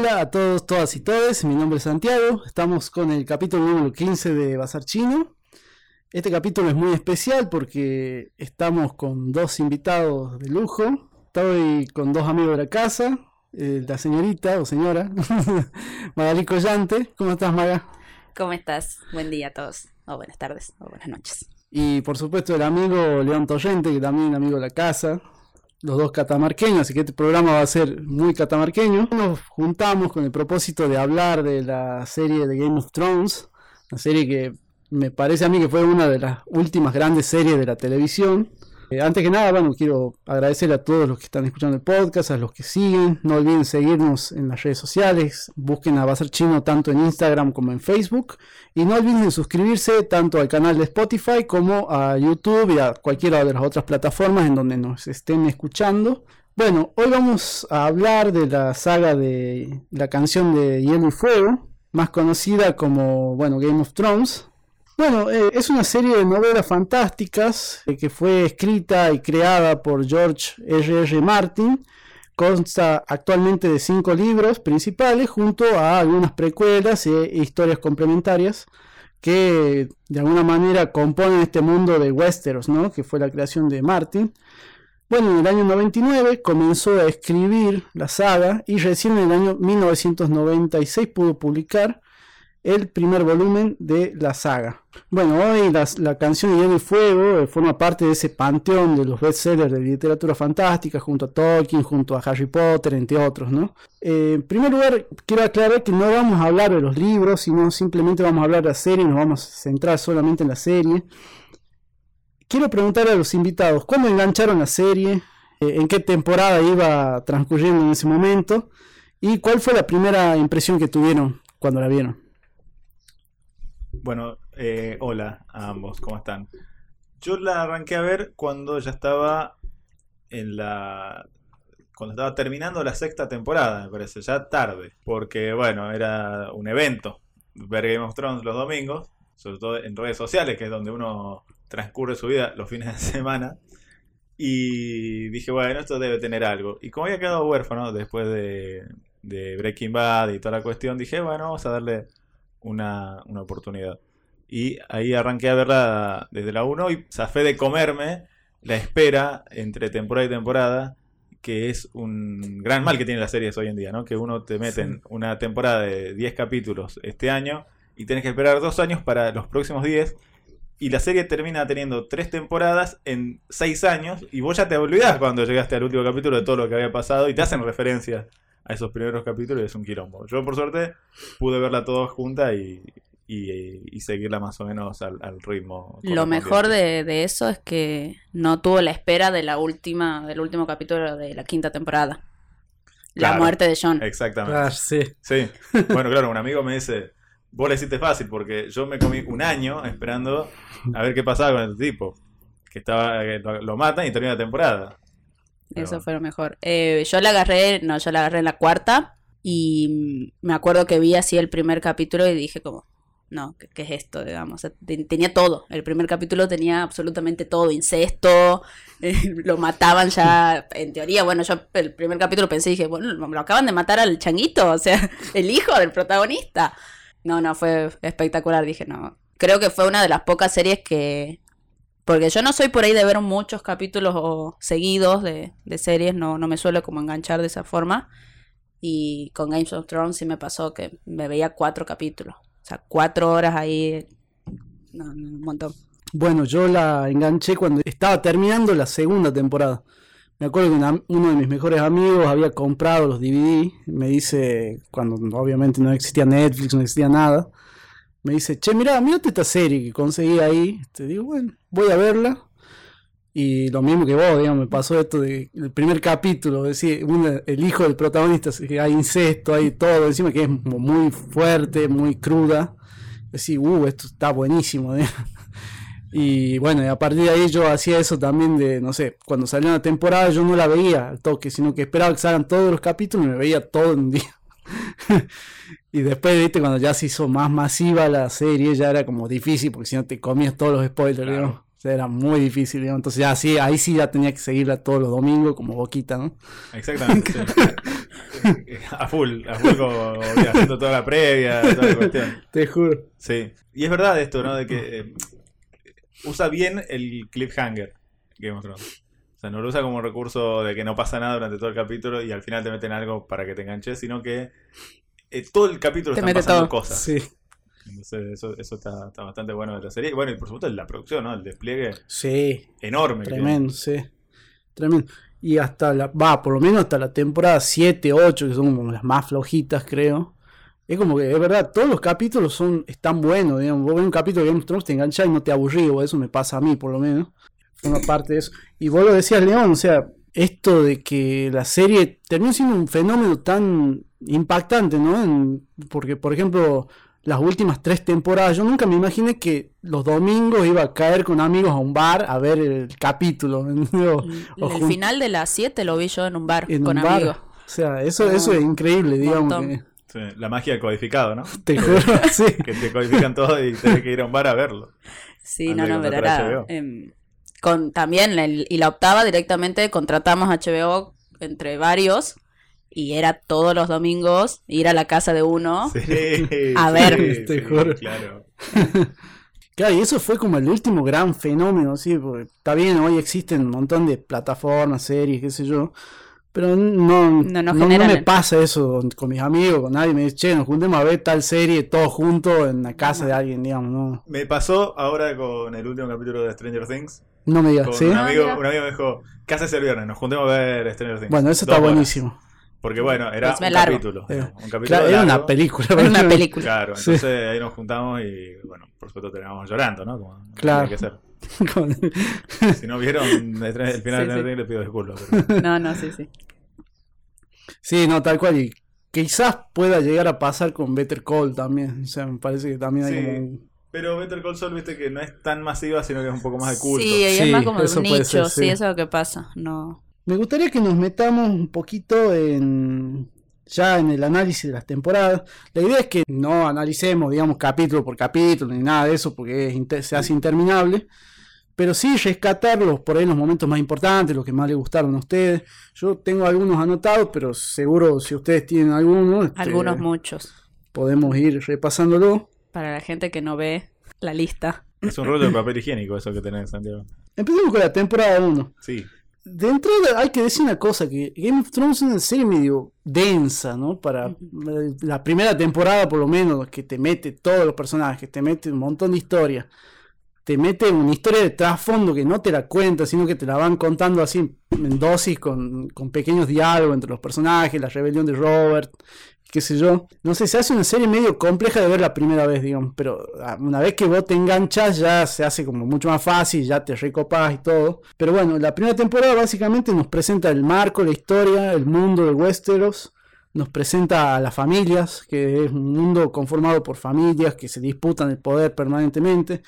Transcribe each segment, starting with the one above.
Hola a todos, todas y todes, mi nombre es Santiago, estamos con el capítulo número 15 de Bazar Chino. Este capítulo es muy especial porque estamos con dos invitados de lujo. Estoy con dos amigos de la casa, eh, la señorita o señora Magali Collante. ¿Cómo estás, Maga? ¿Cómo estás? Buen día a todos, o buenas tardes, o buenas noches. Y por supuesto el amigo León Torrente, que también es amigo de la casa, los dos catamarqueños, así que este programa va a ser muy catamarqueño. Nos juntamos con el propósito de hablar de la serie de Game of Thrones, una serie que me parece a mí que fue una de las últimas grandes series de la televisión. Eh, antes que nada, bueno, quiero agradecer a todos los que están escuchando el podcast, a los que siguen. No olviden seguirnos en las redes sociales. Busquen a Bazar Chino tanto en Instagram como en Facebook. Y no olviden suscribirse tanto al canal de Spotify como a YouTube y a cualquiera de las otras plataformas en donde nos estén escuchando. Bueno, hoy vamos a hablar de la saga de la canción de Hielo y Fuego, más conocida como, bueno, Game of Thrones. Bueno, eh, es una serie de novelas fantásticas eh, que fue escrita y creada por George R. R. Martin. Consta actualmente de cinco libros principales junto a algunas precuelas e historias complementarias que de alguna manera componen este mundo de Westeros, ¿no? que fue la creación de Martin. Bueno, en el año 99 comenzó a escribir la saga y recién en el año 1996 pudo publicar el primer volumen de la saga. Bueno, hoy la canción Hielo y Fuego eh, forma parte de ese panteón de los bestsellers de literatura fantástica junto a Tolkien, junto a Harry Potter, entre otros. Eh, en primer lugar, quiero aclarar que no vamos a hablar de los libros, sino simplemente vamos a hablar de la serie, nos vamos a centrar solamente en la serie. Quiero preguntar a los invitados, ¿cuándo engancharon la serie? Eh, ¿En qué temporada iba transcurriendo en ese momento? ¿Y cuál fue la primera impresión que tuvieron cuando la vieron? Bueno, eh, hola a ambos, ¿cómo están? Yo la arranqué a ver cuando ya estaba en la. Cuando estaba terminando la sexta temporada, me parece, ya tarde. Porque, bueno, era un evento ver Game of Thrones los domingos, sobre todo en redes sociales, que es donde uno transcurre su vida los fines de semana. Y dije, bueno, esto debe tener algo. Y como había quedado huérfano después de, de Breaking Bad y toda la cuestión, dije, bueno, vamos a darle una, una oportunidad. Y ahí arranqué a verla desde la 1 y zafé de comerme la espera entre temporada y temporada, que es un gran mal que tienen las series hoy en día, ¿no? Que uno te mete en una temporada de 10 capítulos este año y tienes que esperar dos años para los próximos 10 y la serie termina teniendo tres temporadas en seis años y vos ya te olvidás cuando llegaste al último capítulo de todo lo que había pasado y te hacen referencia a esos primeros capítulos y es un quilombo. Yo por suerte pude verla toda junta y, y, seguirla más o menos al, ritmo. Lo mejor de, eso es que no tuvo la espera de la última, del último capítulo de la quinta temporada. la muerte de John. Exactamente. Ah, sí. Sí. Bueno, claro, un amigo me dice, vos le hiciste fácil porque yo me comí un año esperando a ver qué pasaba con el tipo. Que estaba, lo, lo matan y termina la temporada. Eso fue lo mejor. Eh, yo la agarré, no, yo la agarré en la cuarta y me acuerdo que vi así el primer capítulo y dije como, no, ¿qué, es esto? Digamos, tenía todo. El primer capítulo tenía absolutamente todo, incesto, eh, lo mataban ya, en teoría, bueno, yo el primer capítulo pensé, dije, bueno, lo acaban de matar al changuito, o sea, el hijo del protagonista. No, no, fue espectacular, dije, no. Creo que fue una de las pocas series que porque yo no soy por ahí de ver muchos capítulos seguidos de, series, no, no me suelo como enganchar de esa forma. Y con Games of Thrones sí me pasó que me veía cuatro capítulos. O sea, cuatro horas ahí. No, un montón. Bueno, yo la enganché cuando estaba terminando la segunda temporada. Me acuerdo que uno de mis mejores amigos había comprado los DVD. Me dice, cuando obviamente no existía Netflix, no existía nada me dice, che, mira, mírate esta serie que conseguí ahí. Te digo, bueno, voy a verla. Y lo mismo que vos, digamos, me pasó esto de el primer capítulo, decir, el hijo del protagonista, hay incesto, hay todo, encima que es muy fuerte, muy cruda. Decir, uh, esto está buenísimo. Y bueno, y a partir de ahí yo hacía eso también de, no sé, cuando salió una temporada yo no la veía al toque, sino que esperaba que salgan todos los capítulos y me veía todo en un día. y después, viste, cuando ya se hizo más masiva la serie, ya era como difícil, porque si no te comías todos los spoilers, O sea, era muy difícil, digamos. Entonces ya sí, ahí sí ya tenía que seguirla todos los domingos como boquita, ¿no? Exactamente. sí. a full, a full como, haciendo toda la previa, toda la cuestión. Te juro. Sí. Y es verdad esto, ¿no? De que eh, usa bien el cliffhanger Game of Thrones. O sea, no lo usa como recurso de que no pasa nada durante todo el capítulo y al final te meten algo para que te enganches, sino que eh, todo el capítulo Te están mete pasando todo. cosas. Sí. Entonces, eso, eso está, está bastante bueno de la serie. Y bueno, y por supuesto la producción, ¿no? El despliegue Sí, enorme. que tremendo, sí. Tremendo. Y hasta la, va, por lo menos hasta la temporada 7, 8, que son como las más flojitas, creo. Es como que, es verdad, todos los capítulos son, están buenos, digamos. Vos ves un capítulo de Game of Thrones, te enganchás y no te aburrís, o eso me pasa a mí, por lo menos. Forma parte de eso. Y vos lo decías, León, o sea, esto de que la serie terminó siendo un fenómeno tan impactante, ¿no? En- porque, por ejemplo, las últimas tres temporadas, yo nunca me imaginé que los domingos iba a caer con amigos a un bar a ver el capítulo. ¿entendés? O- o El final de las 7 lo vi yo en un bar en con un bar. amigos. O sea, eso, eso es increíble, digamos. montón. que- Sí, la magia del codificado, ¿no? te juro, sí. Que te codifican todo y tenés que ir a un bar a verlo. Sí, Antes no, no, pero era. Con también el- y la octava directamente contratamos HBO entre varios y era todos los domingos ir a la casa de uno. Sí, A sí, ver. Sí, claro. Claro, y eso fue como el último gran fenómeno, sí, porque está bien, hoy existen un montón de plataformas, series, qué sé yo, pero no, No no, me pasa eso con mis amigos, con nadie, me dice, che, nos juntemos a ver tal serie todos juntos en la casa de alguien, digamos, no, Me pasó ahora con el último capítulo de Stranger Things. No me digas, Con ¿sí? un, amigo, un amigo me dijo, ¿qué haces el viernes? Nos juntemos a ver Stranger Things. Bueno, eso Dos está horas. buenísimo. Porque bueno, era Pues un capítulo. Digamos, un capítulo Claro, era una película. Era una película. Claro, Sí. entonces ahí nos juntamos y bueno, por supuesto terminamos llorando, ¿no? Como Claro. que ser. Si no vieron el final Sí, de Stranger les pido disculpas. pero- No, no, sí, sí. sí, no, tal cual, y quizás pueda llegar a pasar con Better Call también, o sea, me parece que también hay Sí. como un- Pero Better Call Saul, viste que no es tan masiva, sino que es un poco más de culto. Sí, y Sí, es más como de eso un nicho, ser, sí. sí. eso es lo que pasa. No. Me gustaría que nos metamos un poquito en ya en el análisis de las temporadas. La idea es que no analicemos, digamos, capítulo por capítulo ni nada de eso, porque es inter- se hace interminable. Pero sí rescatarlos por ahí los momentos más importantes, los que más les gustaron a ustedes. Yo tengo algunos anotados, pero seguro si ustedes tienen algunos, este, Algunos muchos. podemos ir repasándolo. Para la gente que no ve la lista. Es un rollo de papel higiénico eso que tenés, Santiago. Empecemos con la temporada 1. Sí. De entrada hay que decir una cosa, que Game of Thrones es una serie medio densa, ¿no? Para la primera temporada por lo menos, que te mete todos los personajes, te mete un montón de historia, te mete una historia de trasfondo que no te la cuenta, sino que te la van contando así en dosis con, con pequeños diálogos entre los personajes, la rebelión de Robert, qué sé yo. No sé, se hace una serie medio compleja de ver la primera vez, digamos, pero ah, una vez que vos te enganchas ya se hace como mucho más fácil, ya te recopás y todo. Pero bueno, la primera temporada básicamente nos presenta el marco, la historia, el mundo de Westeros. Nos presenta a las familias, que es un mundo conformado por familias que se disputan el poder permanentemente,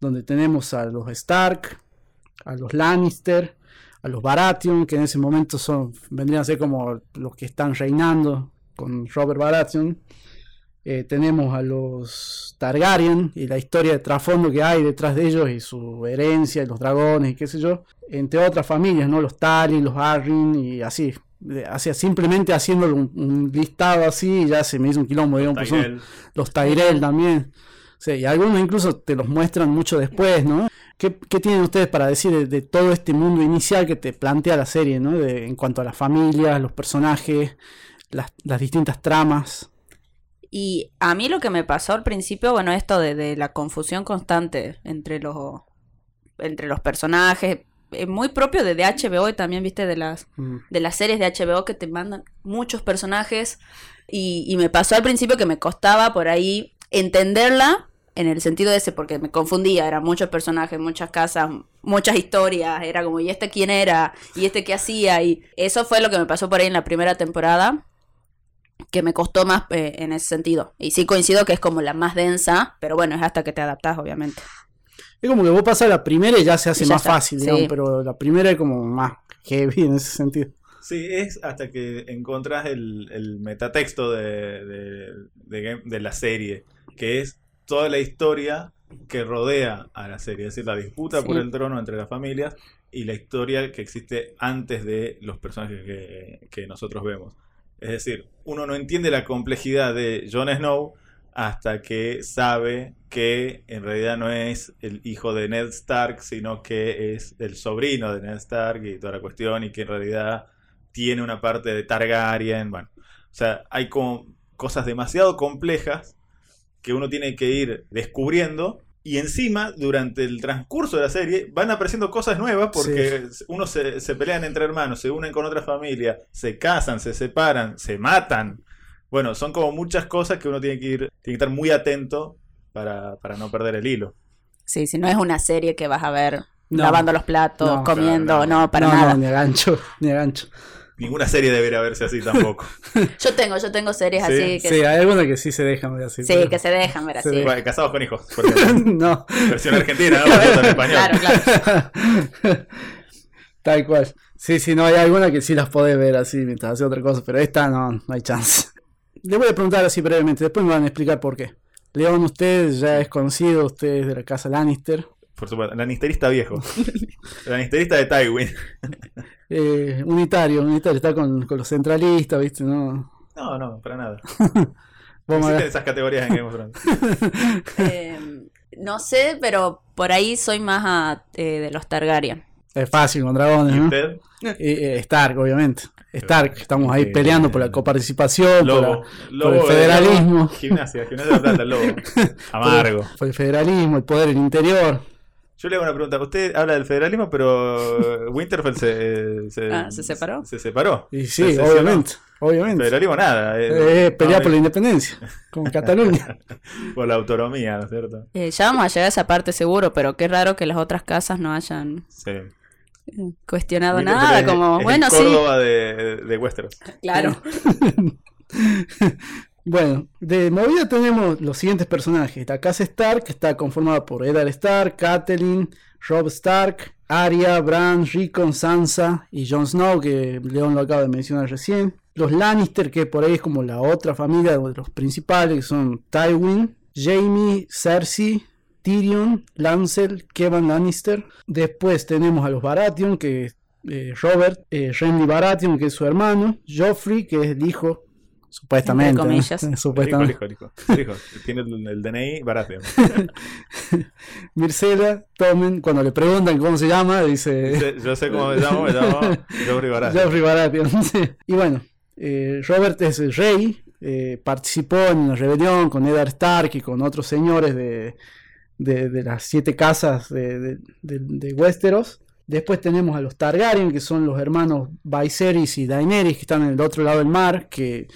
donde tenemos a los Stark, a los Lannister, a los Baratheon, que en ese momento son vendrían a ser como los que están reinando con Robert Baratheon. Eh, tenemos a los Targaryen y la historia de trasfondo que hay detrás de ellos y su herencia y los dragones y qué sé yo. Entre otras familias, ¿no? Los Tully, los Arryn y así. Simplemente haciéndolo un, un listado así ya se me hizo un quilombo, digamos, pues son- Tyrell. los Tyrell también. Sí, y algunos incluso te los muestran mucho después, ¿no? ¿Qué, qué tienen ustedes para decir de, de todo este mundo inicial que te plantea la serie, ¿no? De- en cuanto a las familias, los personajes, las, las distintas tramas. Y a mí lo que me pasó al principio, bueno, esto de, de la confusión constante entre los, entre los personajes, es muy propio de, de HBO y también, viste, de las, Mm. de las series de HBO que te mandan muchos personajes y, y me pasó al principio que me costaba por ahí entenderla en el sentido de ese, porque me confundía, eran muchos personajes, muchas casas, muchas historias, era como, ¿y este quién era? ¿Y este qué hacía? Y eso fue lo que me pasó por ahí en la primera temporada, que me costó más eh, en ese sentido. Y sí coincido que es como la más densa, pero bueno, es hasta que te adaptas, obviamente. Es como que vos pasas la primera y ya se hace ya más está, fácil, digamos, sí. pero la primera es como más heavy en ese sentido. Sí, es hasta que encontrás el, el metatexto de, de, de game- de la serie, que es toda la historia que rodea a la serie, es decir, la disputa por el trono entre las familias y la historia que existe antes de los personajes que, que nosotros vemos. Es decir, uno no entiende la complejidad de Jon Snow hasta que sabe que en realidad no es el hijo de Ned Stark, sino que es el sobrino de Ned Stark y toda la cuestión, y que en realidad tiene una parte de Targaryen. Bueno, o sea, hay cosas demasiado complejas que uno tiene que ir descubriendo. Y encima, durante el transcurso de la serie, van apareciendo cosas nuevas porque uno se, se pelean entre hermanos, se unen con otra familia, se casan, se separan, se matan. Bueno, son como muchas cosas que uno tiene que ir, tiene que estar muy atento para, para no perder el hilo. Sí, si no es una serie que vas a ver No. lavando los platos, No, comiendo, claro, no. no, para no, nada. no, ni a gancho, ni a gancho. Ninguna serie debería verse así tampoco. Yo tengo, yo tengo series Sí, así que Sí, hay algunas que sí se dejan ver así. sí, pero- que se dejan ver así. Bueno, Casados con hijos, por ejemplo. no. versión argentina, ¿no? Versión en español. Claro, claro. Tal cual. Sí, sí, no, hay algunas que sí las podés ver así mientras hace otra cosa, pero esta no, no hay chance. Le voy a preguntar así brevemente, después me van a explicar por qué. León, usted ya es conocido, usted es de la casa Lannister. Por supuesto, Lannisterista viejo. Lannisterista de Tywin. Eh, unitario, unitario, está con, con los centralistas, ¿viste? No, No, no, para nada. Vamos a Existen ver. esas categorías en Game of Thrones. Eh, no sé, pero por ahí soy más a, eh, de los Targaryen. Es fácil con dragones, ¿Y ¿no? usted? Eh, eh, Stark, obviamente. Stark, estamos ahí Eh, peleando por la coparticipación, por, Lobo. la- Lobo por el de- federalismo. Lobo. Gimnasia, gimnasia de la plata, el lobo. Amargo. por el federalismo, el poder en el interior. Yo le hago una pregunta. Usted habla del federalismo, pero Winterfell se, se, Ah, ¿se separó? Se separó. Y sí, obviamente, obviamente. Federalismo nada. Eh, eh, pelear no, por la eh, independencia, como Cataluña. por la autonomía, ¿no es cierto? Eh, ya vamos a llegar a esa parte seguro, pero qué raro que las otras casas no hayan Sí. eh, cuestionado Winterfell nada, es- como, es bueno, el sí, Córdoba de, de Westeros. claro. Bueno, de movida tenemos los siguientes personajes. La Stark que está conformada por Eddard Stark, Catelyn, Rob Stark, Arya, Bran, Rickon, Sansa y Jon Snow, que León lo acaba de mencionar recién. Los Lannister, que por ahí es como la otra familia de los principales, que son Tywin, Jaime, Cersei, Tyrion, Lancel, Kevin Lannister. Después tenemos a los Baratheon, que es eh, Robert, eh, Baratheon, que es su hermano, Joffrey, que es el hijo, supuestamente. Entre ¿no? Supuestamente. Tiene el, el DNI barato. Mircela, Tomen, cuando le preguntan cómo se llama, dice Dice, Yo sé cómo me llamo, me llamo Joffrey Baratheon. Joffrey Baratheon. sí. Y bueno, eh, Robert es el rey, eh, participó en la rebelión con Eddard Stark y con otros señores de, de- de las siete casas de, de- de- de Westeros. Después tenemos a los Targaryen, que son los hermanos Viserys y Daenerys, que están en el otro lado del mar, que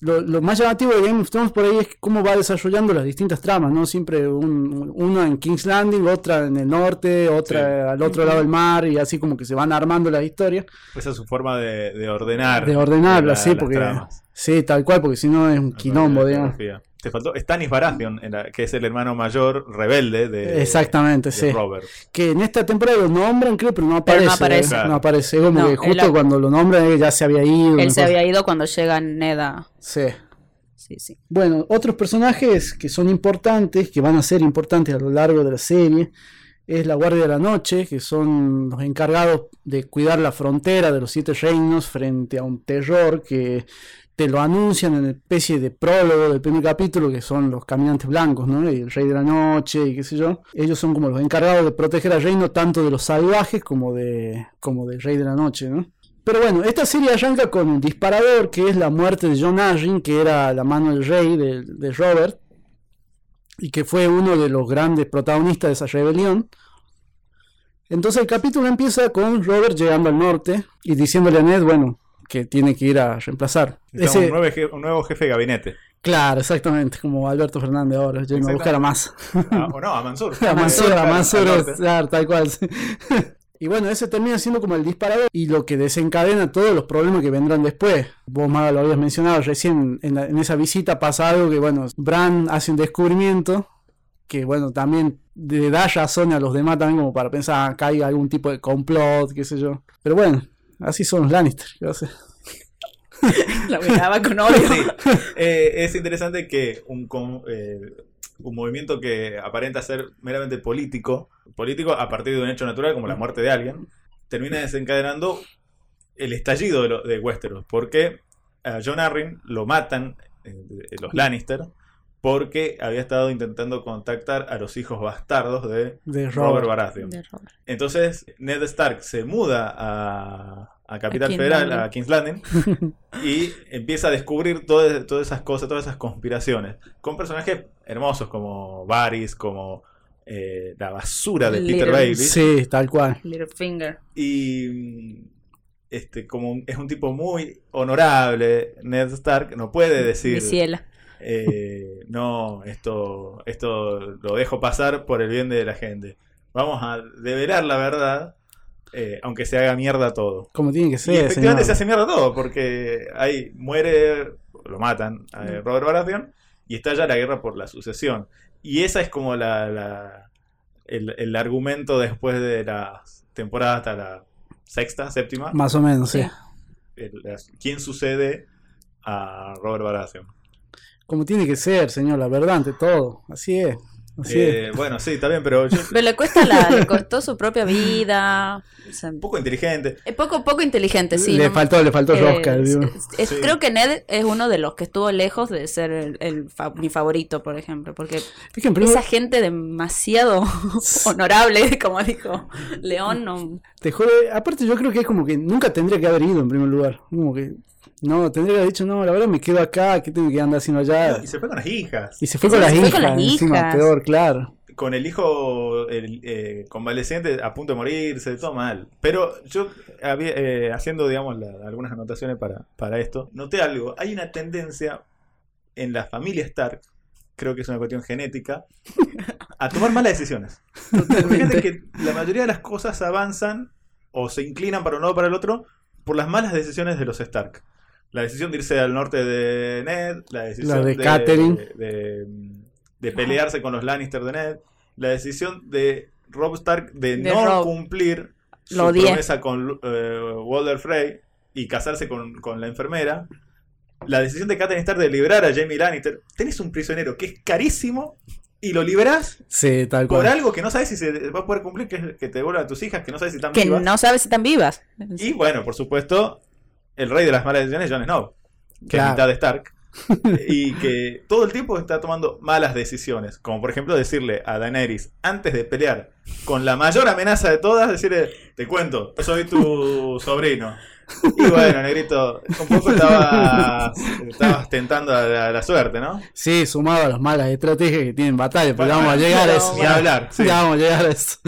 lo, lo más llamativo de Game of Thrones por ahí es cómo va desarrollando las distintas tramas, ¿no? Siempre un- una en King's Landing, otra en el norte, otra Sí. al otro lado del mar, y así como que se van armando las historias. Esa es su forma de, de ordenar. De ordenarla, la- sí, porque. tramas. Sí, tal cual, porque si no es un quilombo, digamos. Te faltó Stannis Baratheon, que es el hermano mayor rebelde de, Exactamente, de sí. Robert. Que en esta temporada lo nombran, creo, pero no aparece. Pero no aparece. ¿eh? Claro. No aparece. Como No, que justo cuando lo nombran, él ya se había ido. Él se cosa- había ido cuando llega Neda. Sí. Sí, sí. Bueno, otros personajes que son importantes, que van a ser importantes a lo largo de la serie, es la Guardia de la Noche, que son los encargados de cuidar la frontera de los siete reinos frente a un terror que te lo anuncian en especie de prólogo del primer capítulo, que son los caminantes blancos, ¿no? Y el Rey de la Noche y qué sé yo. Ellos son como los encargados de proteger al reino tanto de los salvajes como de como del Rey de la Noche, ¿no? Pero bueno, esta serie arranca con un disparador que es la muerte de John Arryn, que era la mano del rey de, de Robert, y que fue uno de los grandes protagonistas de esa rebelión. Entonces el capítulo empieza con Robert llegando al norte y diciéndole a Ned, bueno, que tiene que ir a reemplazar. Ese- un, nuevo, je- un nuevo jefe de gabinete. Claro, exactamente, como Alberto Fernández ahora, yendo a buscar a más. Ah, o no, a Mansur. A Mansur, a Mansur, claro, tal cual. sí. Y bueno, ese termina siendo como el disparador y lo que desencadena todos los problemas que vendrán después. Vos, Maga, lo habías mencionado recién en, la- en esa visita pasa algo que, bueno, Bran hace un descubrimiento que, bueno, también le da razón a los demás también como para pensar que hay algún tipo de complot, qué sé yo. Pero bueno, así son los Lannister, ¿qué va a hacer? La miraba con odio. Sí, eh, es interesante que un con- eh, un movimiento que aparenta ser meramente político, político a partir de un hecho natural como la muerte de alguien, termina desencadenando el estallido de, lo- de Westeros. Porque a John Arryn lo matan eh, los Lannister porque había estado intentando contactar a los hijos bastardos de De Robert Robert. Baratheon. De Robert. Entonces Ned Stark se muda a, a Capital Federal, Landing. a King's Landing, y empieza a descubrir todas, todas esas cosas, todas esas conspiraciones, con personajes hermosos como Varys, como eh, la basura de Peter Bailey, Sí, tal cual. Littlefinger. y este, como un- es un tipo muy honorable, Ned Stark no puede decir... Visiela. Eh, no, esto, esto lo dejo pasar por el bien de la gente. Vamos a develar la verdad, eh, aunque se haga mierda todo. Como tiene que y ser, efectivamente se hace mierda todo, porque ahí muere, lo matan a Mm. Robert Baratheon y estalla la guerra por la sucesión. Y esa es como la, la- el, el argumento después de la temporada hasta la sexta, séptima. Más o menos, sí. El- ¿Quién sucede a Robert Baratheon? Como tiene que ser, señor, la verdad ante todo. Así es. Así es. Eh, bueno, sí, está bien, pero yo, Pero le cuesta la, le costó su propia vida. O sea, poco inteligente. es poco, poco inteligente, sí. le ¿no? faltó, le faltó Eh, es- es- Sí. Creo que Ned es uno de los que estuvo lejos de ser el, el fa- mi favorito, por ejemplo, porque esa gente demasiado honorable, como dijo León, no, te jode. Aparte, yo creo que es como que nunca tendría que haber ido en primer lugar. Como que. No, tendría que haber dicho, no, la verdad me quedo acá, ¿qué tengo que andar haciendo allá? Y se fue con las hijas. Y se fue con las se fue hijas, con las encima, hijas. peor, claro. Con el hijo el, eh, convaleciente a punto de morirse, todo mal. Pero yo, había, eh, haciendo, digamos, la- algunas anotaciones para, para esto, noté algo. Hay una tendencia en la familia Stark, creo que es una cuestión genética, a tomar malas decisiones. Fíjate que la mayoría de las cosas avanzan o se inclinan para un lado o para el otro por las malas decisiones de los Stark. La decisión de irse al norte de Ned, la decisión La de de, Catelyn. de, de pelearse con los Lannister de Ned, la decisión de Rob Stark de, De no cumplir su Lo promesa con eh, Walder Frey y casarse con, con la enfermera. La decisión de Catelyn Stark de liberar a Jamie Lannister. Tenés un prisionero que es carísimo y lo liberás Sí, tal por algo que no sabes si se va a poder cumplir, que es que te devuelva a tus hijas, que no sabes si están que vivas. no sabe si están vivas. Y bueno, por supuesto, el rey de las malas decisiones, Jon Snow, que Claro. es mitad de Stark, y que todo el tiempo está tomando malas decisiones, como por ejemplo decirle a Daenerys, antes de pelear con la mayor amenaza de todas, decirle, te cuento, soy tu sobrino. Y bueno, negrito, un poco estabas, estabas tentando a la, a la suerte, ¿no? Sí, sumado a las malas estrategias que tienen batalla, pero Bueno, vamos a llegar a eso. Ni hablar, sí. Ya vamos a llegar a eso.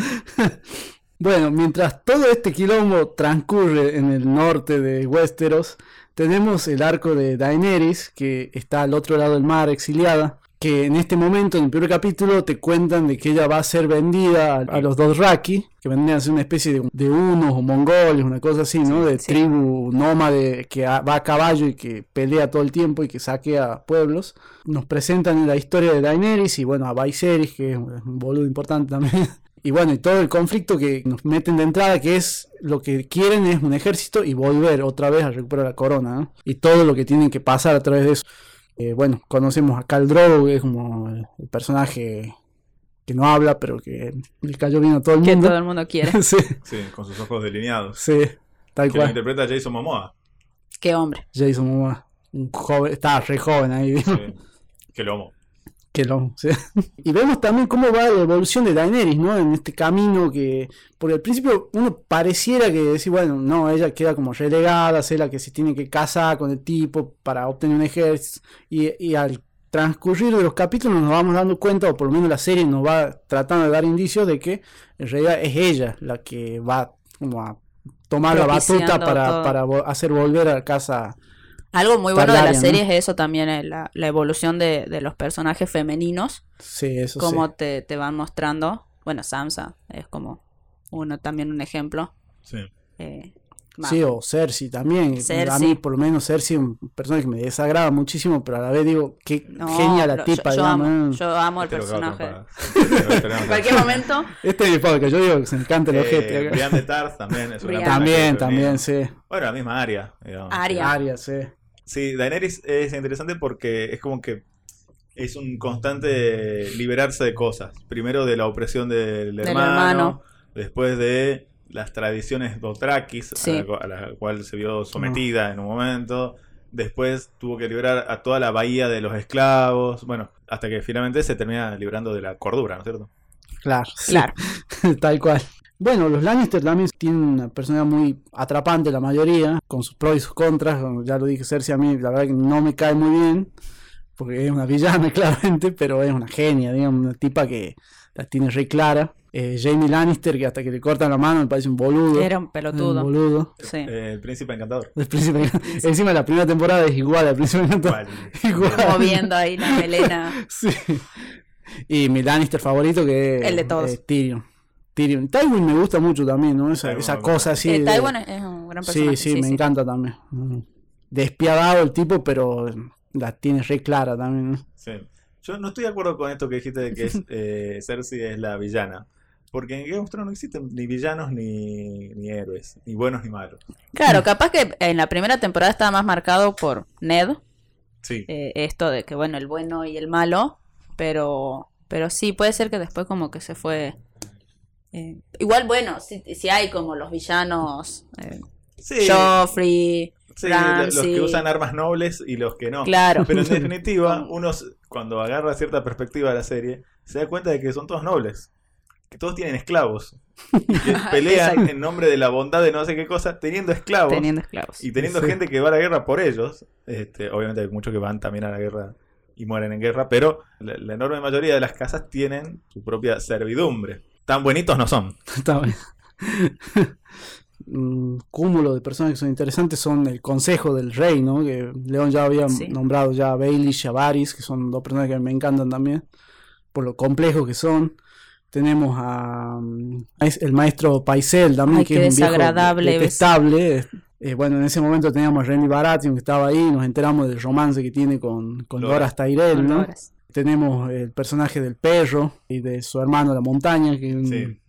Bueno, mientras todo este quilombo transcurre en el norte de Westeros, tenemos el arco de Daenerys, que está al otro lado del mar, exiliada, que en este momento, en el primer capítulo, te cuentan de que ella va a ser vendida a, los Dothraki, que vendrían a ser una especie de, de unos o mongoles, una cosa así, ¿no? De sí. tribu nómade que va a caballo y que pelea todo el tiempo y que saquea pueblos. Nos presentan la historia de Daenerys y bueno, a Viserys, que es un boludo importante también. Y bueno, y todo el conflicto que nos meten de entrada, que es lo que quieren es un ejército y volver otra vez a recuperar la corona, ¿no? Y todo lo que tienen que pasar a través de eso. Eh, bueno, conocemos a Khal Drogo, que es como el, personaje que no habla, pero que le cayó bien a todo el Que mundo. todo el mundo quiere. sí, Sí, con sus ojos delineados. sí, tal Que lo cual. interpreta Jason Momoa. Qué hombre. Jason Momoa, un joven, estaba re joven ahí. Sí. Que lo amo. Que lo- sí. Y vemos también cómo va la evolución de Daenerys, ¿no? En este camino que, porque al principio uno pareciera que decir, bueno, no, ella queda como relegada, es la que se tiene que casar con el tipo para obtener un ejército. Y, y al transcurrir de los capítulos nos vamos dando cuenta, o por lo menos la serie nos va tratando de dar indicios de que en realidad es ella la que va como a tomar la batuta para, para hacer volver a casa. Algo muy bueno de la serie ¿no? es eso también, eh, la, la evolución de, de los personajes femeninos, Sí, eso cómo sí. te, te van mostrando. Bueno, Sansa es como uno también un ejemplo. Sí. Eh. Sí, o Cersei también. A Cersei. mí, por lo menos, Cersei es un personaje que me desagrada muchísimo, pero a la vez digo, qué No, genia la tipa, yo, yo digamos, amo, yo amo el Este a personaje. En cualquier momento, Este es el podcast, yo digo que se encanta el. Eh, acá. Brian de Tarth también es un gran Brian. También, también, sí. Bueno, la misma área. Arya. Arya, sí. Sí, Daenerys es interesante porque es como que es un constante liberarse de cosas. Primero de la opresión del, Del hermano, hermano. después de las tradiciones dotrakis, Sí. a, la, a la cual se vio sometida en un momento. Después tuvo que liberar a toda la bahía de los esclavos. Bueno, hasta que finalmente se termina librando de la cordura, ¿no es cierto? Claro, sí. Claro. tal cual. Bueno, los Lannister también tienen una personalidad muy atrapante, la mayoría, con sus pros y sus contras. Ya lo dije, Cersei a mí, la verdad que no me cae muy bien, porque es una villana, claramente, pero es una genia, digamos, una tipa que la tiene re clara. Eh, Jamie Lannister, que hasta que le cortan la mano me parece un boludo. Era un Un pelotudo. boludo. Sí. Eh, el príncipe encantador. El príncipe- Encima la primera temporada es igual al príncipe encantador. Igual. Igual. Moviendo ahí la melena. Sí. Y mi Lannister favorito que es El de todos. eh, Tyrion. Tyrion. Tywin me gusta mucho también, ¿no? Esa, Tywin cosa así. Eh, de- Tywin es es un gran personaje. Sí, sí, me encanta también. Mm. Despiadado el tipo, pero la tiene re clara también. ¿no? Sí. Yo no estoy de acuerdo con esto que dijiste de que es, eh, Cersei es la villana. Porque en Game of Thrones no existen ni villanos ni, ni héroes, ni buenos ni malos. Claro, capaz que en la primera temporada estaba más marcado por Ned, Sí, eh, esto de que bueno, el bueno y el malo, pero pero sí puede ser que después como que se fue eh, igual bueno, si, si hay como los villanos eh, sí, Joffrey, sí, lo- los que usan armas nobles y los que no. claro. Pero en definitiva, uno cuando agarra cierta perspectiva de la serie, se da cuenta de que son todos nobles. Que todos tienen esclavos. Y que pelean en nombre de la bondad de no sé qué cosa, teniendo esclavos. teniendo esclavos. Y teniendo Sí. gente que va a la guerra por ellos, este, obviamente hay muchos que van también a la guerra y mueren en guerra, pero la, la enorme mayoría de las casas tienen su propia servidumbre. Tan buenitos no son. Está bien. Un cúmulo de personas que son interesantes son el consejo del rey, ¿no? Que León ya había Sí. nombrado ya a Baelish y a Varys, que son dos personas que me encantan también, por lo complejos que son. Tenemos a mm, es el maestro Paisel también, Ay, que es un viejo desagradable, ¿ves? detestable. Eh, bueno, en ese momento teníamos a Renly Baratheon que estaba ahí, nos enteramos del romance que tiene con, con Loras. Loras Tyrell, ¿no? Horas. Tenemos el personaje del perro y de su hermano la montaña, que es un- Sí.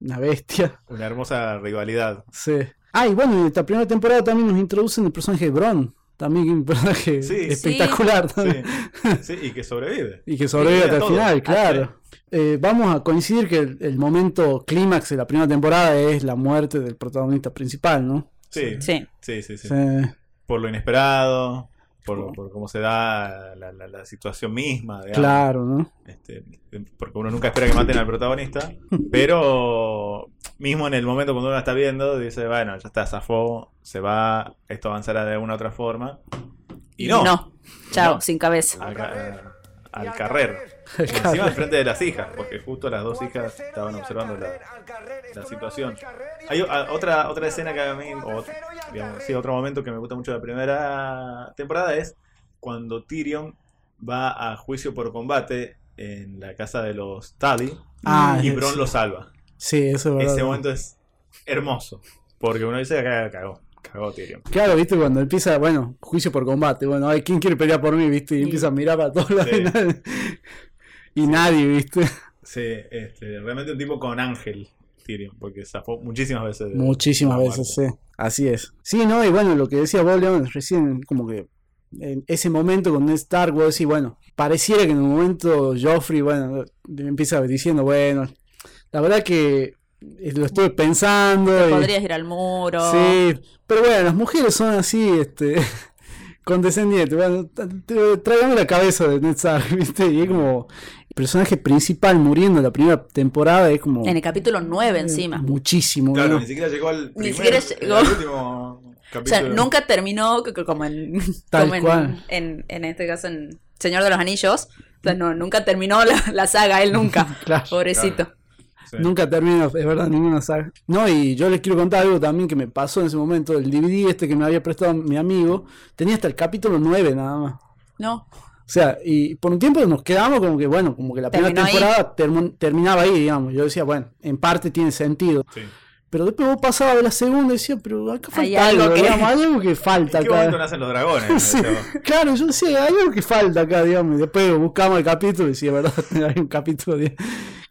una bestia. Una hermosa rivalidad. Sí. Ah, y bueno, en esta primera temporada también nos introducen el personaje de Bron. También un personaje Sí. espectacular. Sí, sí, y que sobrevive. Y que sobrevive Y hasta el final, claro. Eh, vamos a coincidir que el, el momento clímax de la primera temporada es la muerte del protagonista principal, ¿no? Sí, Sí. sí, sí. sí. Sí. Por lo inesperado, por, por cómo se da la, la- la situación misma. digamos. Claro, ¿no? Este, porque uno nunca espera que maten al protagonista, pero mismo en el momento cuando uno está viendo, dice, bueno, ya está, zafó, se va, esto avanzará de alguna otra forma. Y no, No. Chao, No. sin cabeza. al, ca- al carrer. Encima enfrente de las hijas, porque justo las dos hijas estaban observando la, la situación. Hay a- otra, otra escena que a mí, o digamos, sí, otro momento que me gusta mucho de la primera temporada es cuando Tyrion va a juicio por combate en la casa de los Tully Ah, y Bron lo salva. Sí, eso es verdad. Ese momento es hermoso, porque uno dice acá cagó, cagó Tyrion. Claro, viste, cuando empieza, bueno, juicio por combate, bueno, ay, ¿quién quiere pelear por mí, viste? Y empieza a mirar para todos lados Sí. y nadie, viste. Sí, este, realmente un tipo con ángel Tyrion, porque zafó muchísimas veces. Muchísimas veces, sí. Así es. Sí, ¿no? Y bueno, lo que decía vos, León, recién, como que en ese momento con Ned Stark, vos decís, bueno, pareciera que en un momento Joffrey, bueno, empieza diciendo, bueno, la verdad que eh, lo estuve pensando. y- Podrías ir al muro. Sí, pero bueno, las mujeres son así, este, condescendientes. Bueno, tráigame la cabeza de Ned Stark, ¿viste? Y es como el personaje principal muriendo en la primera temporada, es como En el capítulo 9 encima. muchísimo. Claro, ¿no? ni siquiera llegó al Ni siquiera llegó. al último O capítulo. sea, nunca terminó como en, Tal como cual. en, en este caso en Señor de los Anillos. O sea, no, nunca terminó la, la saga, él nunca. Claro. Pobrecito. Sí. Nunca termina, es verdad, ninguna saga. No, y yo les quiero contar algo también que me pasó en ese momento. El DVD este que me había prestado mi amigo tenía hasta el capítulo 9 nada más. No. O sea, y por un tiempo nos quedamos como que, bueno, como que la primera ahí. temporada terminaba ahí, digamos. Yo decía, bueno, en parte tiene sentido. Sí. Pero después vos pasabas de la segunda y decías, pero acá falta Hay algo, algo que- digamos, hay algo que falta ¿En qué momento acá. nacen los dragones? Sí, Eso. claro, yo decía, hay algo que falta acá, digamos. Y después buscamos el capítulo y sí, es verdad, hay un capítulo de...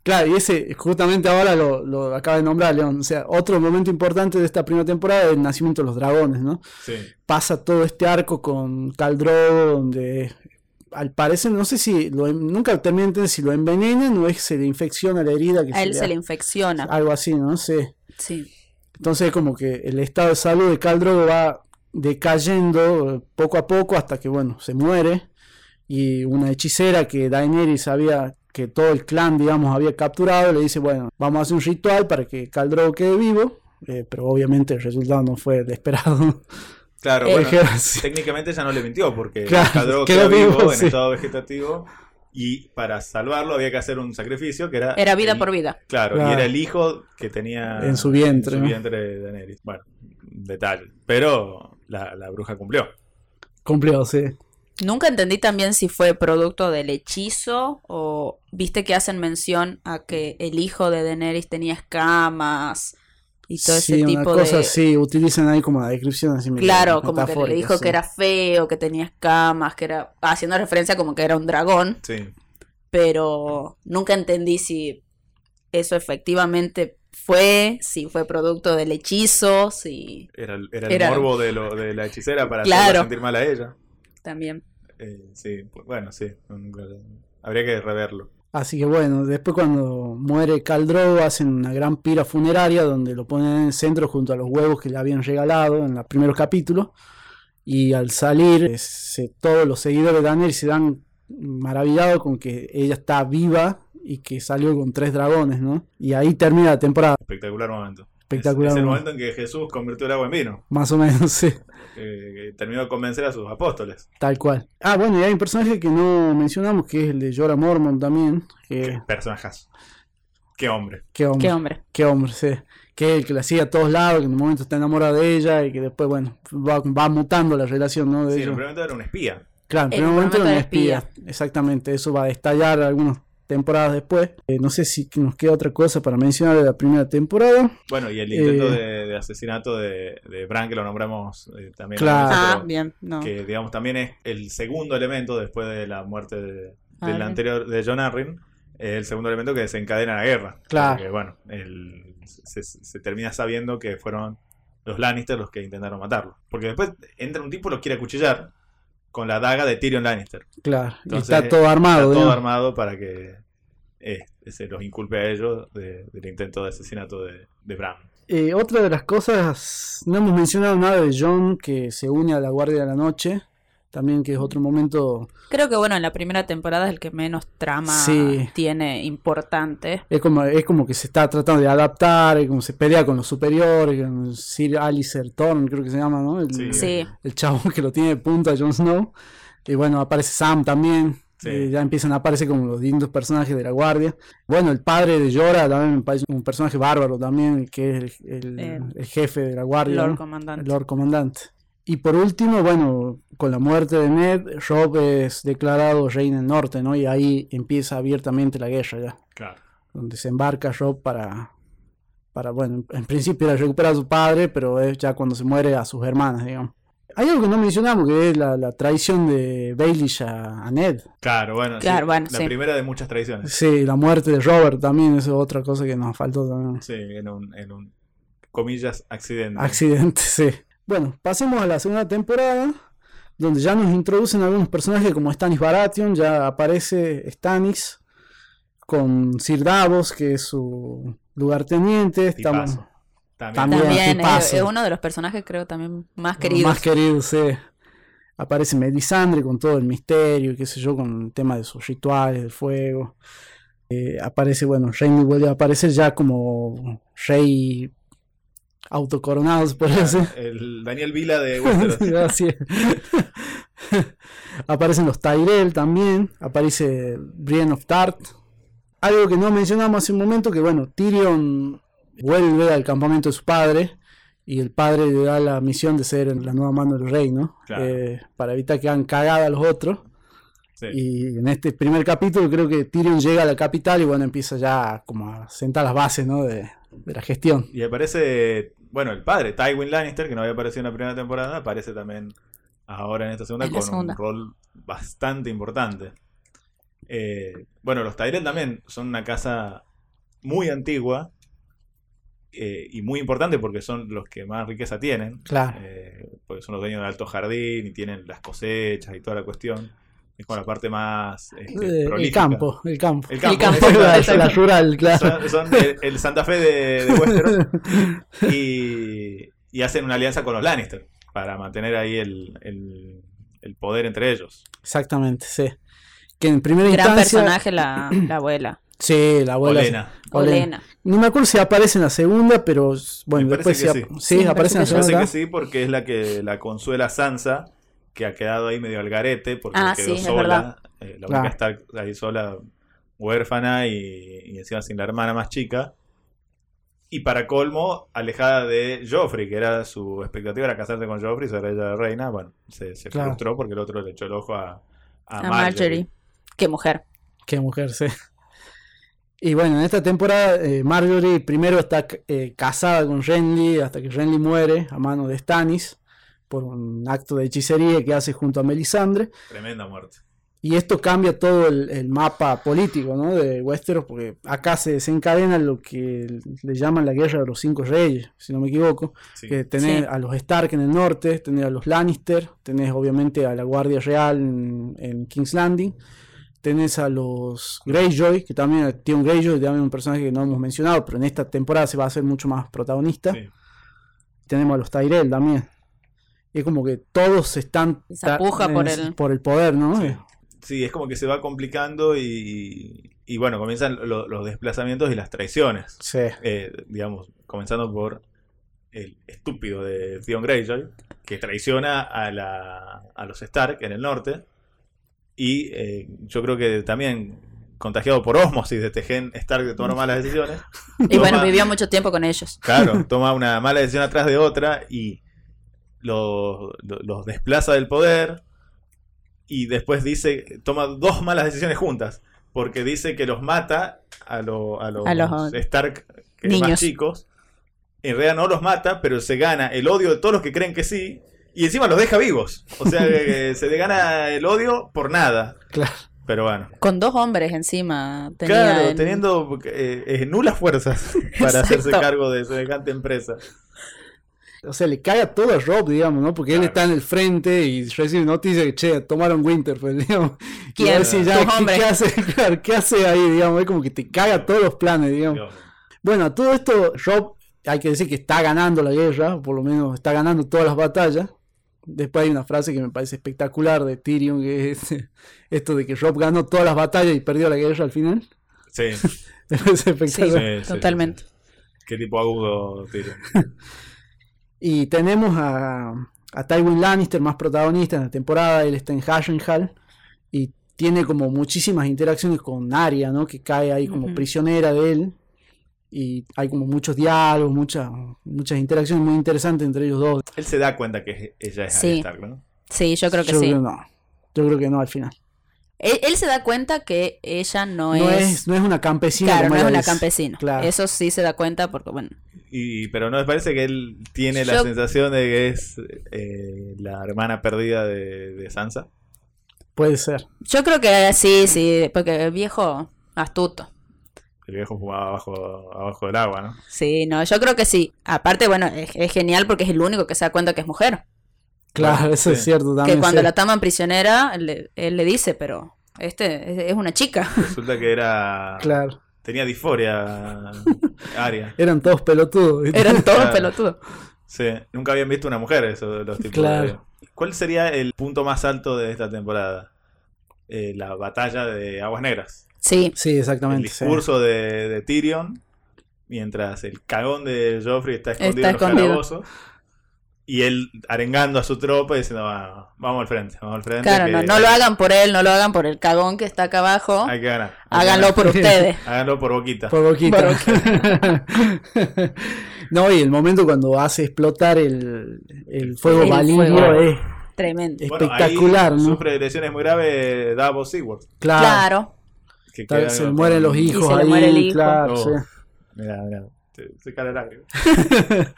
Claro, y ese justamente ahora lo, lo acaba de nombrar León. O sea, otro momento importante de esta primera temporada es el nacimiento de los dragones, ¿no? Sí. Pasa todo este arco con Khal Drogo, donde al parecer, no sé si, lo, nunca entender si lo envenenan o es que se le infecciona la herida. Que A él se ha- le infecciona. Algo así, no sé. Sí. Entonces como que el estado de salud de Khal Drogo va decayendo poco a poco hasta que, bueno, se muere. Y una hechicera que Daenerys sabía que todo el clan, digamos, había capturado, le dice, bueno, vamos a hacer un ritual para que Khal Drogo quede vivo. Eh, pero obviamente el resultado no fue el esperado. Claro, Eh, bueno, sí. técnicamente ya no le mintió porque Claro, quedó quedó vivo, vivo, en sí. estado vegetativo y para salvarlo había que hacer un sacrificio que era... Era vida el- por vida. Claro, Claro. y era el hijo que tenía En su vientre, en su ¿no? vientre de Daenerys. Bueno, detalle. Pero la, la bruja cumplió. Cumplió, sí. Nunca entendí también si fue producto del hechizo o viste que hacen mención a que el hijo de Daenerys tenía escamas y todo sí, ese una tipo cosa de... así, utilizan ahí como la descripción así Claro, como que le dijo sí. que era feo, que tenía escamas, que era haciendo referencia como que era un dragón, Sí. pero nunca entendí si eso efectivamente fue, si fue producto del hechizo, si Era, el- era el Era- morbo de, lo, de la hechicera para Claro. hacerla sentir mal a ella. también. Eh, sí, pues, bueno, sí. Habría que reverlo. Así que bueno, después cuando muere Khal Drogo hacen una gran pira funeraria donde lo ponen en el centro junto a los huevos que le habían regalado en los primeros capítulos. Y al salir, todos los seguidores de Daenerys se dan maravillados con que ella está viva y que salió con tres dragones, ¿no? Y ahí termina la temporada, Espectacular momento. Espectacular Es, es el momento. en que Jesús convirtió el agua en vino. más o menos, sí, eh, que terminó de convencer a sus apóstoles. tal cual. Ah, bueno, y hay un personaje que no mencionamos que es el de Jorah Mormont también. Qué Que, personajazo. Qué hombre. qué hombre. Qué hombre. Qué hombre, sí. Que es el que la sigue a todos lados, que en un momento está enamorado de ella y que después, bueno, va, va mutando la relación, ¿no? De Sí, en un primer momento era un espía. Claro, en un momento era un espía. espía. Exactamente, eso va a estallar algunas temporadas después. Eh, no sé si nos queda otra cosa para mencionar de la primera temporada. Bueno, y el intento Eh. de, de asesinato de, de Bran, que lo nombramos eh, también. Claro. Ah, bien, no. Que, digamos, también es el segundo elemento después de la muerte de- Ah, del anterior, de John Arryn. Es el segundo elemento que desencadena la guerra. Claro. Porque, bueno, el- se, se termina sabiendo que fueron los Lannister los que intentaron matarlo. Porque después entra un tipo y lo quiere acuchillar con la daga de Tyrion Lannister. Claro, y está todo armado. Está todo armado para que eh, se los inculpe a ellos de- del intento de asesinato de, de Bran. Eh, otra de las cosas, no hemos mencionado nada de John que se une a la Guardia de la Noche. También que es otro momento Creo que bueno, en la primera temporada es el que menos trama Sí. tiene importante. Es como, es como que se está tratando de adaptar, es como se pelea con los superiores, con Sir Alistair Thorne, creo que se llama, ¿no? El, Sí. Sí. el chabón que lo tiene de punta, Jon Snow. Y bueno, aparece Sam también. Sí. eh, ya empiezan a aparecer como los distintos personajes de la guardia. Bueno, el padre de Jorah también me parece un personaje bárbaro también, que es el, el- Eh, el jefe de la guardia. Lord ¿no? Comandante. El Lord Comandante. Y por último, bueno, con la muerte de Ned, Rob es declarado rey en el norte, ¿no? Y ahí empieza abiertamente la guerra ya Claro. donde se embarca Rob para, para bueno, en principio era recuperar a su padre, pero es ya cuando se muere a sus hermanas, digamos. Hay algo que no mencionamos, que es la, la traición de Baelish a, a Ned. Claro, bueno, sí, Claro, bueno, la sí. primera de muchas tradiciones. Sí, la muerte de Robert también, eso es otra cosa que nos faltó también. Sí, en un, en un comillas, accidente. Accidente, sí. Bueno, pasemos a la segunda temporada, donde ya nos introducen algunos personajes como Stannis Baratheon, ya aparece Stannis con Sir Davos, que es su lugarteniente. Estamos. También. También. También tipazo. es, es uno de los personajes creo también más queridos. Más queridos, sí. Aparece Melisandre con todo el misterio, qué sé yo, con el tema de sus rituales, del fuego. Eh, aparece, bueno, Rhaenys vuelve a aparecer ya como rey autocoronado, se puede decir. El Daniel Vila de Westeros. Es. Aparecen los Tyrell también. Aparece Brienne of Tart. Algo que no mencionamos hace un momento, que bueno, Tyrion vuelve al campamento de su padre. Y el padre le da la misión de ser la nueva mano del rey, ¿no? Claro. Eh, para evitar que hagan cagada a los otros. Sí. Y en este primer capítulo creo que Tyrion llega a la capital y bueno, empieza ya como a sentar las bases, ¿no? De, de la gestión. Y aparece, bueno, el padre, Tywin Lannister, que no había aparecido en la primera temporada, aparece también ahora en esta segunda En con segunda. un rol bastante importante. Eh, bueno, los Tyrell también son una casa muy antigua eh, y muy importante porque son los que más riqueza tienen. Claro. eh, porque son los dueños del alto jardín y tienen las cosechas y toda la cuestión. Es como la parte más este, Eh, el campo, el campo. El campo, campo, exacto. la, la rural, claro. Son, son el, el Santa Fe de, de Westeros y, y hacen una alianza con los Lannister para mantener ahí el, el- el poder entre ellos. Exactamente, sí. Que en primera Gran instancia. personaje la, la abuela. Sí, la abuela. Olena. Olena. Olena. No me acuerdo si aparece en la segunda, pero bueno, Me después sí, que ap- sí. sí, Sí, aparece en la Me parece segunda. que sí porque es la que la consuela Sansa, que ha quedado ahí medio al garete porque Ah, quedó sí, sola. eh, la Claro. única está ahí sola, huérfana y, y encima sin la hermana más chica. Y para colmo, alejada de Joffrey, que era su expectativa era casarse con Joffrey, ser ella la reina. Bueno, se, se Claro. frustró porque el otro le echó el ojo a, a A Marjorie. Marjorie. Qué mujer. Qué mujer, sí. Y bueno, en esta temporada eh, Marjorie primero está eh, casada con Renly hasta que Renly muere a mano de Stannis por un acto de hechicería que hace junto a Melisandre. Tremenda muerte. Y esto cambia todo el, el mapa político ¿no? de Westeros, porque acá se desencadena lo que le llaman la guerra de los cinco reyes, si no me equivoco. Sí. Que tenés Sí. a los Stark en el norte, tenés a los Lannister, tenés obviamente a la Guardia Real en, en King's Landing, tenés a los Greyjoy, que también tiene un Greyjoy, también un personaje que no hemos mencionado, pero en esta temporada se va a hacer mucho más protagonista. Sí. Tenemos a los Tyrell también. Y es como que todos están Esa puja ta- por el- por el poder, ¿no? Sí. Sí, es como que se va complicando y, y bueno, comienzan lo- los desplazamientos y las traiciones. Sí. Eh, digamos, comenzando por el estúpido de Theon Greyjoy, que traiciona a, la, a los Stark en el norte. Y eh, yo creo que también contagiado por osmosis de este gen Stark de tomar malas decisiones. Y bueno, vivió mucho tiempo con ellos. Claro, toma una mala decisión atrás de otra y los, los- desplaza del poder y después dice, toma dos malas decisiones juntas, porque dice que los mata a, lo- a los, A los Stark que niños. más chicos. En realidad no los mata, pero se gana el odio de todos los que creen que sí. Y encima los deja vivos. O sea, que se le gana el odio por nada. Claro. Pero bueno. Con dos hombres encima. Tenía claro, en- teniendo eh, eh, nulas fuerzas para hacerse cargo de semejante empresa. O sea, le caga todo a Rob, digamos, ¿no? Porque él está en el frente y recibe noticias que, che, tomaron Winterfell, digamos. Y ¿Quién? a ver si ya, ¿qué, hace, claro, ¿qué hace ahí, digamos? Es como que te caga todos los planes, digamos. Dios. Bueno, a todo esto, Rob, hay que decir que está ganando la guerra, o por lo menos está ganando todas las batallas. Después hay una frase que me parece espectacular de Tyrion, que es esto de que Rob ganó todas las batallas y perdió la guerra al final. Sí, Me parece Sí, espectacular. Sí, sí, totalmente. qué tipo agudo Tyrion. Y tenemos a, a Tywin Lannister más protagonista en la temporada. Él está en Harrenhal y tiene como muchísimas interacciones con Arya, ¿no? Que cae ahí como prisionera de él. Y hay como muchos diálogos, muchas, muchas interacciones muy interesantes entre ellos dos. Él se da cuenta que ella es Sí. Arya Stark, ¿no? Sí, yo creo que Yo sí. creo no. Yo creo que no al final. Él, él se da cuenta que ella no, No es... es, no es una campesina. Claro, no es una campesina. Claro. Eso sí se da cuenta porque, bueno, Y, pero no les parece que él tiene la sensación de que es eh, la hermana perdida de, de Sansa. Puede ser. yo creo que sí, sí, porque el viejo astuto. El viejo jugaba abajo, abajo del agua, ¿no? Sí, no, yo creo que sí. Aparte, bueno, es, es genial porque es el único que se da cuenta que es mujer. Claro, eso es cierto también. que cuando sí. la toman prisionera, él, le- él le dice, pero este es, una chica. Resulta que era. Claro. Tenía disforia Arya. Eran todos pelotudos. ¿viste? Eran todos Claro. pelotudos. Sí, nunca habían visto una mujer eso, los tipos Claro. de- ¿Cuál sería el punto más alto de esta temporada? Eh, la batalla de Aguas Negras. Sí, Sí, El exactamente. sí. discurso de, de Tyrion, mientras el cagón de Joffrey está escondido Está en los escondido. calabozos. Y él arengando a su tropa y diciendo, "Va, vamos al frente, vamos al frente. claro, que no, no hay- lo hagan por él, no lo hagan por el cagón que está acá abajo. Hay que ganar. hay Háganlo ganar. por ustedes. Háganlo por boquita. Por boquita. no, y el momento cuando hace explotar el, el fuego El valirio fuego. es Tremendo. Bueno, espectacular, ahí ¿no? Sufre lesiones muy graves Davos Seward. claro. Claro. Que tal- se mueren los Y hijos se le ahí, muere el hijo. claro, Oh. sí. Mira, mira, se, se cae la lágrima.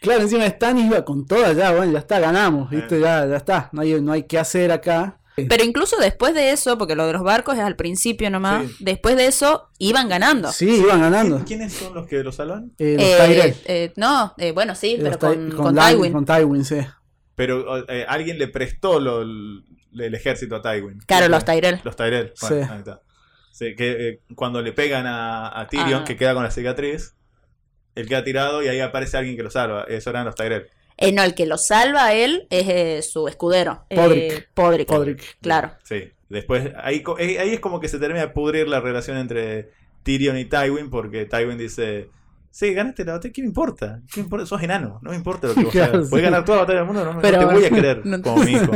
Claro, encima Stan iba con toda ya, bueno, ya está, ganamos, Eh. ¿viste? Ya, ya está, no hay, no hay que hacer acá. Pero incluso después de eso, porque lo de los barcos es al principio nomás, Sí. después de eso iban ganando. Sí, iban ganando. ¿Quién- ¿Quiénes son los que lo salvan? Eh, los Eh, Tyrell. eh, no, eh, bueno, sí, Eh, pero con, con Lan- Tywin. Con Tywin, sí. Pero eh, alguien le prestó lo- el ejército a Tywin. Claro, los Tyrell. Los Tyrell. Bueno, Sí. ahí está. Sí, que eh, cuando le pegan a, a Tyrion, Ah. que queda con la cicatriz, él queda tirado y ahí aparece alguien que lo salva. Eso eran los Tyrell. Eh, no, el que lo salva a él es eh, su escudero. eh, Podrick. Podrick. Podrick. Claro. Sí. Después, ahí, co- eh, ahí es como que se termina de pudrir la relación entre Tyrion y Tywin, porque Tywin dice. Sí, ganaste la batalla, ¿qué me importa? ¿Qué me importa? Sos enano, no me importa lo que vos Claro, hagas. sí. Puedes ganar toda la batalla del mundo, no, no Pero- te voy a querer no- como mi hijo.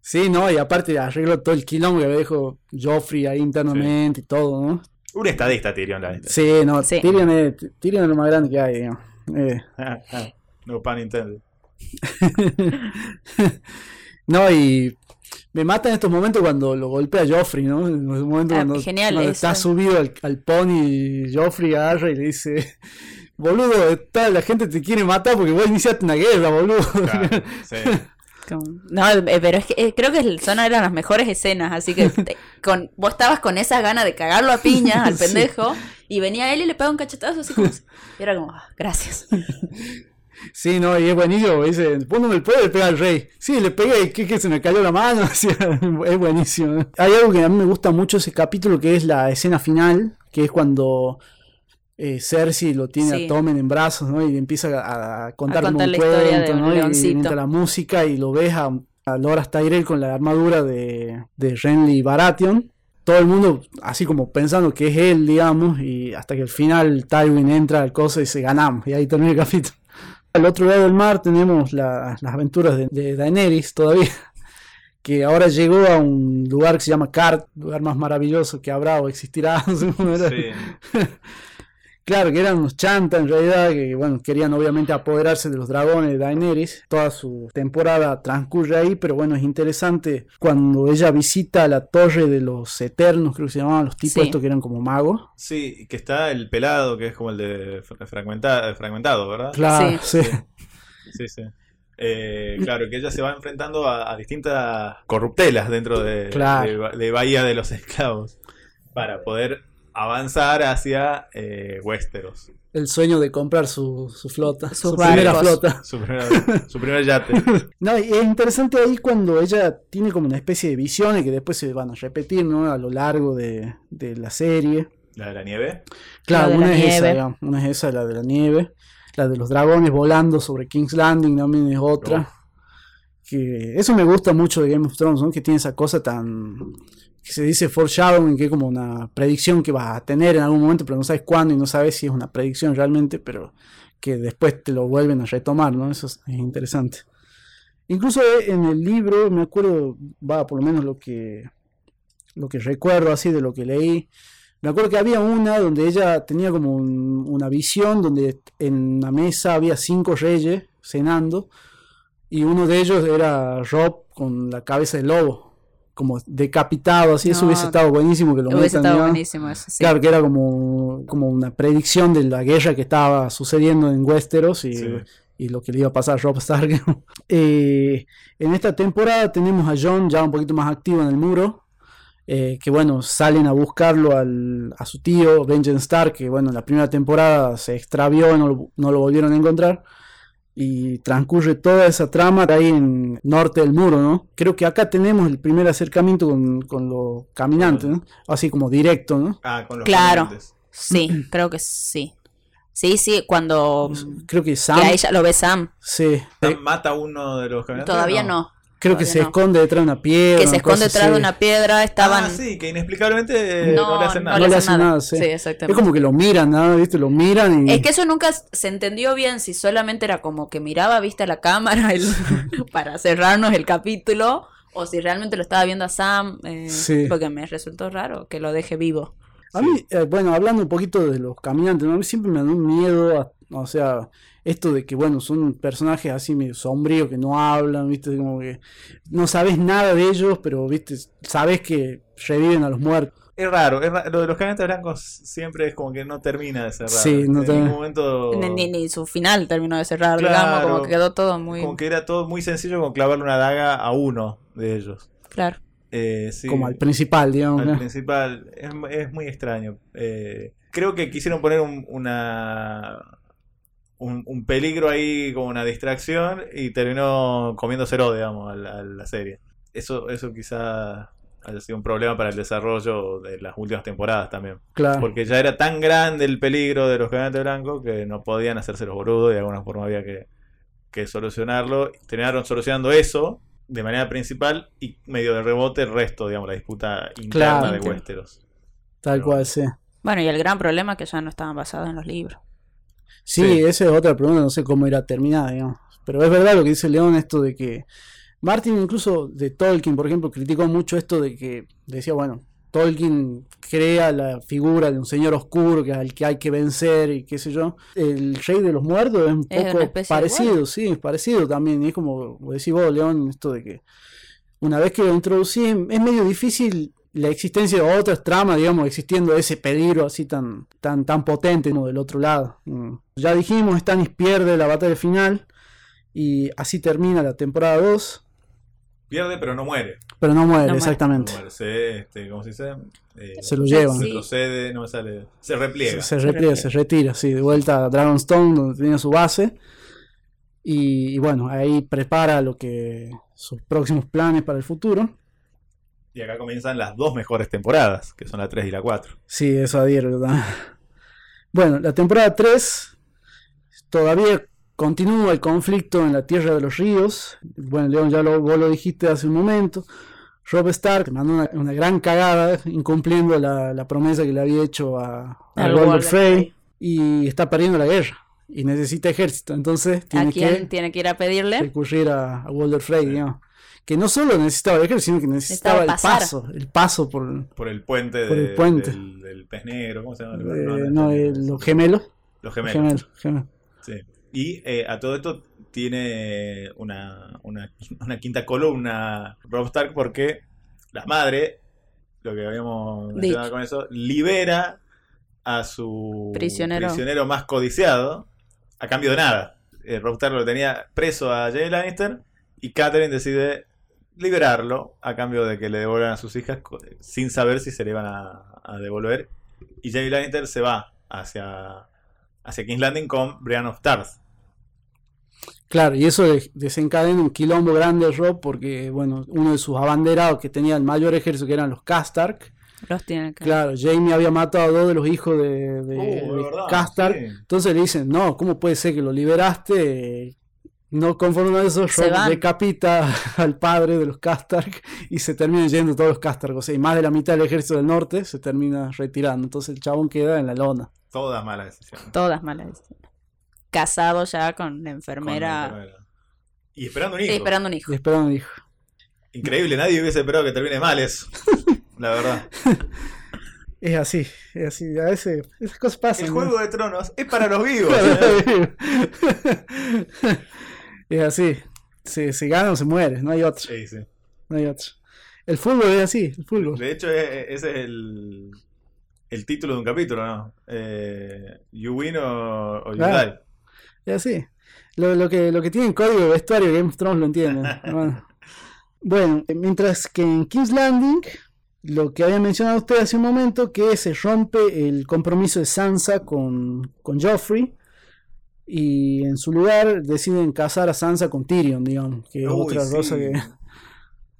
Sí, no, y aparte arregló todo el quilombo que me dejó Joffrey ahí internamente y todo, ¿no? Un estadista, Tyrion, la neta. Sí, no, Sí. Tyrion, es, Tyrion es lo más grande que hay, digamos. Eh, no pan Nintendo. no, y me mata en estos momentos cuando lo golpea Joffrey, ¿no? En los momentos Ah, cuando, genial cuando eso. está subido al, al pony, Joffrey agarra y le dice, boludo, está- la gente te quiere matar porque vos iniciaste una guerra, boludo. Claro, sí. Como- No, eh, pero es que eh, creo que son eran las mejores escenas, así que te- con, vos estabas con esas ganas de cagarlo a piñas al Sí. pendejo y venía él y le pegaba un cachetazo así como... Y era como, ah, gracias. Sí, no, y es buenísimo, dice, vos no me puedes pegar al rey. Sí, le pegué, que, que se me cayó la mano, es buenísimo. Hay algo que a mí me gusta mucho ese capítulo, que es la escena final, que es cuando eh, Cersei lo tiene Sí. a Tommen en brazos, ¿no? Y empieza a, a contar, un la historia cuento, de un ¿no? Y mientras la música y lo ves a, a Loras Tyrell con la armadura de, de Renly Baratheon. Todo el mundo así como pensando que es él, digamos, y hasta que al final Tywin entra al coso y se ganamos, y ahí termina el capítulo. Al otro lado del mar tenemos la- las aventuras de, de Daenerys todavía, que ahora llegó a un lugar que se llama Kart, lugar más maravilloso que habrá o existirá. Sí. Claro, que eran unos chantas en realidad, que bueno, querían obviamente apoderarse de los dragones de Daenerys. Toda su temporada transcurre ahí, pero bueno, es interesante cuando ella visita la torre de los eternos, creo que se llamaban los tipos Sí. estos que eran como magos. Sí, que está el pelado, que es como el de fra- fragmenta- fragmentado, ¿verdad? Claro, sí. Sí, sí. Eh, claro, que ella se va enfrentando a, a distintas corruptelas dentro de, Claro. de Bahía de los Esclavos para poder avanzar hacia eh, Westeros. El sueño de comprar su, su flota, su primera flota. Su primer, su primer yate. No, y es interesante ahí cuando ella tiene como una especie de visiones que después se van a repetir, ¿no? A lo largo de, de la serie. La de la nieve. Claro, La una es esa, digamos, una es esa, la de la nieve. La de los dragones volando sobre King's Landing también es otra. Que eso me gusta mucho de Game of Thrones, ¿no? Que tiene esa cosa tan que se dice foreshadowing, que es como una predicción que vas a tener en algún momento, pero no sabes cuándo y no sabes si es una predicción realmente, pero que después te lo vuelven a retomar, ¿no? Eso es, es interesante. Incluso en el libro, me acuerdo, va por lo menos lo que lo que recuerdo así de lo que leí, me acuerdo que había una donde ella tenía como un- una visión donde en una mesa había cinco reyes cenando y uno de ellos era Rob con la cabeza de lobo, como decapitado, así eso No, hubiese estado buenísimo que lo Hubiese metan, estado buenísimo eso, sí. Claro que era como, como una predicción de la guerra que estaba sucediendo en Westeros y, Sí. y lo que le iba a pasar a Rob Stark. Eh, en esta temporada tenemos a John ya un poquito más activo en el muro. eh, que bueno, salen a buscarlo al- a su tío, Benjen Stark, que bueno, en la primera temporada se extravió, no lo, no lo volvieron a encontrar. Y transcurre toda esa trama ahí en norte del muro, ¿no? Creo que acá tenemos el primer acercamiento con, con los caminantes, ¿no? Así como directo, ¿no? Ah, con los Claro. caminantes. Sí, creo que sí. Sí, sí, cuando... Creo que Que Sam. ahí ya lo ve Sam. Sí, ¿Sam mata a uno de los caminantes? Todavía no. Creo que se no. esconde detrás de una piedra. Que se esconde detrás así. de una piedra, estaban... Ah, sí, que inexplicablemente eh, no, no, le hacen nada. No le hacen nada, sí. sí. Es exactamente. como que lo miran, ¿no? ¿Viste? Lo miran y. Es que eso nunca se entendió bien si solamente era como que miraba, viste, la cámara el- para cerrarnos el capítulo o si realmente lo estaba viendo a Sam, eh, Sí. porque me resultó raro que lo deje vivo. A mí, eh, bueno, hablando un poquito de los caminantes, ¿no? A mí siempre me da un miedo, a- o sea, esto de que, bueno, son personajes así medio sombríos que no hablan, ¿viste? Como que no sabes nada de ellos, pero, ¿viste? Sabes que reviven a los muertos. Es raro, es ra- lo de los caminantes blancos siempre es como que no termina de cerrar. Sí, no en termina. ningún momento. Ni, ni- ni su final terminó de cerrar, Claro. digamos, como que quedó todo muy Como que era todo muy sencillo como clavarle una daga a uno de ellos. claro. Eh, sí, Como al principal, digamos. al ¿no? principal. Es, es muy extraño. Eh, creo que quisieron poner un, una. Un, un peligro ahí como una distracción y terminó comiéndoselo, digamos, a la, a la serie. eso, eso quizá haya sido un problema para el desarrollo de las últimas temporadas también. Claro. Porque ya era tan grande el peligro de los caminantes blancos que no podían hacerse los boludos y de alguna forma había que, que solucionarlo. Terminaron solucionando eso de manera principal y medio de rebote el resto, digamos, la disputa interna Claro. de Westeros. Tal Pero- cual, sí. Bueno, y el gran problema es que ya no estaban basados en los libros. Sí, Sí. esa es otra pregunta, no sé cómo irá a terminar, digamos. Pero es verdad lo que dice León, esto de que Martin, incluso de Tolkien, por ejemplo, criticó mucho esto de que decía, bueno, Tolkien crea la figura de un señor oscuro que al que hay que vencer y qué sé yo. El rey de los muertos es un Es poco parecido, sí, es parecido también. Y es como como decís vos, León, esto de que una vez que lo introducí, es medio difícil la existencia de otras tramas, digamos, existiendo ese peligro así tan, tan, tan potente como del otro lado. Mm. Ya dijimos, Stannis pierde la batalla final y así termina la temporada 2, Pierde, pero no muere. pero no muere, exactamente. No muere. Se, este, ¿cómo se dice? Eh, Se lo llevan. Sí. Retrocede, no me sale. Se repliega. Se, se repliega, se retira, sí, de vuelta a Dragonstone, donde tenía su base. Y, y bueno, ahí prepara lo que sus próximos planes para el futuro. Y acá comienzan las dos mejores temporadas, que son la 3 y la 4. Sí, eso adhiero. también. Bueno, la temporada 3 todavía continúa el conflicto en la Tierra de los Ríos. Bueno, León, ya lo, vos lo dijiste hace un momento. Rob Stark mandó una, una gran cagada, incumpliendo la, la promesa que le había hecho a, a Walder Frey, y está perdiendo la guerra y necesita ejército. Entonces ¿A tiene quién que tiene que ir a pedirle? recurrir a, a Walder Frey, digamos. Que no solo necesitaba el ejército, sino que necesitaba Necesitaba el paso, el paso por Por el puente, Por el de- puente. Del, del pez negro, ¿cómo se llama? eh, No, no, no, no, eh, los gemelos. Los Los gemelos. gemelos, gemelos. Sí. Y eh, a todo esto tiene una, una, una quinta columna Rob Stark porque la madre, lo que habíamos mencionado Dicho. con eso, libera a su Prisionero. más codiciado a cambio de nada. Eh, Rob Stark lo tenía preso a Jay Lannister y Catherine decide liberarlo a cambio de que le devuelvan a sus hijas sin saber si se le iban a, a devolver. Y Jay Lannister se va hacia, hacia King's Landing con Brian of Tarth. Claro, y eso de- desencadena un quilombo grande de Rob porque, bueno, uno de sus abanderados que tenía el mayor ejército que eran los Castark. Los tiene que. Claro, Jamie había matado a dos de los hijos de, de, Uh, de de verdad, Castark. sí. Entonces le dicen, no, ¿cómo puede ser que lo liberaste? No conforme a eso, van. decapita al padre de los Castark y se terminan yendo todos los Castark. O sea, y más de la mitad del ejército del norte se termina retirando. Entonces el chabón queda en la lona. Todas malas decisiones. Todas malas decisiones. Casado ya con la enfermera. Con la enfermera. Y esperando un hijo. Sí, esperando un hijo. Y esperando un hijo. Increíble, nadie hubiese esperado que termine mal eso. La verdad. Es así, es así. A veces esas cosas pasan. El ¿no? juego de tronos es para los vivos. ¿eh? es así. Se, se gana o se muere, no hay otro. Sí, sí. No hay otro. El fútbol es así, el fútbol. De hecho, e- ese es el, el título de un capítulo, ¿no? Eh, you win o, o you Claro. die. Es así. Lo, lo que, lo que tiene en código de vestuario Game of Thrones lo entienden. Bueno. Bueno, mientras que en King's Landing, lo que había mencionado usted hace un momento, que se rompe el compromiso de Sansa con, con Joffrey. Y en su lugar deciden casar a Sansa con Tyrion, digamos, que es Uy, otra sí. cosa que...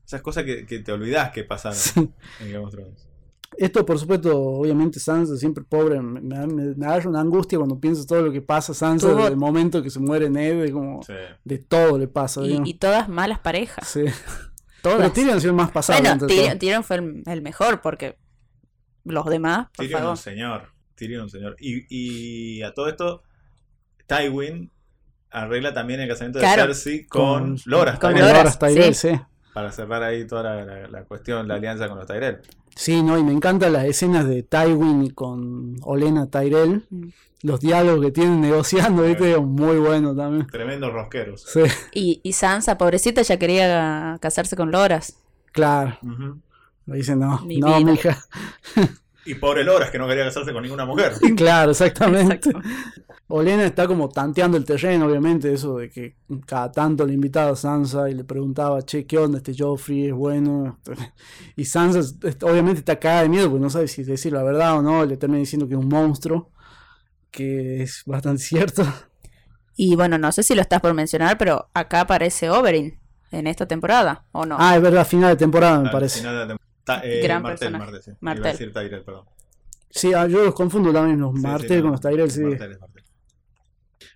Esas cosas que, que te olvidás que pasaron Sí. en Game of Thrones. Esto, por supuesto, obviamente Sansa siempre pobre, me, me, me- agarra una angustia cuando pienso todo lo que pasa a Sansa desde el momento que se muere Ned, de como Sí. de todo le pasa. Y, digamos. y todas malas parejas. Sí. Todas. Pero Tyrion ha sido el más pasado. bueno, Tyrion, todos. Tyrion fue el, el mejor porque los demás, por Tyrion favor. un señor. Tyrion un señor. Y, y a todo esto, Tywin arregla también el casamiento de Claro. Cersei con, Con- Loras con también, Loras. Loras Tyrell, sí. sí. para cerrar ahí toda la, la- la cuestión, la alianza con los Tyrell. Sí, no, y me encantan las escenas de Tywin con Olena Tyrell. Los diálogos que tienen negociando, ¿viste? Muy bueno también. Tremendos rosqueros. Sí, Y, y Sansa, pobrecita, ya quería casarse con Loras. claro. Le dicen, no, Mi no, vida. mija. Y pobre Loras, que no quería casarse con ninguna mujer. Claro, exactamente. Exacto. Olena está como tanteando el terreno, obviamente, eso de que cada tanto le invitaba a Sansa y le preguntaba, che, ¿qué onda este Joffrey? ¿Es bueno? Y Sansa obviamente está cagada de miedo porque no sabe si decir la verdad o no, le termina diciendo que es un monstruo, que es bastante cierto. Y bueno, no sé si lo estás por mencionar, pero acá aparece Oberyn. en esta temporada, ¿o no? Ah, es verdad, final de temporada me parece. final de la tem- Ta- eh, Gran Martel, personaje. Martel, sí. Martel. Iba a decir Tyrell, perdón. Sí, ah, yo los confundo también, los Sí, sí, Martel no, con los Tyrell, sí. Martel Martel.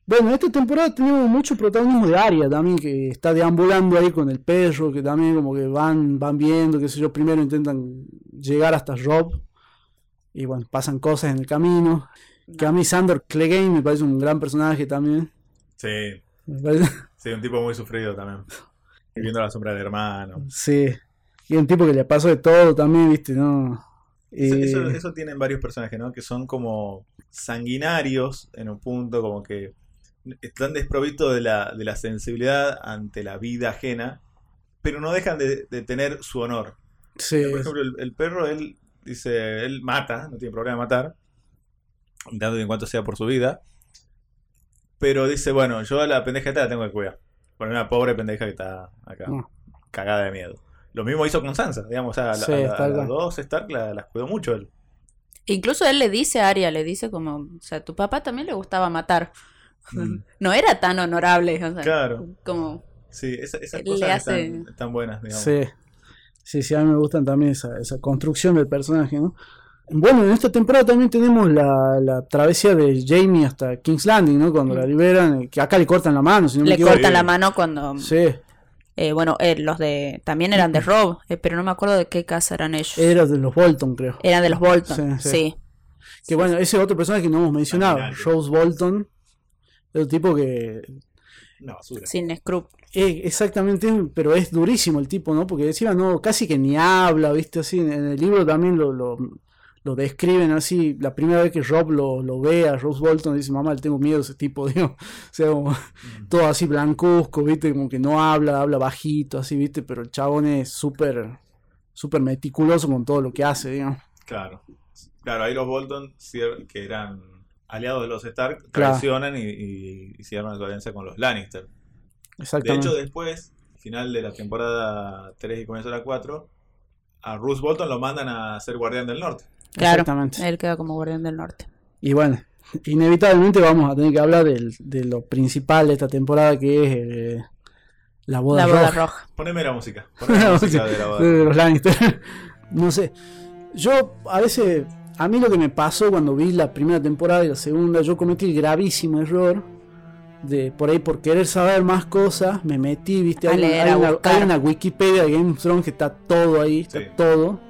Bueno, en esta temporada tenemos mucho protagonismo de Arya también, que está deambulando ahí con el perro, que también como que van, van viendo, qué sé yo, primero intentan llegar hasta Rob, y bueno, pasan cosas en el camino. Que a mí Sandor Clegane me parece un gran personaje también. Sí, Me parece- sí, un tipo muy sufrido también. Viviendo la sombra del hermano. sí. Y un tipo que le pasó de todo también, viste, ¿no? Eso, eso tienen varios personajes, ¿no? Que son como sanguinarios en un punto, como que están desprovistos de la, de la sensibilidad ante la vida ajena, pero no dejan de, de tener su honor. sí, Por ejemplo, el, el perro, él dice, él mata, no tiene problema en matar, tanto y en cuanto sea por su vida, pero dice, bueno, yo a la pendeja esta la tengo que cuidar. Por una pobre pendeja que está acá, Mm. cagada de miedo. Lo mismo hizo con Sansa, digamos, o sea, a, la- Sí, a a las dos Stark la- las cuidó mucho él. Incluso él le dice a Arya, le dice como, o sea, tu papá también le gustaba matar. Mm. No era tan honorable, o sea, Claro. como Sí, esa- esas cosas hace- están, están buenas, digamos. Sí, sí, sí, a mí me gustan también esa, esa construcción del personaje, ¿no? Bueno, en esta temporada también tenemos la, la travesía de Jamie hasta King's Landing, ¿no? Cuando Mm. la liberan, eh, que acá le cortan la mano, si no me le equivoco. cortan Sí. la mano cuando, Sí, eh, bueno, eh, los de, también eran de Rob, eh, pero no me acuerdo de qué casa eran ellos. era de los Bolton, creo. Eran de los Bolton, Sí, sí. sí. Que bueno, ese otro personaje que no hemos mencionado. Rose Bolton, es un tipo que Una basura. Sin escrúpulos. Eh, exactamente, pero es durísimo el tipo, ¿no? Porque encima no, casi que ni habla, ¿viste? Así, en, el libro también lo, lo, lo describen así. La primera vez que Rob lo, lo ve a Rose Bolton, dice, mamá, le tengo miedo a ese tipo, digo. O sea, como, Mm. todo así blancuzco, ¿viste? Como que no habla, habla bajito, así, ¿viste? Pero el chabón es súper, súper meticuloso con todo lo que hace, digamos. Claro. Claro, ahí los Bolton, que eran aliados de los Stark, Claro. traicionan y, y hicieron una alianza con los Lannister. De Exactamente. hecho, después, final de la temporada 3 y comienzo de la 4, a Bruce Bolton lo mandan a ser guardián del norte. Claro, Exactamente. él queda como guardián del norte. Y bueno, inevitablemente vamos a tener que hablar del- de lo principal de esta temporada que es eh, la boda La boda roja. roja. Poneme la música. Poneme la música de la boda. de los Lannister. no sé. Yo a veces, a mí lo que me pasó cuando vi la primera temporada y la segunda, yo cometí el gravísimo error de por ahí por querer saber más cosas, me metí, viste, A hay, una- leer, hay a una, buscar. hay una Wikipedia de Game of Thrones que está todo ahí, está Sí. todo.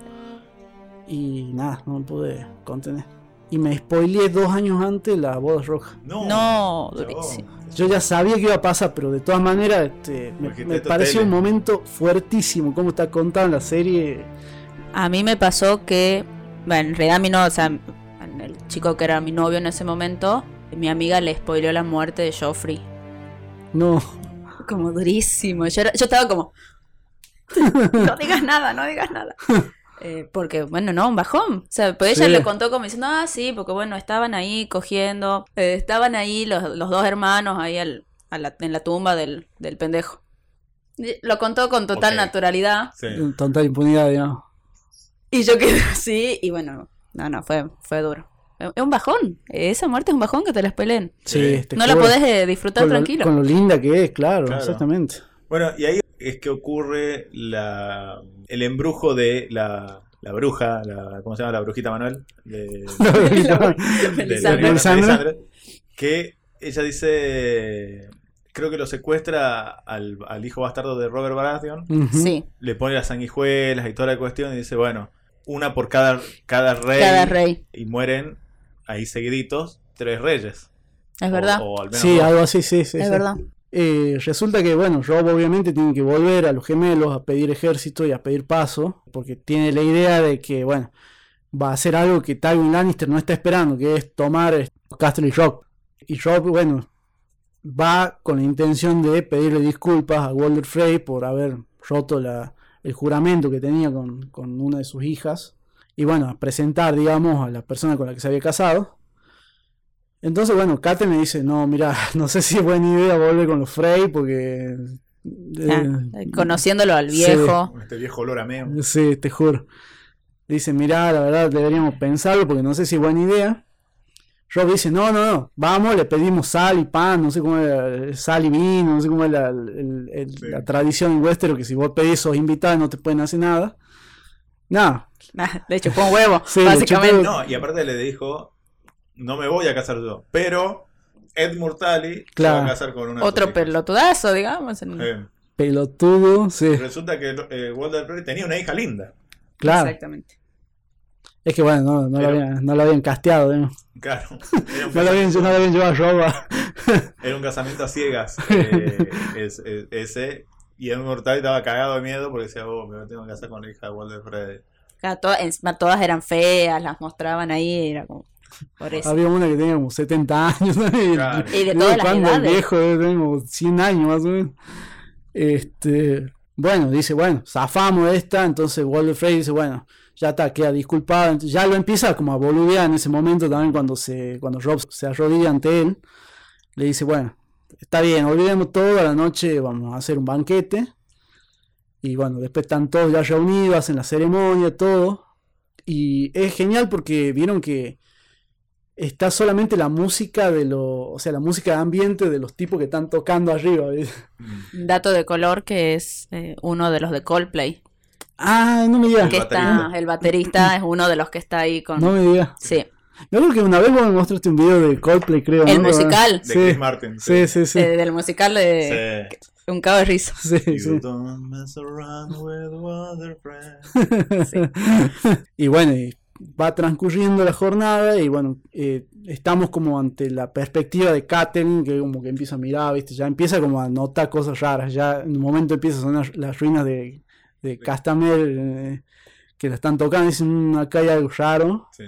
Y nada, no me pude contener. Y me spoileé dos años antes la boda roja. No, No, durísimo. Yo ya sabía que iba a pasar, pero de todas maneras este, me, me pareció tele. un momento fuertísimo, como está contada en la serie. A mí me pasó que, bueno, en realidad mí no, o sea, el chico que era mi novio en ese momento, mi amiga le spoileó la muerte de Joffrey. No, Como durísimo. Yo, era- yo estaba como, no digas nada, no digas nada. Eh, porque, bueno, no, un bajón. O sea, pues ella Sí. le contó como diciendo, ah, sí, porque bueno, estaban ahí cogiendo, eh, estaban ahí los, los dos hermanos ahí al- a la- en la tumba del, del pendejo. Y Lo contó con total naturalidad. Sí. total impunidad, digamos. Y yo quedé así, y bueno, no, no, fue, fue duro. Es un bajón. Esa muerte es un bajón que te la peleen. Sí, te No la podés eh, disfrutar con lo, tranquilo. con lo linda que es, claro, Claro. exactamente. Bueno, y ahí es que ocurre la, el embrujo de la, la bruja, la, ¿cómo se llama? La brujita Manuel. De, de Melisandre. Melisandre, Melisandre. que ella dice, creo que lo secuestra al, al hijo bastardo de Robert Baratheon. Sí, le pone las sanguijuelas y toda la cuestión y dice, bueno, una por cada, cada rey, cada rey. y mueren ahí seguiditos tres reyes. Es verdad. O, o al menos Sí, dos. algo así, sí, sí. es sí. verdad. Eh, resulta que, bueno, Rob obviamente tiene que volver a los gemelos a pedir ejército y a pedir paso, porque tiene la idea de que, bueno, va a hacer algo que Tywin Lannister no está esperando, que es tomar eh, Castle Rock. Y Rob, bueno, va con la intención de pedirle disculpas a Walder Frey por haber roto la, el juramento que tenía con, con una de sus hijas. Y bueno, a presentar, digamos, a la persona con la que se había casado. Entonces, bueno, Kate me dice, no, mira, no sé si es buena idea volver con los Frey porque... Ah, eh, conociéndolo al sí. viejo. Con Este viejo olor a meo. Sí, te juro. Dice, mirá, la verdad deberíamos pensarlo porque no sé si es buena idea. Rob dice, no, no, no, vamos, le pedimos sal y pan, no sé cómo es, sal y vino, no sé cómo es la, el- el- Sí. la tradición en Westeros, que si vos pedís esos invitados no te pueden hacer nada. Nada, Nah, le chupó un huevo, Sí, básicamente. chupó- No, y aparte le dijo, no me voy a casar yo, pero Ed Murtali se Claro. va a casar con una Otro pelotudazo, digamos. en- Eh, pelotudo, sí, resulta que eh, Walter Frey tenía una hija linda. claro. Exactamente. Es que bueno, no, no, lo, Pero- habían, no lo habían casteado, ¿no? Claro. No lo habían, no lo habían llevado a Rob a- era un casamiento a ciegas. eh, es- es- ese. Y Ed Murtali estaba cagado de miedo porque decía, oh, me tengo que casar con la hija de Walter Frey. Claro, todas- encima todas eran feas, las mostraban ahí, era como. Por eso. Había una que tenía como 70 años. ¿no? Y- Claro. Y de todas las cuando el edades. viejo como 100 años más o menos. Este, bueno, dice, bueno, zafamos esta, entonces Walter Frey dice, bueno, ya está, queda disculpado, ya lo empieza como a boludear en ese momento también cuando se cuando Rob se arrodilla ante él, le dice, bueno, está bien, olvidemos todo, a la noche vamos a hacer un banquete. Y bueno, después están todos ya reunidos, hacen la ceremonia, todo. Y es genial porque vieron que está solamente la música de lo, o sea, la música de ambiente de los tipos que están tocando arriba. dato de color que es eh, uno de los de Coldplay. Ah, no me digas. Que baterista. está, el baterista es uno de los que está ahí con. No me digas. Sí, Yo creo que una vez vos me mostraste un video de Coldplay, creo. el ¿no? musical. De Sí. Chris Martin. Sí, sí, sí. eh, del musical de Sí. Un cabo de risa. Sí, You sí. don't mess around with Walter Frey. y bueno, y va transcurriendo la jornada y bueno, eh, estamos como ante la perspectiva de Katherine, que como que empieza a mirar, ¿viste? ya empieza como a notar cosas raras, ya en un momento empieza a sonar las ruinas de, de Castamere eh, que la están tocando, "Mm, acá hay algo raro. Sí.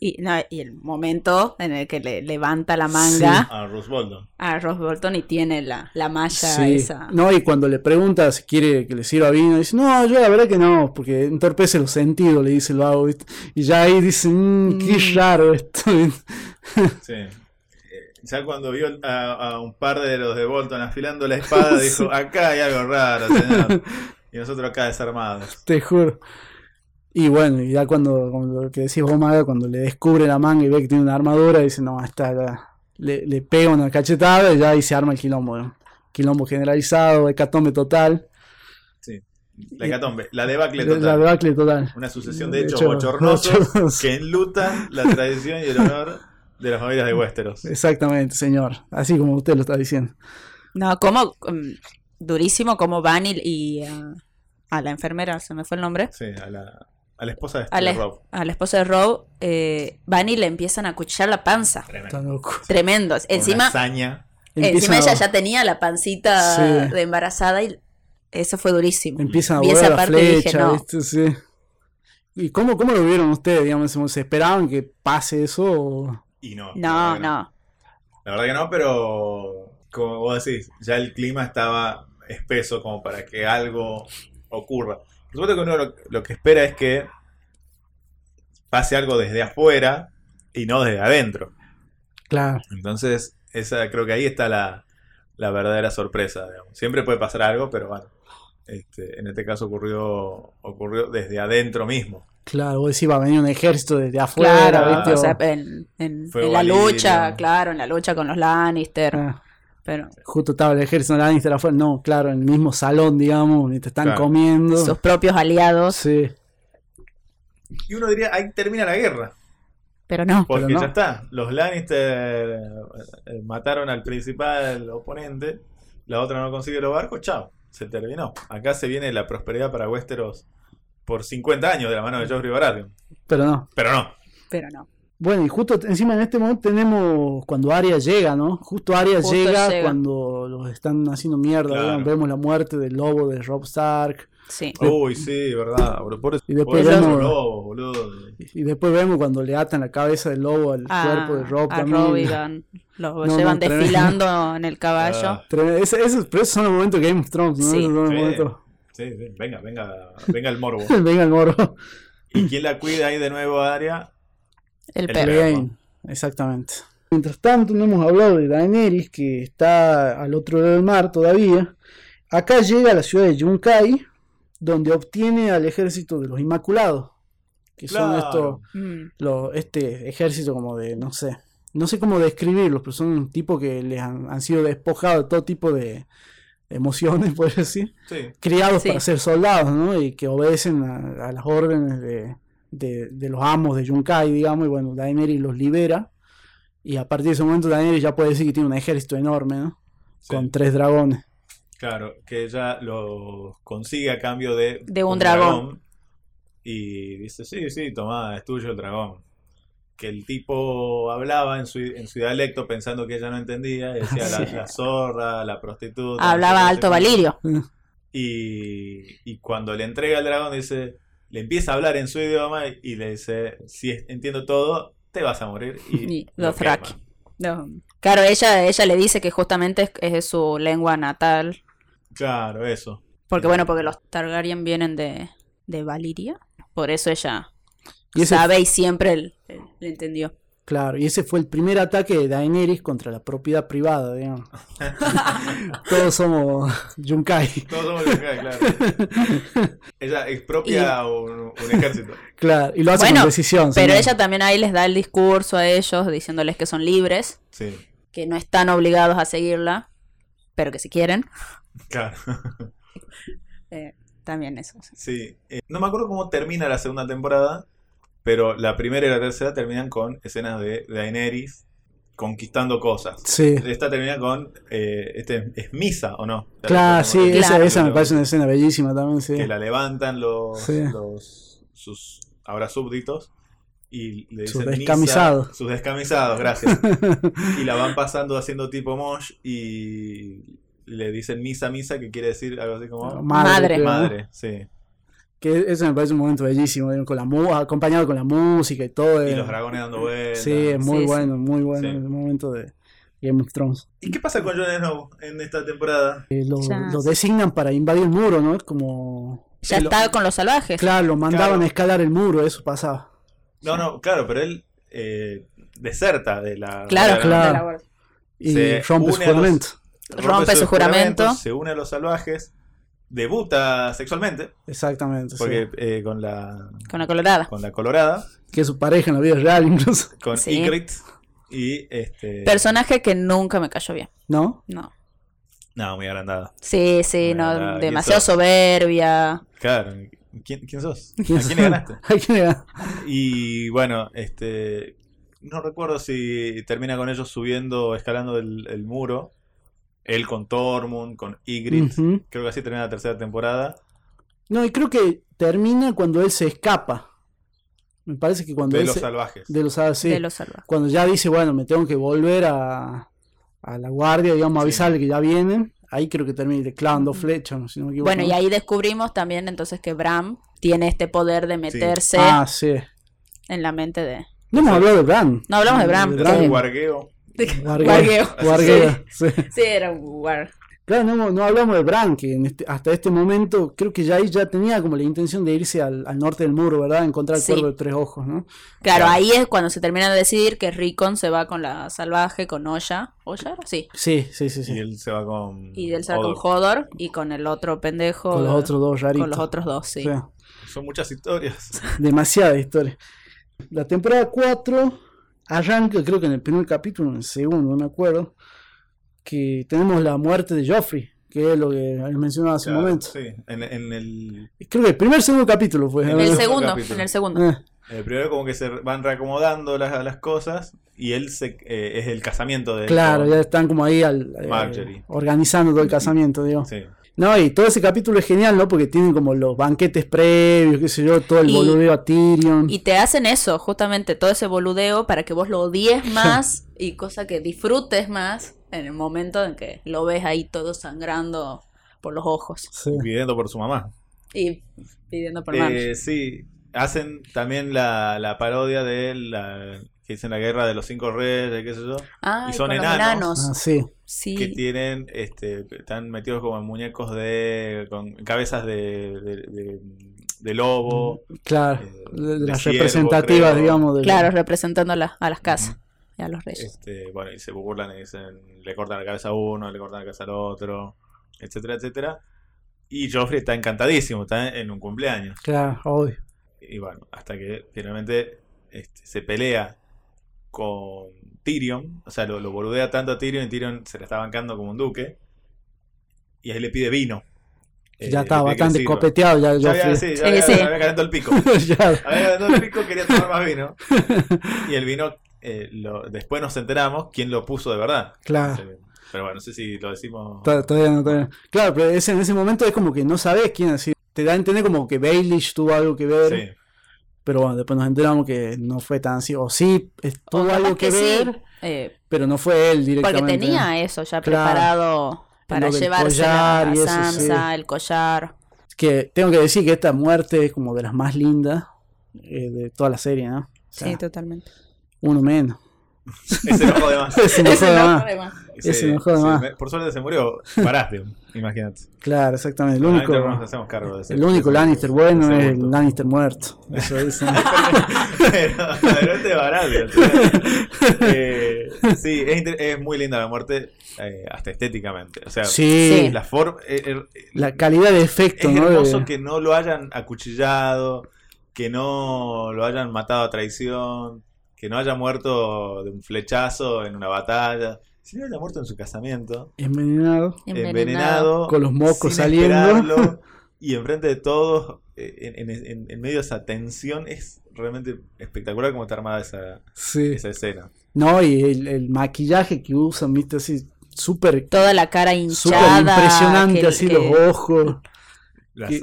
Y, no, y el momento en el que le levanta la manga A Roose Bolton. a Ross Bolton y tiene la, la malla Sí. esa. No, y cuando le pregunta si quiere que le sirva vino, dice, no, yo la verdad que no, porque entorpece los sentidos, le dice el vago. Y ya ahí dice, "Mm, qué Mm. raro esto. Sí. Ya cuando vio a, a un par de los de Bolton afilando la espada, dijo, acá hay algo raro, señor. Y nosotros acá desarmados. Te juro. Y bueno, y ya cuando, como lo que decís vos, Maga, cuando le descubre la manga y ve que tiene una armadura, dice, no, esta la- le, le pega una cachetada y ya ahí se arma el quilombo. ¿no? Quilombo generalizado, hecatombe total. Sí. La hecatombe, la debacle La total. debacle total. Una sucesión de De hechos hecho, bochornosos bochornosos. que enlutan la tradición y el honor de las familias de Westeros. Exactamente, señor. Así como usted lo está diciendo. No, como mm, durísimo como Van y, y, ah, a la enfermera, se me fue el nombre, Sí, a la, a la esposa de, a la, de Rob. a la esposa de Rob, eh, Van y le empiezan a cuchillar la panza. Tremendo. Tremendo. Encima, Una encima ella ya tenía la pancita Sí. de embarazada y eso fue durísimo. Empiezan a Vi esa volar la parte y dije, flecha, no. ¿viste? Sí. ¿Y cómo, cómo lo vieron ustedes? Digamos, ¿Se esperaban que pase eso? o- Y no. No, no. La verdad que no, pero como vos decís, ya el clima estaba espeso como para que algo ocurra. Por supuesto que uno lo, lo que espera es que pase algo desde afuera y no desde adentro. Claro. Entonces, esa creo que ahí está la, la verdadera sorpresa. digamos. Siempre puede pasar algo, pero bueno, este, en este caso ocurrió, ocurrió desde adentro mismo. Claro, vos decís, va a venir un ejército desde afuera, Claro, ¿viste? o sea, en, en- Fuego en la lucha, claro, en la lucha con los Lannister. Ah, Pero justo estaba el ejército de Lannister afuera. No, claro, en el mismo salón, digamos, y te están Claro. comiendo. sus propios aliados, Sí, Y uno diría, ahí termina la guerra. pero no. Porque Pero no. ya está. Los Lannister eh, mataron al principal oponente. La otra no consigue los barcos. Chao. Se terminó. Acá se viene la prosperidad para Westeros por 50 años de la mano de Joffrey Baratheon. pero no. Pero no. Pero no. Bueno, y justo encima en este momento tenemos cuando Arya llega, ¿no? Justo Arya Justo llega, llega. cuando los están haciendo mierda, Claro. vemos la muerte del lobo de Rob Stark. Sí. Uy, sí, verdad. bro. Por eso, Y después por eso vemos- lobo, boludo. Y después vemos cuando le atan la cabeza del lobo al A, cuerpo de Rob a también. Rob y Dan. Lo No, llevan no, tremendo. desfilando en el caballo. Ah. Ese- esos- pero esos son los momentos Game of Thrones, ¿no? Sí. Esos son los Sí. sí, sí. Venga, venga, venga el morbo. Venga el moro. ¿Y quién la cuida ahí de nuevo a Arya? El el perro. Bien, exactamente. Mientras tanto, no hemos hablado de Daenerys, que está al otro lado del mar todavía. Acá llega a la ciudad de Yunkai, donde obtiene al ejército de los Inmaculados, que son estos, Mm. los- este ejército como de, no sé, no sé cómo describirlos, pero son un tipo que les han, han sido despojados de todo tipo de emociones, por decir, Sí. criados Sí. para ser soldados, ¿no? Y que obedecen a, a las órdenes de, de- de los amos de Yunkai, digamos, y bueno, Daenerys los libera. Y a partir de ese momento Daenerys ya puede decir que tiene un ejército enorme, ¿no? sí. Con tres dragones. Claro, que ella lo consigue a cambio de, De un dragón. Y dice, sí, sí, toma, es tuyo el dragón. Que el tipo hablaba en su, en su dialecto pensando que ella no entendía, decía la, Sí. la zorra, la prostituta. Hablaba qué, no sé alto valirio. Y, y cuando le entrega el dragón, dice, le empieza a hablar en su idioma y le dice, si entiendo todo, te vas a morir. Y, Y lo. No. Claro, ella, ella le dice que justamente es, es su lengua natal. Claro, eso. Porque bueno, porque los Targaryen vienen de, de Valiria. Por eso ella Y sabe y siempre le entendió. Claro, y ese fue el primer ataque de Daenerys contra la propiedad privada, digamos. Todos somos Yunkai. Todos somos Yunkai, claro. Ella expropia un, un ejército. Claro, y lo hace Bueno, con decisión. Pero señor. ella también ahí les da el discurso a ellos diciéndoles que son libres, Sí, que no están obligados a seguirla, pero que si quieren, claro. eh, también eso. Sí. Eh, no me acuerdo cómo termina la segunda temporada, pero la primera y la tercera terminan con escenas de Daenerys conquistando cosas. Sí. Esta termina con. eh, este, ¿Es misa o no? Claro, sí, esa, esa me parece una escena bellísima también, sí. Que la levantan los, Sí. los sus ahora súbditos y le Sus dicen misa- descamisados. sus descamisados, gracias. y la van pasando haciendo tipo mosh y le dicen misa, misa, que quiere decir algo así como Madre. madre, sí. Que eso me parece un momento bellísimo, ¿no? con la mu- acompañado con la música y todo. Y eh. los dragones dando vueltas. Sí, es muy Sí, sí. bueno, muy bueno Sí. el momento de Game of Thrones. ¿Y qué pasa con Jon Snow en esta temporada? Eh, lo, lo designan para invadir el muro, ¿no? Es como... Ya Sí, lo- está con los salvajes. Claro, lo mandaban Claro. a escalar el muro, eso pasaba. No, no, claro, pero él eh, deserta de la. Claro, de la- claro. de la. Y rompe su juramento. Rompe su juramento. Se une a los salvajes. Debuta sexualmente. Exactamente. sí. Porque eh, con la. Con la colorada. Con la colorada. Que es su pareja en la vida real incluso. Con Sí. Ygritte. Y este. Personaje que nunca me cayó bien. ¿No? No. No, muy agrandada. Sí, sí, no, demasiado soberbia. Claro. ¿Quién, quién sos? ¿Quién ¿A quién le ganaste? ¿A quién le gana? Y bueno, este. No recuerdo si termina con ellos subiendo, escalando el, el muro. Él con Tormund, con Ygritte. Creo que así termina la tercera temporada. No, y creo que termina cuando él se escapa. Me parece que cuando De él los se- salvajes. de los ah, sí. De los salvajes. Cuando ya dice, bueno, me tengo que volver a, a la guardia, digamos, Sí. avisarle que ya vienen. Ahí creo que termina, le clavan dos flechas, ¿no? si no me equivoco. Bueno, y ahí descubrimos también entonces que Bram tiene este poder de meterse Ah, sí. en la mente de... No hemos hablado de Bran. No hablamos de Bram. Es Bran. un guargueo. Guargueo. Guargueo, sí. Sí, era un war. Claro, no, no hablamos de Bran, que en este- hasta este momento creo que ya ahí ya tenía como la intención de irse al, al norte del muro, ¿verdad? Encontrar el Sí. cuervo de tres ojos, ¿no? Claro, Claro. ahí es cuando se termina de decidir que Rickon se va con la salvaje, con Oya. ¿Oya era? Sí. Sí, sí, sí, sí. Y él se va con. Y él se va con Hodor. Hodor y con el otro pendejo. Con los otros dos raritos. Con los otros dos, sí. O sea, Son muchas historias. demasiada historia. La temporada 4 arranca, creo que en el primer capítulo, en el segundo, no me acuerdo, que tenemos la muerte de Joffrey, que es lo que mencionaba hace Claro, un momento. Sí, en, en el. Creo que el primer segundo capítulo fue. En En el segundo, capítulo. en el segundo. Eh, el primero, como que se van reacomodando las, las cosas. Y él se, eh, es el casamiento de. él claro, ya están como ahí al, eh, organizando todo el casamiento, digo. Sí. No, y todo ese capítulo es genial, ¿no? Porque tienen como los banquetes previos, qué sé yo, todo el Y- boludeo a Tyrion. Y te hacen eso, justamente, todo ese boludeo para que vos lo odies más y cosa que disfrutes más en el momento en que lo ves ahí todo sangrando por los ojos Sí. Pidiendo por su mamá. y pidiendo por. Eh, sí, hacen también la, la parodia de la. Que dicen la guerra de los cinco reyes, qué sé yo. Ay, y son enanos. Ah, sí. Sí. que tienen, este, están metidos como en muñecos de, con cabezas de, de, de- de lobo. Claro. Eh, de, de de las ciervo, representativas, creo. digamos. De Claro, representando a, la- a las casas y a los reyes. Este, bueno, y se burlan y dicen, le cortan la cabeza a uno, le cortan la cabeza al otro, etcétera, etcétera. Y Joffrey está encantadísimo, está en un cumpleaños. Claro, obvio. Y bueno, hasta que finalmente este, se pelea con Tyrion, o sea, lo, lo boludea tanto a Tyrion y Tyrion se le está bancando como un duque. Y ahí le pide vino. Eh, ya le estaba bastante copeteado. Ya, Ya ya sí, ya Sí, había, sí. había calentado el pico. ya. Había calentado el pico, quería tomar más vino. Y el vino, eh, lo- después nos enteramos quién lo puso de verdad. Claro. Eh, Pero bueno, no sé si lo decimos. To- Todavía no, todavía no. Claro, pero ese- en ese momento es como que no sabes quién es. Te da a entender como que Baelish tuvo algo que ver. Sí. Pero bueno, después nos enteramos que no fue tan así. O sí, O tuvo capaz algo que, sí, ver, eh, pero no fue él porque directamente. tenía eso ya Claro. preparado para llevarse a Sansa, el collar. Que tengo que decir que esta muerte es como de las más lindas eh, de toda la serie, ¿no? O sea, Sí, totalmente. uno menos. Ese no jode más. Ese no Ese jode no más. Ese por suerte se murió Baratheon, imagínate. Claro, exactamente. El único, Lannister no nos hacemos cargo de ese- el único de ese- Lannister de bueno es el. Lannister muerto. Eso dicen. pero, pero este es Baratheon. ¿sí? Eh, sí, es, inter- es muy linda la muerte, eh, hasta estéticamente. O sea, Sí, la forma. eh, eh, la calidad de efecto, es ¿no? hermoso De- que no lo hayan acuchillado, que no lo hayan matado a traición, que no haya muerto de un flechazo en una batalla, sino haya muerto en su casamiento, Envenenado. envenenado, Con los mocos sin saliendo. y enfrente de todos, eh, en, en- en- en medio de esa tensión, es realmente espectacular cómo está armada esa, Sí. esa escena. No, y el, el maquillaje que usan, viste, así, súper Toda la cara súper hinchada. impresionante, que- así que- los ojos. Las, Que,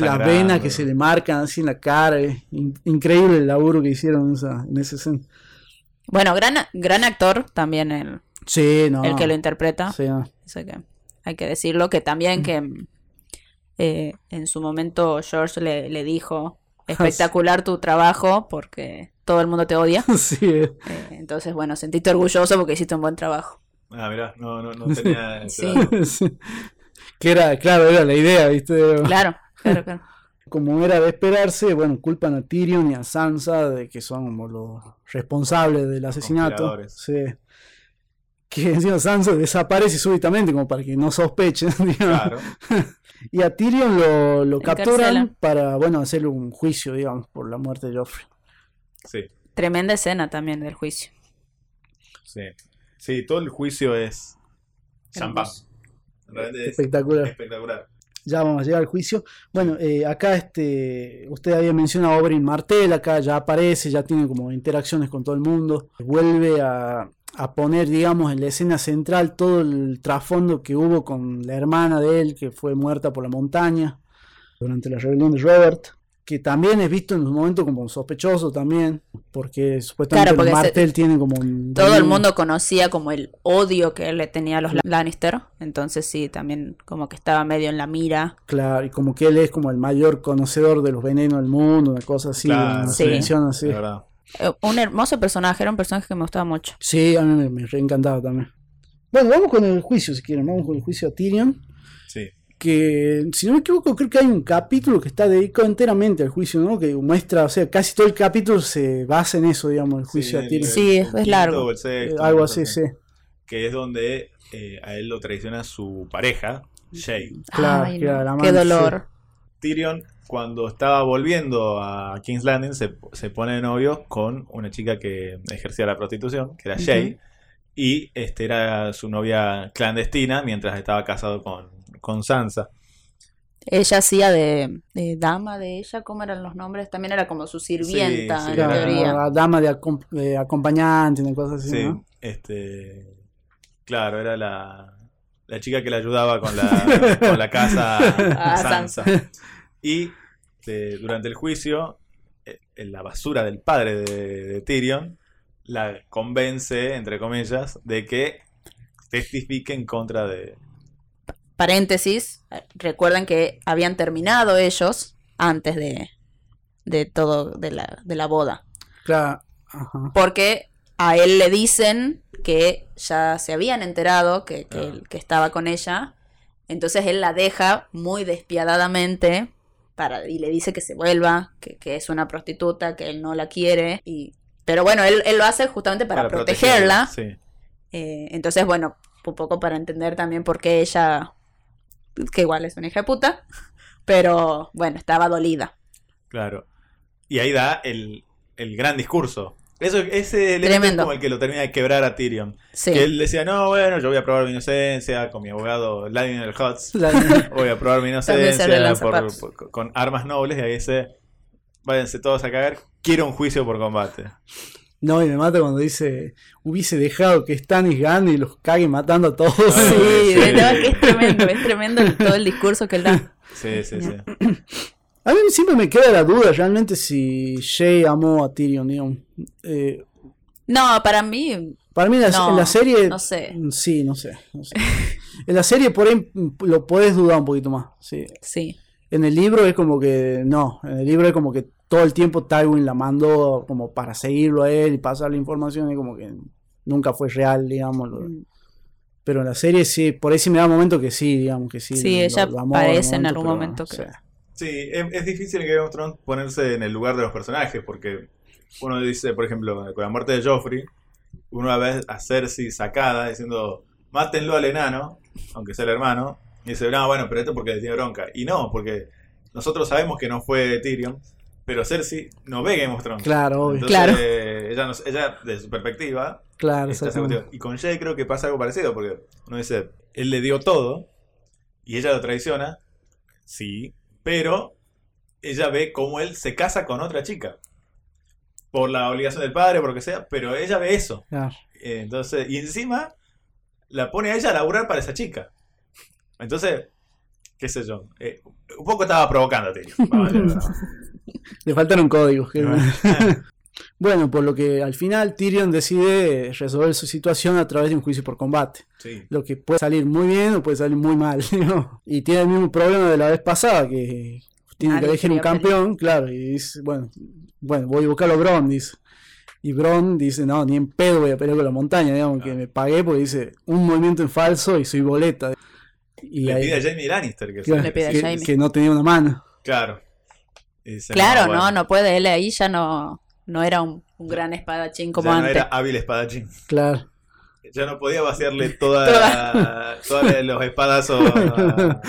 la- las venas que se le marcan así en la cara. es in- increíble el laburo que hicieron en esa, en esa escena. Bueno, gran, gran actor también el, Sí, no. el que lo interpreta. sí, no. Que hay que decirlo, que también que eh, en su momento George le, le dijo, espectacular tu trabajo porque todo el mundo te odia. Sí, eh. Eh, entonces, bueno, sentiste orgulloso porque hiciste un buen trabajo. Ah, mirá, no, no, no tenía ese Sí. Que era, claro, era la idea, ¿viste? Claro, claro, claro. Como era de esperarse, bueno, culpan a Tyrion y a Sansa de que son como los responsables del asesinato. Sí. Que encima Sansa desaparece súbitamente, como para que no sospechen. digamos. Claro. Y a Tyrion lo, lo Encarcela. capturan para, bueno, hacerle un juicio, digamos, por la muerte de Joffrey. Sí, Tremenda escena también del juicio. sí. Sí, todo el juicio es champán. Hermoso. Realmente es Espectacular. espectacular. Ya vamos a llegar al juicio. Bueno, eh, acá este, usted había mencionado a Oberyn Martell, acá ya aparece, ya tiene como interacciones con todo el mundo. Vuelve a, a poner, digamos, en la escena central todo el trasfondo que hubo con la hermana de él, que fue muerta por la montaña durante la rebelión de Robert. Que también es visto en un momento como un sospechoso también, porque supuestamente Claro, porque se- Martell tiene como un... Todo el mundo conocía como el odio que él le tenía a los Lannister. Entonces sí, también como que estaba medio en la mira. Claro, y como que él es como el mayor conocedor de los venenos del mundo, una cosa así, Claro, una sí. mención así. Eh, Un hermoso personaje, era un personaje que me gustaba mucho. Sí, a mí me, me reencantaba también. Bueno, vamos con el juicio, si quieren, vamos con el juicio a Tyrion. Que, si no me equivoco, creo que hay un capítulo que está dedicado enteramente al juicio, ¿no? Que muestra, o sea, casi todo el capítulo se basa en eso, digamos, el juicio Sí, a Tyrion. Sí, es largo. o el sexto, Eh, algo así, sí. Que es donde eh, a él lo traiciona su pareja, Shay. Claro, Ay, no, la qué dolor. Tyrion, cuando estaba volviendo a King's Landing, se, se pone de novio con una chica que ejercía la prostitución, que era Shay. Y este era su novia clandestina mientras estaba casado con, con Sansa. Ella hacía de, de dama de ella, ¿cómo eran los nombres? También era como su sirvienta, sí, en era- teoría. la dama de, acom- de acompañante, una cosa así, Sí, ¿no? este. Claro, era la, la chica que le ayudaba con la, con la casa a A Sansa. Y eh, durante el juicio, eh, en la basura del padre de, de Tyrion la convence, entre comillas, de que testifique en contra de. Paréntesis, recuerden que habían terminado ellos antes de, de todo, de la, de la boda. Claro. Ajá. Porque a él le dicen que ya se habían enterado que, que, Ah. que estaba con ella. Entonces él la deja muy despiadadamente para, y le dice que se vuelva, que, que es una prostituta, que él no la quiere. Y, pero bueno, él, él lo hace justamente para, protegerla. Sí, Eh, entonces, bueno, un poco para entender también por qué ella, que igual es una hija de puta, pero bueno, estaba dolida. claro. Y ahí da el, el gran discurso Eso, ese elemento es como el que lo termina de quebrar a Tyrion. Sí. Que él decía, no, bueno, yo voy a probar mi inocencia con mi abogado Lionel Hutz. Voy a probar mi inocencia por- por- con armas nobles. Y ahí dice, váyanse todos a cagar. Quiero un juicio por combate. No, y me mata cuando dice, hubiese dejado que Stannis gane y los cague matando a todos. Ah, Sí, sí. de verdad que es tremendo, es tremendo el- todo el discurso que él da. Sí, sí, sí. A mí siempre me queda la duda realmente si Jay amó a Tyrion, digamos. Eh, No, para mí, para mí en la, No, en la serie... no sé. Sí, no sé. no sé. en la serie por ahí lo podés dudar un poquito más. Sí. sí. En el libro es como que no. En el libro es como que todo el tiempo Tywin la mandó como para seguirlo a él y pasarle información. Y como que nunca fue real, digamos. lo- Mm. Pero en la serie sí, por ahí sí me da momento que sí, digamos que sí. Sí, ella amó parece algún en algún pero, momento o que- sea, Sí, es, es difícil en Game of Thrones ponerse en el lugar de los personajes, porque uno dice, por ejemplo, con la muerte de Joffrey, uno ver a Cersei sacada diciendo, mátenlo al enano, aunque sea el hermano, y dice, no, bueno, pero esto porque le tiene bronca. Y no, porque nosotros sabemos que no fue Tyrion, pero Cersei no ve Game of Thrones. Claro, obvio. Entonces, Claro. ella, no- ella, de su perspectiva, Claro. Y con Jay creo que pasa algo parecido, porque uno dice, él le dio todo y ella lo traiciona, sí, pero ella ve cómo él se casa con otra chica. Por la obligación del padre, por lo que sea, pero ella ve eso. Claro. Eh, Entonces, y encima la pone a ella a laburar para esa chica. Entonces, qué sé yo. eh, un poco estaba provocando a Le faltaron códigos. que- Bueno. Bueno, por lo que al final Tyrion decide resolver su situación a través de un juicio por combate. Sí. Lo que puede salir muy bien o puede salir muy mal. ¿no? Y tiene el mismo problema de la vez pasada, que tiene que elegir un campeón, claro, y dice, bueno, bueno, voy a buscarlo a Bron, dice. Y Bron dice, no, ni en pedo voy a pelear con la montaña, digamos, que Ah. me pagué porque dice, un movimiento en falso y soy boleta. Y Le ahí- pide a Jamie Lannister que, claro, Le pide a que, Jaime. que no tenía una mano. Claro. Claro, no, bueno, no puede. Él ahí ya no, no era un, un gran espadachín como ya no antes. era hábil espadachín. Claro. Ya no podía vaciarle toda, todos los espadazos a,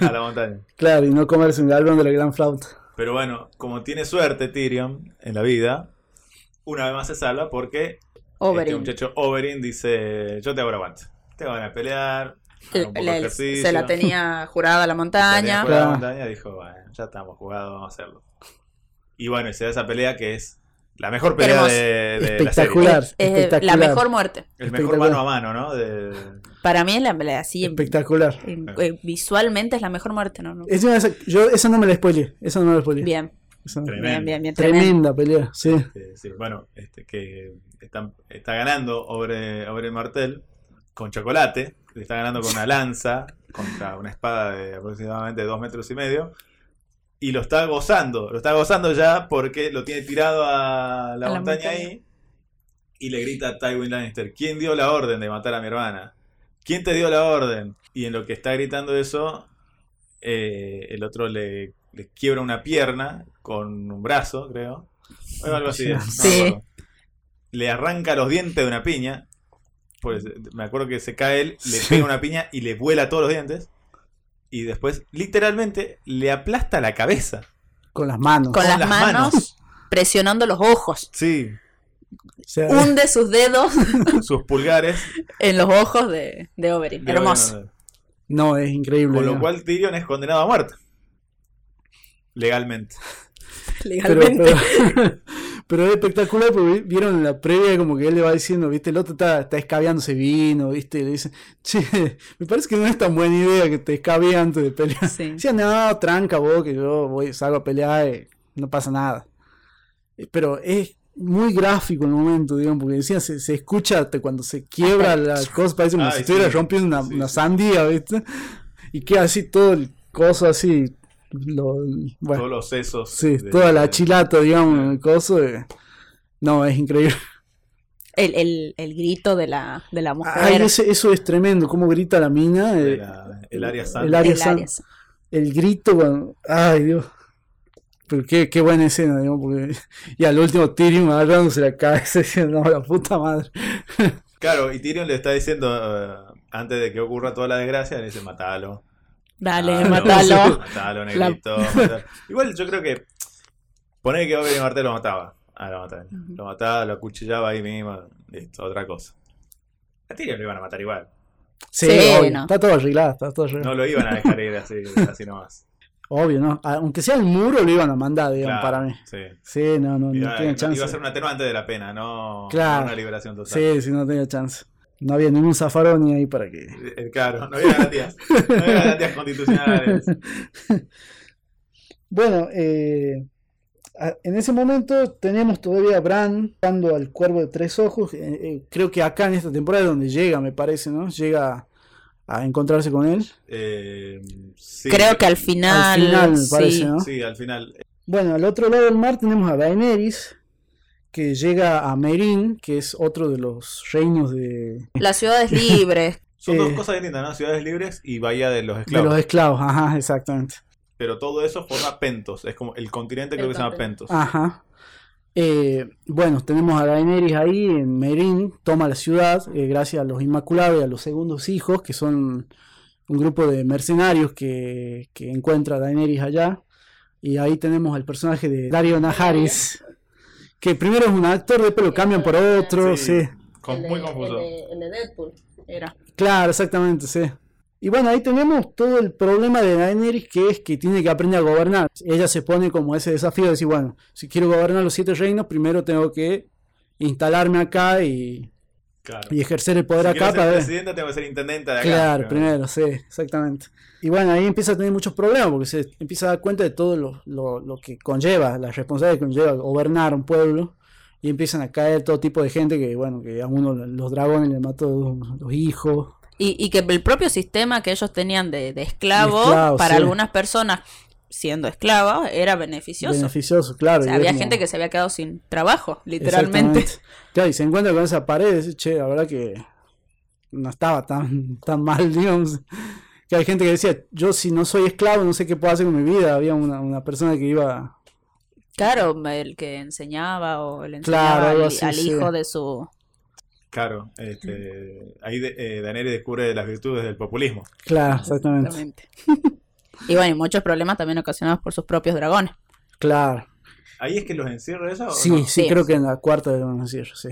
a la montaña. Claro, y no comerse un galón de la gran flauta. Pero bueno, como tiene suerte Tyrion en la vida, una vez más se salva porque este Oberyn. muchacho Oberyn dice, yo te hago aguante. Te van a pelear, se la tenía jurada a la Tenía montaña. la montaña, dijo, bueno, ya estamos jugados, vamos a hacerlo. Y bueno, y se da esa pelea que es la mejor pelea Hermoso. de, de la serie. Espectacular. Es- es espectacular. la mejor muerte. El mejor mano a mano, ¿no? De, Para mí es la, la- así, Espectacular. en- eh, visualmente es la mejor muerte, ¿no? no. Es una de esas- yo esa no me la spoileé. Esa no me la spoileé. Bien, Esa no- Tremendo. bien, bien, bien. Tremendo. Tremenda pelea, sí. Este, sí, bueno, este, que está, está ganando Obre, Oberyn Martel con chocolate, le está ganando con una lanza contra una espada de aproximadamente dos metros y medio. Y lo está gozando, lo está gozando ya porque lo tiene tirado a la A la montaña ahí y le grita a Tywin Lannister, ¿quién dio la orden de matar a mi hermana? ¿Quién te dio la orden? Y en lo que está gritando eso, eh, el otro le, le quiebra una pierna con un brazo, creo. O algo así. no Sí. Le arranca los dientes de una piña. Pues me acuerdo que se cae él, le pega una piña y le vuela todos los dientes. Y después, literalmente, le aplasta la cabeza. Con las manos. Con las manos. presionando los ojos. Sí, O sea, Hunde sus dedos sus pulgares. en los ojos de, de Oberyn. de Hermoso. Oberyn. no, es increíble. Con lo ¿no? cual Tyrion es condenado a muerte. Legalmente. Legalmente. pero, pero es espectacular porque vi- vieron la previa como que él le va diciendo, viste, el otro está, está escabeándose vino, viste, y le dice, che, me parece que no es tan buena idea que te escabee antes de pelear. Sí. Decía, no, tranca vos, que yo voy, salgo a pelear y no pasa nada. Eh, Pero es muy gráfico el momento, digamos, porque decía, se, se escucha hasta cuando se quiebra la cosa, parece como Ay, si estuviera sí. rompiendo una, Sí, una sandía, viste, y queda así todo el coso así, lo, bueno, Todos los sesos. sí, de- toda la chilata, digamos, en el coso, eh, no, es increíble. El, el, el grito de la, de la mujer. Ay, ese- eso es tremendo, cómo grita la mina, eh, la- el área el santa. área El san- Aries. el grito cuando... Ay, Dios. Pero qué, qué buena escena, digamos, porque... Y al último Tyrion agarrándose la cabeza diciendo, no, la puta madre. Claro, y Tyrion le está diciendo, eh, antes de que ocurra toda la desgracia, le dice, matalo. Dale, Matalo, matalo. Matalo, negrito. matalo". Igual yo creo que, poner que Oberyn Martell lo mataba. a la montaña. Ujú. Lo mataba, lo acuchillaba ahí mismo. Listo, otra cosa. A Tyrion lo iban a matar igual. Sí, Sí, obvio. no. Está todo arreglado, está todo arreglado. No lo iban a dejar ir así, así nomás. Obvio, ¿no? Aunque sea el muro, lo iban a mandar, digamos, Claro, para mí. Sí. Sí, no, no, Iba, no tenía chance. iba a ser un atenuante de la pena, no, Claro. no una liberación total. Sí, sí, no tenía chance. No había ningún zafaroni ahí para que. Eh, Claro, no había garantías. No había garantías constitucionales. Bueno, eh, en ese momento teníamos todavía a Bran buscando al cuervo de tres ojos. eh, eh, creo que acá en esta temporada es donde llega, me parece, ¿no? Llega a encontrarse con él. Eh, sí, Creo que al final. Al final, me sí. parece, ¿no? Sí, al final. Bueno, al otro lado del mar tenemos a Daenerys, que llega a Meereen, que es otro de los reinos de, Las ciudades libres. Son Eh, dos cosas distintas, ¿no? Ciudades libres y Bahía de los de Esclavos. los esclavos. Ajá, exactamente. Pero todo eso forma Pentos. Es como el continente creo El que se llama. Pentos. Ajá. Eh, bueno, tenemos a Daenerys ahí en Meereen, toma la ciudad eh, gracias a los Inmaculados y a los segundos hijos, que son un grupo de mercenarios que, que encuentra a Daenerys allá. Y ahí tenemos al personaje de Dario Najaris, que primero es un actor, después lo cambian por otro, sí. con- muy confuso. el de Deadpool. Era. Claro, exactamente, sí. Y bueno, ahí tenemos todo el problema de Daenerys, que es que tiene que aprender a gobernar. Ella se pone como ese desafío de decir, bueno, si quiero gobernar los siete reinos, primero tengo que instalarme acá y, Claro. y ejercer el poder si acá ser para ver. presidente tengo que ser intendente de acá. Claro, primero, sí, exactamente. Y bueno, ahí empieza a tener muchos problemas porque se empieza a dar cuenta de todo lo, lo- lo que conlleva, la responsabilidad que conlleva gobernar un pueblo. Y empiezan a caer todo tipo de gente que, bueno, que a uno los dragones le mató los hijos. Y, y que el propio sistema que ellos tenían de, de esclavo, De esclavo, para sí. algunas personas, siendo esclavos, era beneficioso. Beneficioso, claro. O sea, había como- gente que se había quedado sin trabajo, literalmente. Claro, y se encuentra con esa pared y dice, che, la verdad que no estaba tan, tan mal, digamos. Que hay gente que decía, yo si no soy esclavo no sé qué puedo hacer con mi vida. Había una, una persona que iba... Claro, el que enseñaba o le Claro, enseñaba algo al, así, al sí. hijo de su... Claro, este, ahí de, eh, descubre las virtudes del populismo. Claro, exactamente. Exactamente. Y bueno, y muchos problemas también ocasionados por sus propios dragones. Claro. ¿Ahí es que los encierra ella o Sí, no? sí, Sí. creo que en la cuarta de los encierros, sí.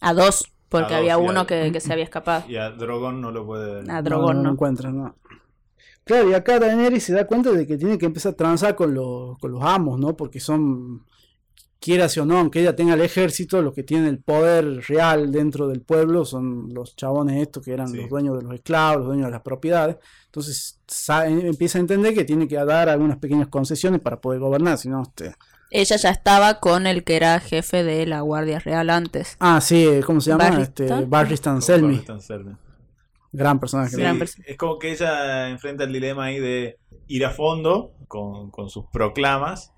A dos, porque A había uno a- que, que se había escapado. Y a Drogon no lo puede... A No, Drogon no, no. lo encuentran, no. Claro, y acá Daenerys se da cuenta de que tiene que empezar a transar con los, con los amos, ¿no? Porque son, quieras o no, aunque ella tenga el ejército, los que tienen el poder real dentro del pueblo son los chabones estos que eran Sí. los dueños de los esclavos, los dueños de las propiedades. Entonces sa- empieza a entender que tiene que dar algunas pequeñas concesiones para poder gobernar, si no, este... Ella ya estaba con el que era jefe de la Guardia Real antes. Ah, sí, ¿cómo se llama? Barristan. Este, Barristan Selmy. Gran personaje. Sí. Gran persona. es como que ella enfrenta el dilema ahí de ir a fondo con, con sus proclamas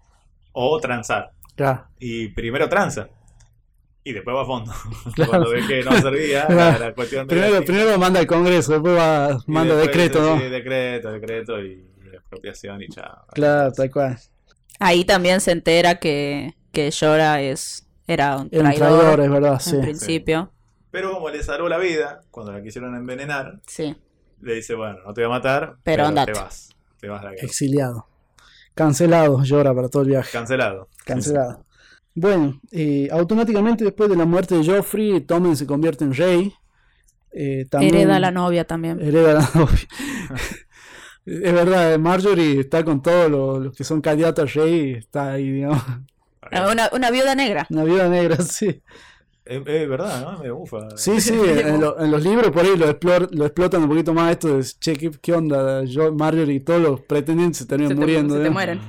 o transar. Claro. Y primero tranza. Y después va a fondo. Claro. Cuando ve que no servía la, Claro. la cuestión de Primero, la- primero lo manda al Congreso, después va, manda después, decreto, ¿no? sí, decreto, decreto y, expropiación y chao. Claro, tal cual. Ahí también se entera que, que Llora es, era un traidor, es verdad, sí. en principio. Pero como le salvó la vida cuando la quisieron envenenar, Sí. le dice, bueno, no te voy a matar, Pero andate. te vas. Te vas a la guerra. Exiliado. Cancelado, llora para todo el viaje. Cancelado. Cancelado. Bueno, eh, automáticamente después de la muerte de Joffrey, Tommen se convierte en rey. Eh, también Hereda la novia también. hereda la novia. es verdad, Marjorie está con todos los, los que son candidatos a rey, está ahí, digamos. Una, una viuda negra. Una viuda negra, sí. Es, es verdad, ¿no? Me bufa. Sí, sí, en, lo- en los libros por ahí lo, explor- lo explotan un poquito más esto de, che, ¿qué, qué onda? Yo, Marjorie y todos los pretendientes se terminan Se te- muriendo. se te mueren.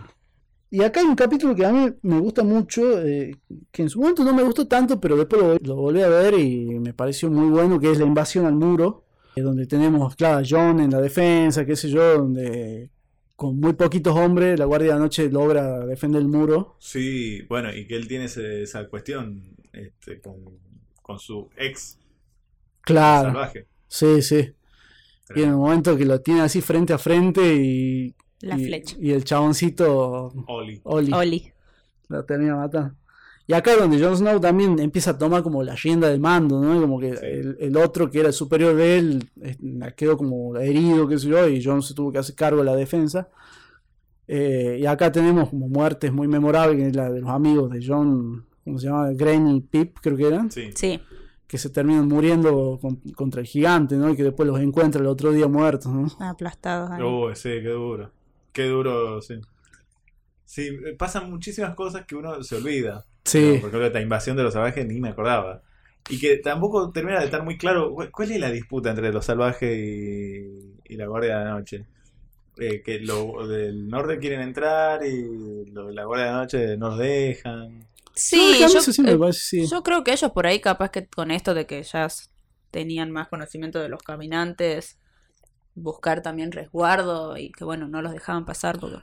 Y acá hay un capítulo que a mí me gusta mucho, eh, que en su momento no me gustó tanto, pero después lo, lo volví a ver y me pareció muy bueno, que es la invasión al muro, eh, donde tenemos, claro, a John en la defensa, qué sé yo, donde con muy poquitos hombres la Guardia de la Noche logra defender el muro. Sí, bueno, y que él tiene ese- esa cuestión este, con, con su ex Claro, salvaje. sí, sí. Y en el momento que lo tiene así frente a frente y, La y- flecha. y el chaboncito Oli. Oli Oli. la termina matando. Y acá donde Jon Snow también empieza a tomar como la rienda del mando, ¿no? Como que Sí. el, el otro que era el superior de él eh, quedó como herido, qué sé yo, y Jon se tuvo que hacer cargo de la defensa. Eh, y acá tenemos como muertes muy memorables, que es la de los amigos de Jon, ¿cómo se llama? Granny y Pip, creo que eran, Sí. Sí. que se terminan muriendo con- contra el gigante, ¿no? Y que después los encuentra el otro día muertos, ¿no? Aplastados ahí. Uy, sí, qué duro. Qué duro, sí. Sí, eh, pasan muchísimas cosas que uno se olvida. Sí, Por ejemplo, esta invasión de los salvajes ni me acordaba. Y que tampoco termina de estar muy claro cu- cuál es la disputa entre los salvajes y, y la Guardia de la Noche. Eh, que los del norte quieren entrar y los de la Guardia de la Noche no los dejan. Sí, yo, sí eh, sí. yo creo que ellos por ahí capaz que con esto de que ya tenían más conocimiento de los caminantes, buscar también resguardo y que bueno, no los dejaban pasar porque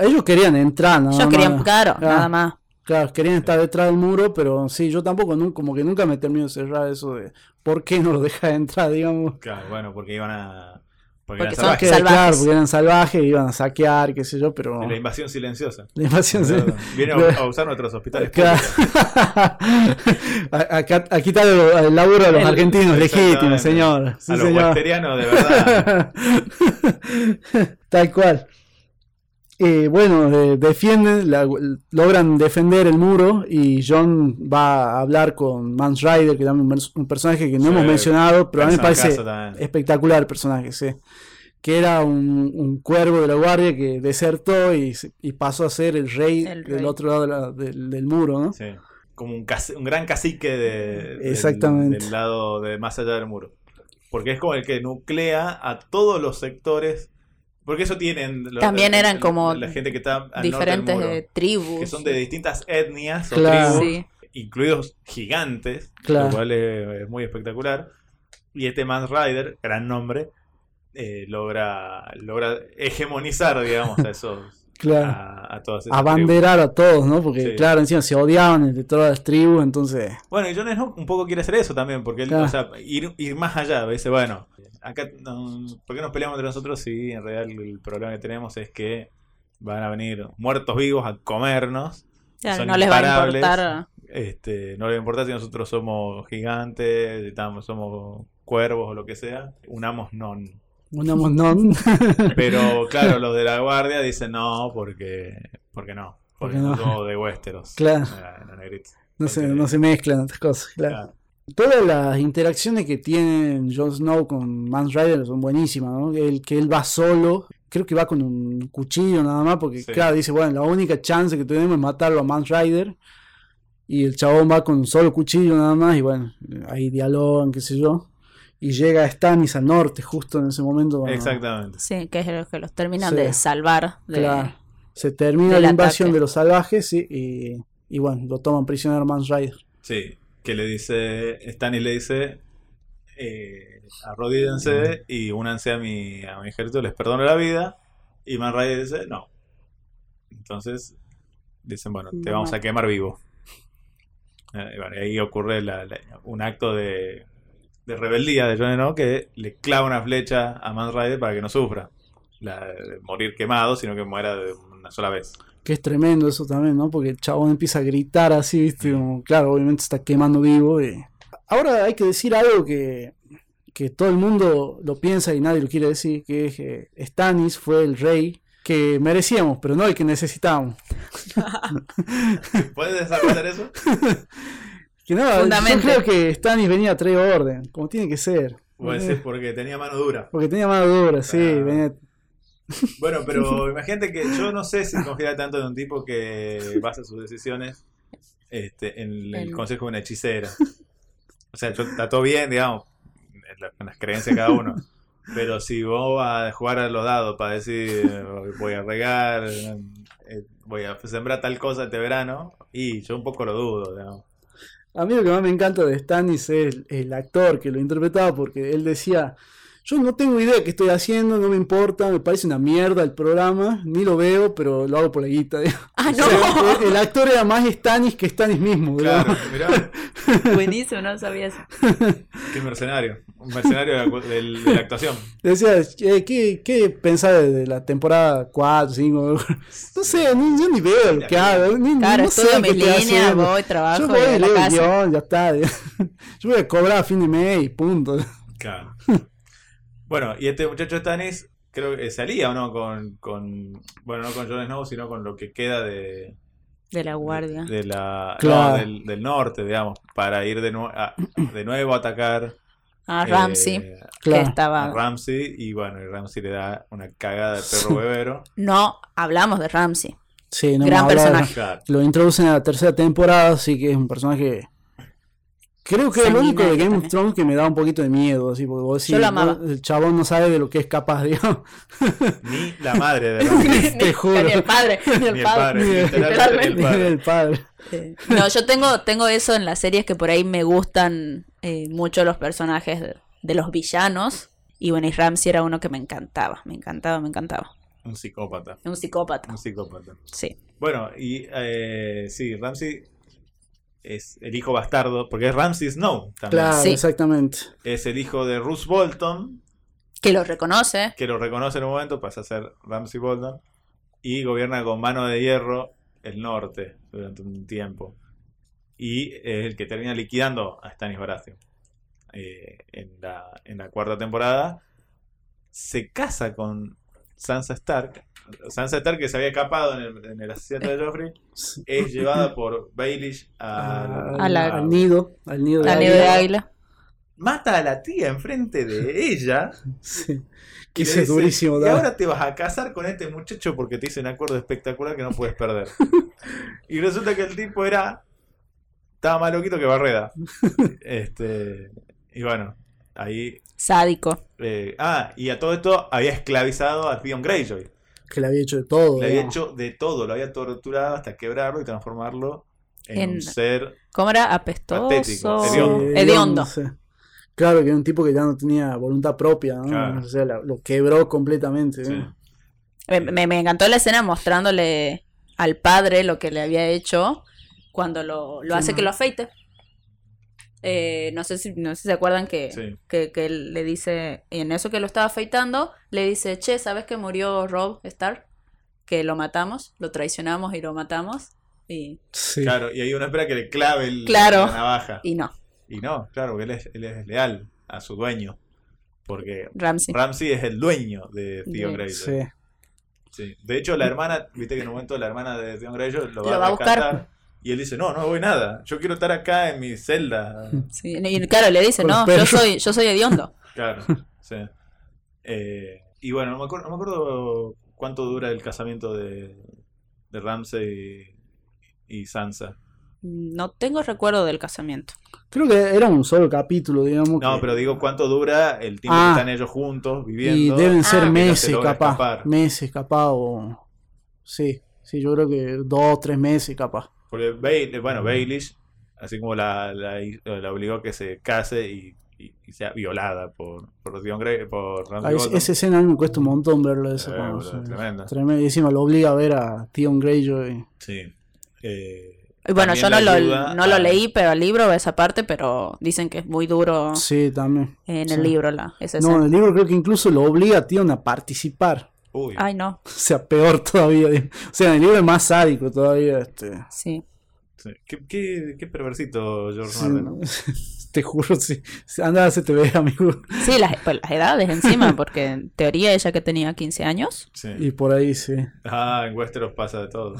Ellos querían entrar, nada ellos querían, más. claro, Ah. nada más. Claro, querían estar detrás del muro, pero sí, yo tampoco, como que nunca me termino de cerrar eso de por qué no los deja entrar, digamos. Claro, bueno, porque iban a. Porque, Porque eran salvajes. Claro, porque eran salvajes, iban a saquear, qué sé yo, pero... De La invasión silenciosa. La invasión se- Vienen a, a usar nuestros hospitales Claro. a, quitar el, el laburo a los El- argentinos legítimos, señor. Sí, a los señor. westerianos, de verdad. Tal cual. Eh, bueno, eh, defienden, la- logran defender el muro y John va a hablar con Mans Rider, que es un, un personaje que no Sí, hemos mencionado, pero a mí me parece también. espectacular el personaje, sí. Que era un, un cuervo de la guardia que desertó y, pasó a ser el rey El del otro lado de la- del, del muro, ¿no? Sí. Como un, caci- un gran cacique de. Del, lado de más allá del muro. Porque es como el que nuclea a todos los sectores. Porque eso tienen. lo- También eran la- como La gente que está al norte del Diferentes muro, tribus. Que son de distintas etnias o Claro. tribus, Sí. incluidos gigantes. Claro. Lo cual es, es muy espectacular. Y este Mans Rider, gran nombre, eh, logra, logra hegemonizar, digamos, a esos. Claro. A, a todas esas tribus. Abanderar a todos, ¿no? Porque, Sí. claro, encima se odiaban entre todas las tribus, entonces. Bueno, y Jon Snow un poco quiere hacer eso también, porque él, Claro. o sea, ir, ir más allá, dice, bueno, acá, no, ¿por qué nos peleamos entre nosotros si en realidad el problema que tenemos es que van a venir muertos vivos a comernos? Claro, son no les va a imparables. importar. Este, no les importa si nosotros somos gigantes, si estamos- somos cuervos o lo que sea, unamos non. Unamos non. Pero claro, los de la guardia dicen no, porque, porque no, porque Porque no. no somos de Westeros. Claro. No, se, no se mezclan estas cosas, claro. Claro. Todas las interacciones que tiene Jon Snow con Mans Rider son buenísimas, ¿no? El que él va solo, creo que va con un cuchillo nada más, porque Sí. claro, dice, bueno, la única chance que tenemos es matarlo a Mans Rider. Y el chabón va con un solo cuchillo nada más, y bueno, ahí dialogan, qué sé yo. Y llega Stannis al norte, justo en ese momento. cuando- Exactamente. Sí, que es lo que los terminan Sí. de salvar. de- Claro. Se termina la invasión ataque. de los salvajes sí, y, y bueno, lo toman prisionero Mans Rider. Sí, que le dice, Stannis le dice, eh, arrodíllense y únanse a mi, a mi ejército, les perdono la vida. Y Man Rider dice, no. Entonces, dicen, bueno, te No vamos a quemar vivo. Eh, bueno, ahí ocurre la- la- un acto de, de rebeldía de Jon Snow que le clava una flecha a Man Rider para que no sufra la, de morir quemado, sino que muera de una sola vez. Que es tremendo eso también, ¿no? Porque el chabón empieza a gritar así, ¿viste? Como, claro, obviamente está quemando vivo. y- Ahora hay que decir algo que, que todo el mundo lo piensa y nadie lo quiere decir, que es que Stannis fue el rey que merecíamos, pero no el que necesitábamos. ¿Puedes desarrollar eso? Que no, yo creo que Stannis venía a traer orden, como tiene que ser. Voy a decir porque tenía mano dura. Porque tenía mano dura, sí, Ah. venía- Bueno, pero imagínate que yo no sé si confiar tanto en un tipo que basa sus decisiones este, en el consejo de una hechicera. O sea, yo, está todo bien, digamos, en la- en las creencias de cada uno. Pero si vos vas a jugar a los dados para decir eh, voy a regar, eh, voy a sembrar tal cosa este verano, y yo un poco lo dudo, digamos. A mí lo que más me encanta de Stannis es el, el actor que lo interpretaba, porque él decía, yo no tengo idea qué estoy haciendo, no me importa, me parece una mierda el programa, ni lo veo, pero lo hago por la guita. Ah, O sea, no. el, el actor era más Stannis que Stannis mismo. Claro, mirá, Buenísimo, no sabía eso. qué mercenario. Un mercenario de la, de actuación. Decía, "Eh, ¿qué, qué pensás de, de la temporada 4, 5? No sé, ni- yo ni veo lo que hago, ni, Claro, no sé qué haciendo. voy, trabajo Yo voy, a la casa. guion, ya está. Yo voy a cobrar a fin de mes y punto. Claro. Bueno, y este muchacho Stannis, creo que salía o no con, con. Bueno, no con Jon Snow, sino con lo que queda de. De la guardia. de la, no, Claro. del, del norte, digamos, para ir de, a, de nuevo a atacar A eh, Ramsey, Claro. que estaba... a Ramsey. Y bueno, y Ramsey le da una cagada de perro bebero. No, hablamos de Ramsey. Sí, no Gran de- personaje. Claro. Lo introducen a la tercera temporada, así que es un personaje. Creo que es el único de Game of. Thrones que me da un poquito de miedo, así, porque vos decís, Yo lo amaba. vos- el chabón no sabe de lo que es capaz, digamos. Ni la madre de Ramsey. Te juro. Ni el padre, ni el Ni el padre. padre, literalmente ni el padre. el padre. Sí. No, yo tengo, tengo eso en las series que por ahí me gustan eh, mucho los personajes de, de los villanos. Y bueno, y Ramsey era uno que me encantaba, me encantaba, me encantaba. Un psicópata. Un psicópata, Un psicópata. sí. Bueno, y eh, sí, Ramsey es el hijo bastardo, porque es Ramsey Snow también. Claro, Sí. exactamente. Es el hijo de Roose Bolton, Que lo reconoce. que lo reconoce en un momento, pasa a ser Ramsey Bolton, y gobierna con mano de hierro el norte durante un tiempo. Y es el que termina liquidando a Stannis Baratheon. Eh, en, la, en la cuarta temporada se casa con Sansa Stark. Sansa Stark, que se había escapado en el, en el asesinato de Joffrey, es llevada por Baelish a, A la- al nido, al nido de La águila. nieve de águila. Mata a la tía enfrente de ella. Sí. Y Que es durísimo, Y ahora te vas a casar con este muchacho porque te hice un acuerdo espectacular que no puedes perder. y resulta que el tipo era. Estaba más loquito que Barreda. Este. Y bueno, ahí. Sádico. eh, ah, y a todo esto había esclavizado a Theon Greyjoy. Que le había hecho de todo. Le había hecho de todo, lo había torturado hasta quebrarlo y transformarlo en, En- un ser. ¿Cómo era? Apestoso. Patético, Sí, hediondo. Claro, que era un tipo que ya no tenía voluntad propia, ¿no? Claro. O sea, la- lo quebró completamente. Sí. ¿no? Me, me- me encantó la escena mostrándole al padre lo que le había hecho cuando lo, lo Sí, hace no. que lo afeite. Eh, no sé si no sé si se acuerdan que, Sí. que, que él le dice, en eso que lo estaba afeitando, le dice, che, ¿sabes que murió Rob Stark? Que lo matamos, lo traicionamos y lo matamos. Y, Sí. Claro, y hay uno espera que le clave el, Claro. la navaja. y no, Y no, claro, porque él es, él es leal a su dueño. Porque Ramsey. Ramsey es el dueño de Theon De- Greyjoy. Sí. Sí. De hecho, la hermana, viste que en un momento la hermana de Theon Greyjoy lo va, Lo va a a buscar. Y él dice, no, no voy nada. Yo quiero estar acá en mi celda. Sí, y claro, le dice, no, yo soy, yo soy hediondo. Claro, sí. Eh, y bueno, no me, acuerdo, no me acuerdo cuánto dura el casamiento de, de Ramsey y, y Sansa. No tengo recuerdo del casamiento. Creo que era un solo capítulo, digamos. No, que- pero digo cuánto dura el tiempo Ah. que están ellos juntos Y viviendo. deben ser Ah. que no se meses, capaz. escapar. Meses, capaz. O... Sí, sí, yo creo que dos, tres meses, capaz. Porque Bail- bueno, Baelish, así como la, la, la obligó a que se case y, y- y sea violada por, por Theon Grey, por Ah, es- Bolton. esa escena a mí me cuesta un montón verla. Esa, Eh, sí. tremenda. Tremendo. Y encima lo obliga a ver a Theon Greyjoy. Sí. Eh, Y bueno, yo no lo, no lo a- leí, pero el libro, esa parte, pero dicen que es muy duro Sí, también. en Sí. el libro la, esa No, en el libro creo que incluso lo obliga a Theon a participar. Uy, Ay, no, O sea, peor todavía. O sea, en el libro es más sádico todavía. Este. sí. sí. ¿Qué, qué, qué perversito George Sí, Martin, ¿no? Te juro, sí. Anda, se te ve, amigo. Sí, las, pues, las edades encima, porque en teoría ella que tenía 15 años. Sí. Y por ahí, sí. Ah, en Westeros pasa de todo.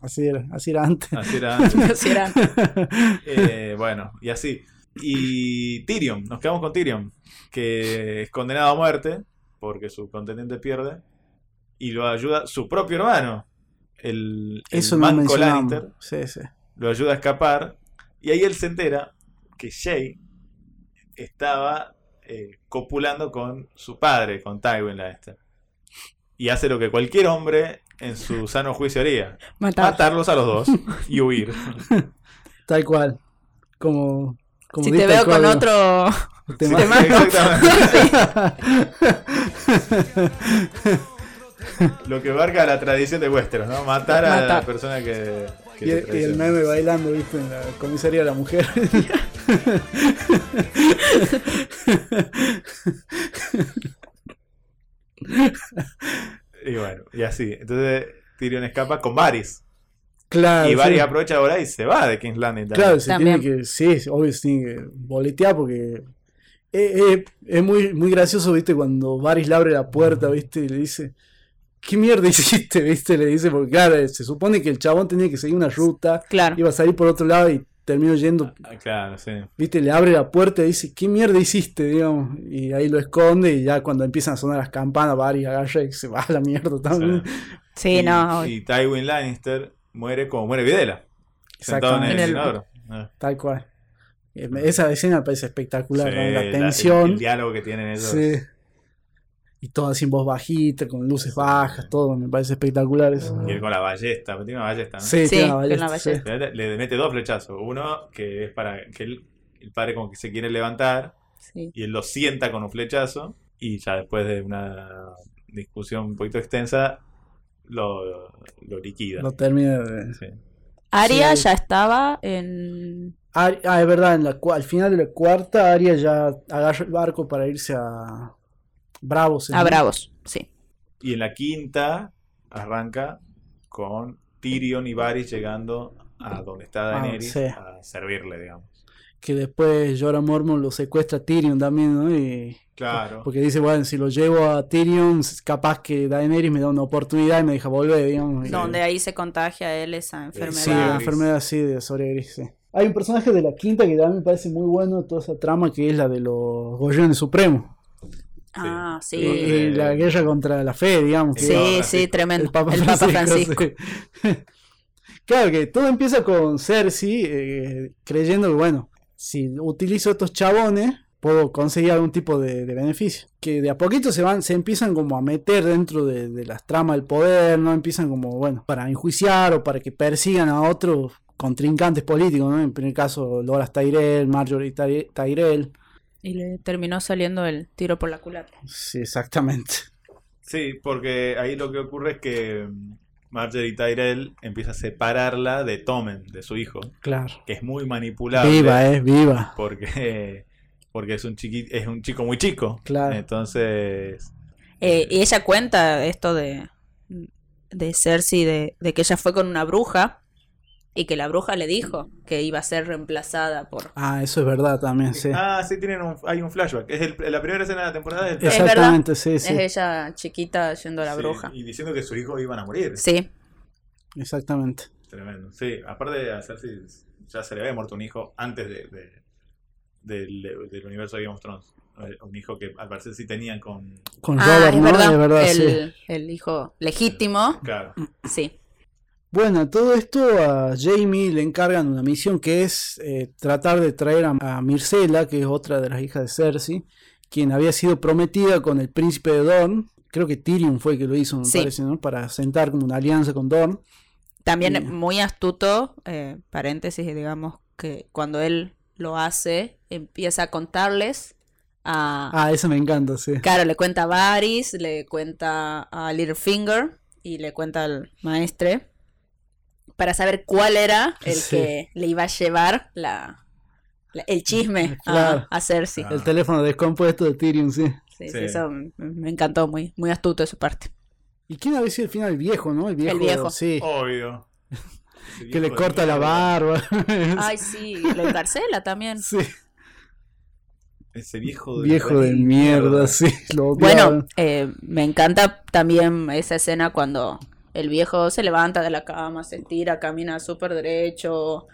Así era, así era antes. Así era antes. Así era. Eh, bueno, y así. Y Tyrion, nos quedamos con Tyrion, que es condenado a muerte porque su contendiente pierde y lo ayuda su propio hermano, el, el Eso no Manco. Lannister, Sí, sí. lo ayuda a escapar y ahí él se entera que Shay estaba eh, copulando con su padre, con Tywin Lannister. Y hace lo que cualquier hombre en su sano juicio haría. Matar. Matarlos a los dos y huir. Tal cual. Como. como Si te el veo con otro... Te Sí, mato. exactamente. Lo que marca la tradición de Westeros, ¿no? Matar a la Matar. persona que, que Y, el- y el meme bailando, viste, en la comisaría de la mujer. Y bueno, y así. Entonces Tyrion escapa con Varys. claro. y Varys sí. aprovecha ahora y se va de King's Landing. también. Claro, se También. tiene que, sí, obvio se tiene que boletear porque es, es- es muy, muy gracioso, viste, cuando Varys le abre la puerta, viste, y le dice, ¿qué mierda hiciste? ¿Viste? Le dice, porque claro, se supone que el chabón tenía que seguir una ruta, Claro. iba a salir por otro lado y terminó yendo, Ah, Claro, sí. ¿viste? Le abre la puerta y dice, ¿qué mierda hiciste? Digamos, y ahí lo esconde y ya cuando empiezan a sonar las campanas, Barry agarra y se va a la mierda también. Sí, y, no. Y Tywin Lannister muere como muere Videla. Sentado en el, Exactamente. En el-. Ah. Tal cual. Esa escena me parece espectacular, Sí, ¿no? la el- tensión. El, diálogo que tienen ellos. Sí. Y todo así en voz bajita, con luces bajas, todo, me parece espectacular eso. Y él con la ballesta, tiene una ballesta, ¿no? Sí, Sí, tiene una con ballesta, la sí. ballesta. Le, le mete dos flechazos. Uno que es para que él- el padre como que se quiere levantar Sí. y él lo sienta con un flechazo y ya después de una discusión un poquito extensa lo, lo liquida. No termina de... Sí. Aria Sí. ya estaba en. Ah, es verdad, en la, cua- al final de la cuarta, Aria ya agarra el barco para irse a Bravos. A Bravos, sí. Y en la quinta arranca con Tyrion y Varys llegando a donde está Ah, Daenerys sí. a servirle, digamos. Que después Jorah Mormont lo secuestra a Tyrion también, ¿no? Y, Claro. porque dice, bueno, si lo llevo a Tyrion, capaz que Daenerys me da una oportunidad y me deja volver, digamos. y- Donde ahí se contagia él esa enfermedad. Sí, la enfermedad así de Soria Gris, sí. Hay un personaje de la quinta que también me parece muy bueno, toda esa trama, que es la de los Goyones Supremos. Ah, sí. Y, y la guerra contra la fe, digamos. Sí, sí, tremendo. El Papa El Papa Francisco. Sí. claro que todo empieza con Cersei eh, creyendo que, bueno, si utilizo estos chabones, puedo conseguir algún tipo de, de beneficio. Que de a poquito se van, se empiezan como a meter dentro de, de las tramas del poder, ¿no? Empiezan como, bueno, para enjuiciar o para que persigan a otros contrincantes políticos, ¿no? En primer caso, Loras Tyrell, Marjorie Ty- Tyrell. Y le terminó saliendo el tiro por la culatra. Sí, exactamente. Sí, porque ahí lo que ocurre es que Marjorie Tyrell empieza a separarla de Tommen, de su hijo, Claro. que es muy manipulable. Viva, eh, viva. Porque, porque es un chiqui, es un chico muy chico. Claro. Entonces, Eh, y ella cuenta esto de, de Cersei, de, de que ella fue con una bruja y que la bruja le dijo que iba a ser reemplazada por... Ah, eso es verdad también, sí. ah, sí tienen un, hay un flashback. Es el- la primera escena de la temporada del Es flashback. Exactamente, sí, sí. Es ella chiquita yendo a la Sí, bruja. Y diciendo que su hijo iban a morir. Sí, Exactamente. Tremendo. Sí, aparte de hacerse, ya se le había muerto un hijo antes de, de- del, del universo de Game of Thrones. Eh, Un hijo que al parecer sí tenían con. Con Ah, Robert, es ¿no? verdad, Es verdad, sí. el hijo legítimo, Claro. sí. Bueno, a todo esto a Jamie le encargan una misión que es eh, tratar de traer a, a Myrcella, que es otra de las hijas de Cersei, quien había sido prometida con el príncipe de Dorne. Creo que Tyrion fue el que lo hizo, me Sí. parece, ¿no? Para sentar como una alianza con Dorne. También Bien. muy astuto, eh, paréntesis, digamos, que cuando él lo hace, empieza a contarles a... Ah, eso me encanta, sí. Claro, le cuenta a Varys, le cuenta a Littlefinger y le cuenta al maestre para saber cuál era el Sí. que le iba a llevar la, la- el chisme a- Claro. a, Cersei. Ah. El teléfono descompuesto de Tyrion, sí. Sí, sí, Sí. eso me, encantó, muy, muy astuto de su parte. ¿Y quién había sido al final? El viejo, ¿no? El viejo. viejo. Sí. Obvio. Que le corta la barba. Ay, sí, lo encarcela también. sí. Ese viejo de, Viejo de mierda, sí. Lo Bueno, eh, me encanta también esa escena cuando el viejo se levanta de la cama, se estira, camina súper derecho,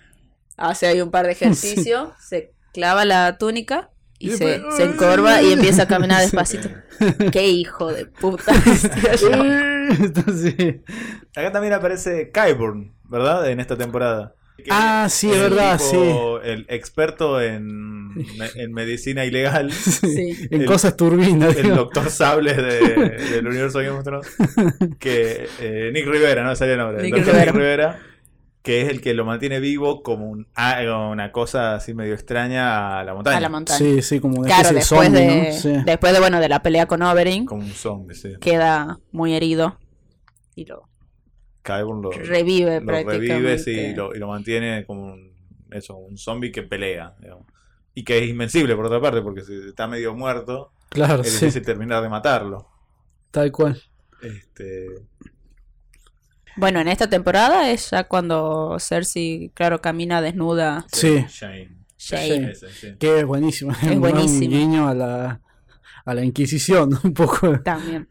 hace ahí un par de ejercicios, se clava la túnica y, se, se encorva y empieza a caminar despacito. ¡Qué hijo de puta! Acá también aparece Kyburn, ¿verdad? En esta temporada. Que Ah, sí, es el verdad, tipo- El experto en, en medicina ilegal. Sí. En cosas turbinas. El doctor Sable de- del universo de Game of Thrones. Que eh, Nick Rivera, ¿no? Sale el nombre. El doctor Rivera. Nick Rivera. Que es el que lo mantiene vivo como un, ah, una cosa así medio extraña a la montaña. A la montaña. Sí, sí, como Claro, después zombie, de, ¿no? Sí. después de, bueno, de la pelea con Oberyn, Como un zombie, sí. queda muy herido y lo Kyburn lo, revive lo prácticamente. revive sí, y, lo, y lo mantiene como un, eso, un zombie que pelea. digamos. Y que es invencible por otra parte, porque si está medio muerto, Claro, es sí, difícil terminar de matarlo. tal cual. Este, Bueno, en esta temporada es ya cuando Cersei, claro, camina desnuda. Sí. Shane. Shane. Ese, sí. Que es buenísimo. Es Un buenísimo. guiño a la, a la Inquisición, un poco. También.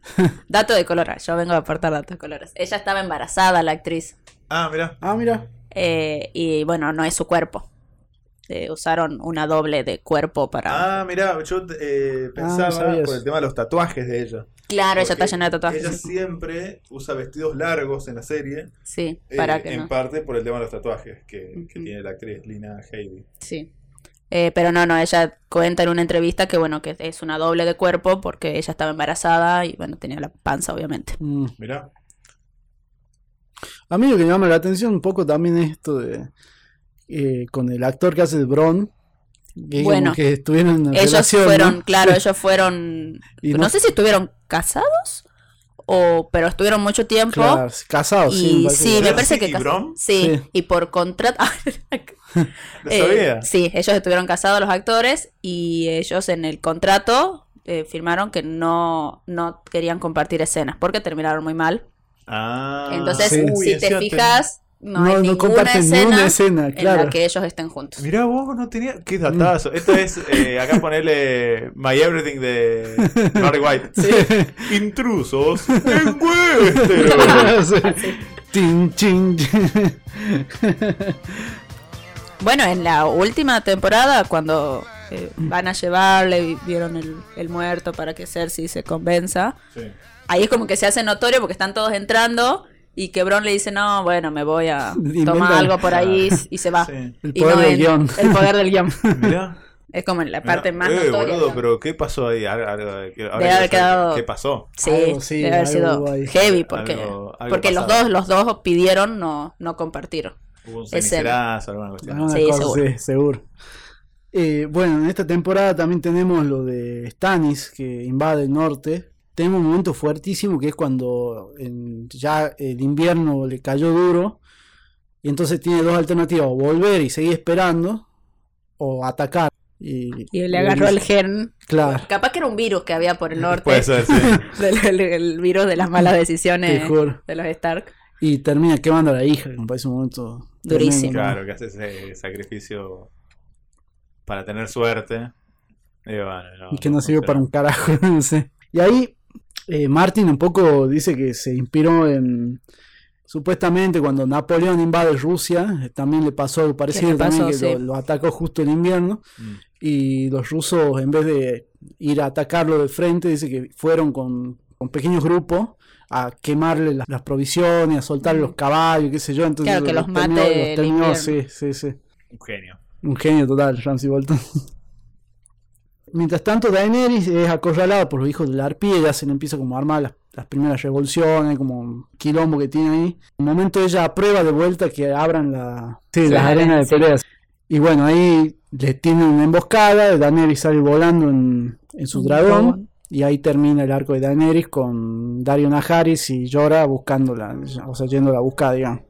Dato de colores. Yo vengo a aportar datos de colores. Ella estaba embarazada, la actriz. Ah, mira. Ah, mira. eh, y bueno, no es su cuerpo. Eh, usaron una doble de cuerpo para. Ah, mira, yo eh, pensaba sabía por el tema de los tatuajes de ella. claro, ella está llena de Ella tatuajes. siempre usa vestidos largos en la serie. Sí, eh, para que en no. parte por el tema de los tatuajes que, tiene la actriz Lina Headey. Sí. Eh, pero no, no, ella cuenta en una entrevista que bueno, que es una doble de cuerpo porque ella estaba embarazada y bueno, tenía la panza, obviamente. Mm. Mirá. A mí lo que me llama la atención un poco también es esto de. eh, con el actor que hace de Bron. que Bueno, que estuvieron en Ellos relación, ¿no? fueron, claro, ellos fueron. No- sé si estuvieron casados o pero estuvieron mucho tiempo. Claro, casados, sí. me y parece sí, que- me ¿Era parece que sí, Sí. y por contrato ¿Lo Eh, sí, ellos estuvieron casados los actores y ellos en el contrato eh, firmaron que no, no querían compartir escenas porque terminaron muy mal. Ah, Entonces, sí. uy, si te fijas, no, No, hay no ninguna ni escena, una escena, en la que ellos estén juntos. Mirá vos, no tenía. Qué datazo. Esto es. eh, acá ponerle My Everything de Barry White. Intrusos en Westeros. Sí. Tin, chin. Bueno, en la última temporada, cuando eh, van a llevarle, vieron el, el muerto para que Cersei se convenza, Sí. ahí es como que se hace notorio porque están todos entrando y que Bron le dice, no, bueno, me voy a tomar algo por ahí y se va. Sí. El Y poder no del en- guion. El poder del guion. Mirá. Es como en la parte Mirá. más eh, notoria. boludo, pero ¿qué pasó ahí? Ahora haber quedado- ¿Qué pasó? Sí, Algo, sí, debe haber sido ahí. heavy porque, Algo- algo porque los dos, los dos pidieron no, no compartir. Hubo un cenicerazo, alguna cuestión. Alguna Sí, cosa, seguro. sí, seguro. Eh, bueno, en esta temporada también tenemos lo de Stannis que invade el norte. Tenemos un momento fuertísimo que es cuando en- ya el invierno le cayó duro y entonces tiene dos alternativas, o volver y seguir esperando o atacar. Y, Y le agarró el gen. Claro, Capaz que era un virus que había por el norte. Puede ser, sí. el, el virus de las malas decisiones de los Stark. Y termina quemando a la hija, que me parece un momento Durísimo. Claro, que hace ese sacrificio para tener suerte. Y bueno, no, Y que no sirve para un carajo, no sé. Y ahí eh, Martin un poco dice que se inspiró en... Supuestamente cuando Napoleón invade Rusia, eh, también le pasó algo parecido, pasó, también que sí. lo, lo atacó justo en invierno. Mm. Y los rusos, en vez de ir a atacarlo de frente, dice que fueron con, con pequeños grupos a quemarle las, las provisiones, a soltarle los caballos, qué sé yo. Entonces Claro, que los terminó- mate terminó, invierno. sí, sí, sí. Un genio. Un genio total, Ramsey Bolton. Mientras tanto, Daenerys es acorralada por los hijos de la arpía, ya se le empieza como a armar las, las primeras revoluciones, como un quilombo que tiene ahí. En un momento ella aprueba de vuelta que abran la, sí, Sí, las la arenas arena, de sí. peleas. Y bueno, ahí le tienen una emboscada, Daenerys sale volando en, en su dragón. dragón. Y ahí termina el arco de Daenerys con Dario Najaris y Llora buscándola, o sea, yendo a la buscar, digamos.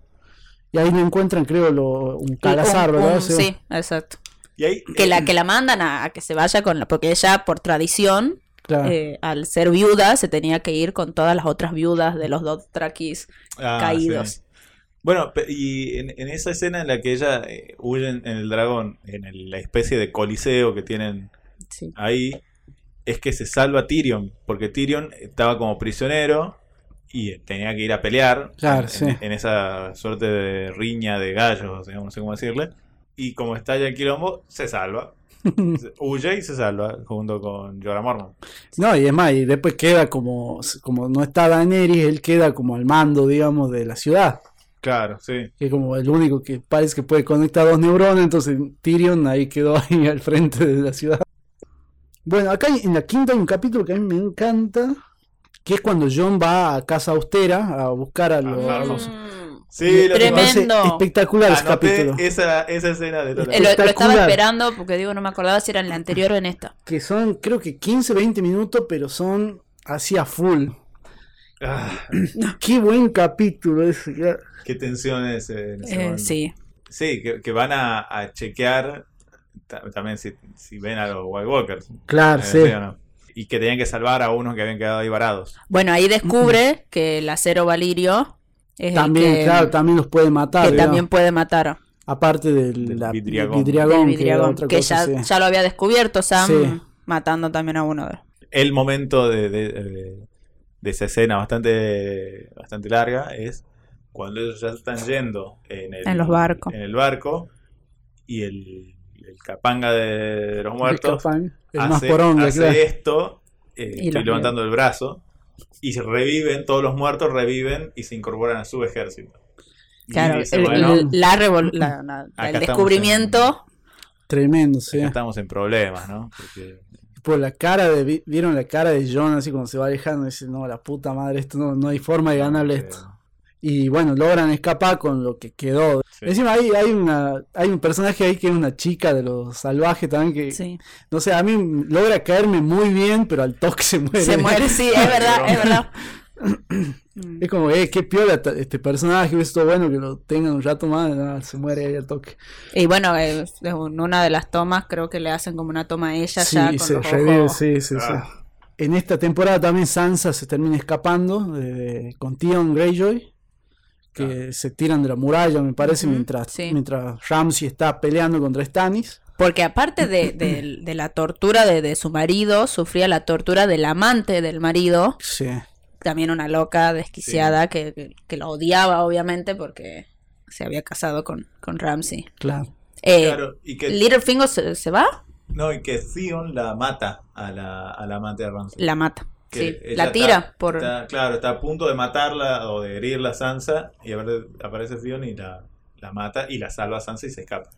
Y ahí le encuentran, creo, lo, un calazar, Un- ¿verdad? un- Sí. sí, exacto. Y ahí, Que la, que la mandan a, a que se vaya con la. Porque ella, por tradición, Claro. eh, al ser viuda, se tenía que ir con todas las otras viudas de los Dothrakis Ah, caídos. sí. Bueno, y en, en esa escena en la que ella eh, huye en, en el dragón, en el- la especie de coliseo que tienen Sí. ahí, es que se salva Tyrion, porque Tyrion estaba como prisionero y tenía que ir a pelear Claro, en, sí. en- en esa suerte de riña de gallos, no sé cómo decirle. Y como está ya el quilombo, se salva. Huye y se salva junto con Jorah Mormont. No, y es más, y después queda como, como no está Daenerys, él queda como al mando, digamos, de la ciudad. Claro, sí. Que es como el único que parece que puede conectar dos neuronas, entonces Tyrion ahí quedó ahí al frente de la ciudad. Bueno, acá en la quinta hay un capítulo que a mí me encanta, que es cuando John va a Casa Austera a buscar a los... Ajá. a los- Mm. Sí, lo que me parece Tremendo. espectacular ese capítulo. esa, esa escena de toda la- Eh, lo, lo estaba esperando porque digo, no me acordaba si era en la anterior o en esta. Que son, creo que 15, 20 minutos, pero son así a full. Ah, Qué buen capítulo ese. qué tensión es eh, en ese Eh, momento. sí. Sí, que, que van a, a chequear ta- también si, si ven a los White Walkers. Claro, eh, sí. no. Y que tenían que salvar a unos que habían quedado ahí varados. Bueno, ahí descubre que el acero Valirio es el También, que, claro, también los puede matar. que digamos. también puede matar. Aparte del Del la- vidriagón. vidriagón, que vidriagón, otra que cosa, ya, sí. ya lo había descubierto Sam Sí. matando también a uno de el momento de, de- de- de esa escena bastante, bastante larga es cuando ellos ya están yendo en el, En los barcos. en el barco y el, el capanga de, de los El muertos más hace, poronga, hace claro. esto, eh, Y estoy levantando el brazo, y reviven, todos los muertos reviven y se incorporan a su ejército. Claro, dice, el, bueno, la revol- la- la- el descubrimiento. Tremendo, sí. acá estamos en problemas, ¿no? Porque Por la cara de. vi- ¿Vieron la cara de John así cuando se va alejando? Dice, no, la puta madre, esto no, no hay forma de ganarle esto. Y bueno, logran escapar con lo que quedó. Sí. Encima hay, hay una hay un personaje ahí que es una chica de los salvajes también que Sí. no sé, a mí logra caerme muy bien, pero al toque se muere. Se muere, sí, es verdad, es verdad. Es como, eh, qué piola este personaje, es todo bueno que lo tengan un rato más, se muere ahí al toque. Y bueno, eh, en una de las tomas creo que le hacen como una toma a ella Sí, ya con se los revive, ojos. sí, sí, sí. Ah. En esta temporada también Sansa se termina escapando de- con Theon Greyjoy, que se tiran de la muralla, me parece, mientras, sí. mientras Ramsay está peleando contra Stannis. Porque aparte de, de- de la tortura de, de su marido, sufría la tortura del amante del marido, Sí, también una loca desquiciada que, que, que lo odiaba obviamente porque se había casado con, con Ramsey. claro. Eh, Claro, y que, Littlefinger se, se va, no, y que Theon la mata a la, a la amante de Ramsay. la mata. Que Sí, ella la tira está- por... está- claro, está a punto de matarla o de herirla a Sansa y aparece Theon y la, la mata y la salva a Sansa y se escapa.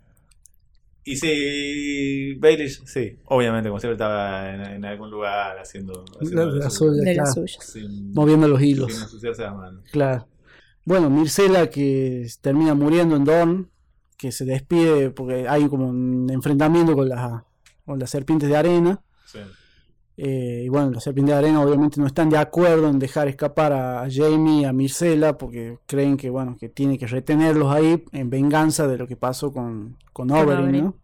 Y si Baelish, sí, obviamente como siempre estaba en, en algún lugar haciendo, haciendo La- suya, de las suyas. sin, Moviendo los hilos. Claro. Bueno, Mircela que termina muriendo en Dorne, que se despide porque hay como un enfrentamiento con las, con las serpientes de arena. Sí. Eh, y bueno, las serpientes de arena obviamente no están de acuerdo en dejar escapar a, Jamie y a Mircela porque creen que bueno, que tiene que retenerlos ahí en venganza de lo que pasó con, con Oberyn. ¿no?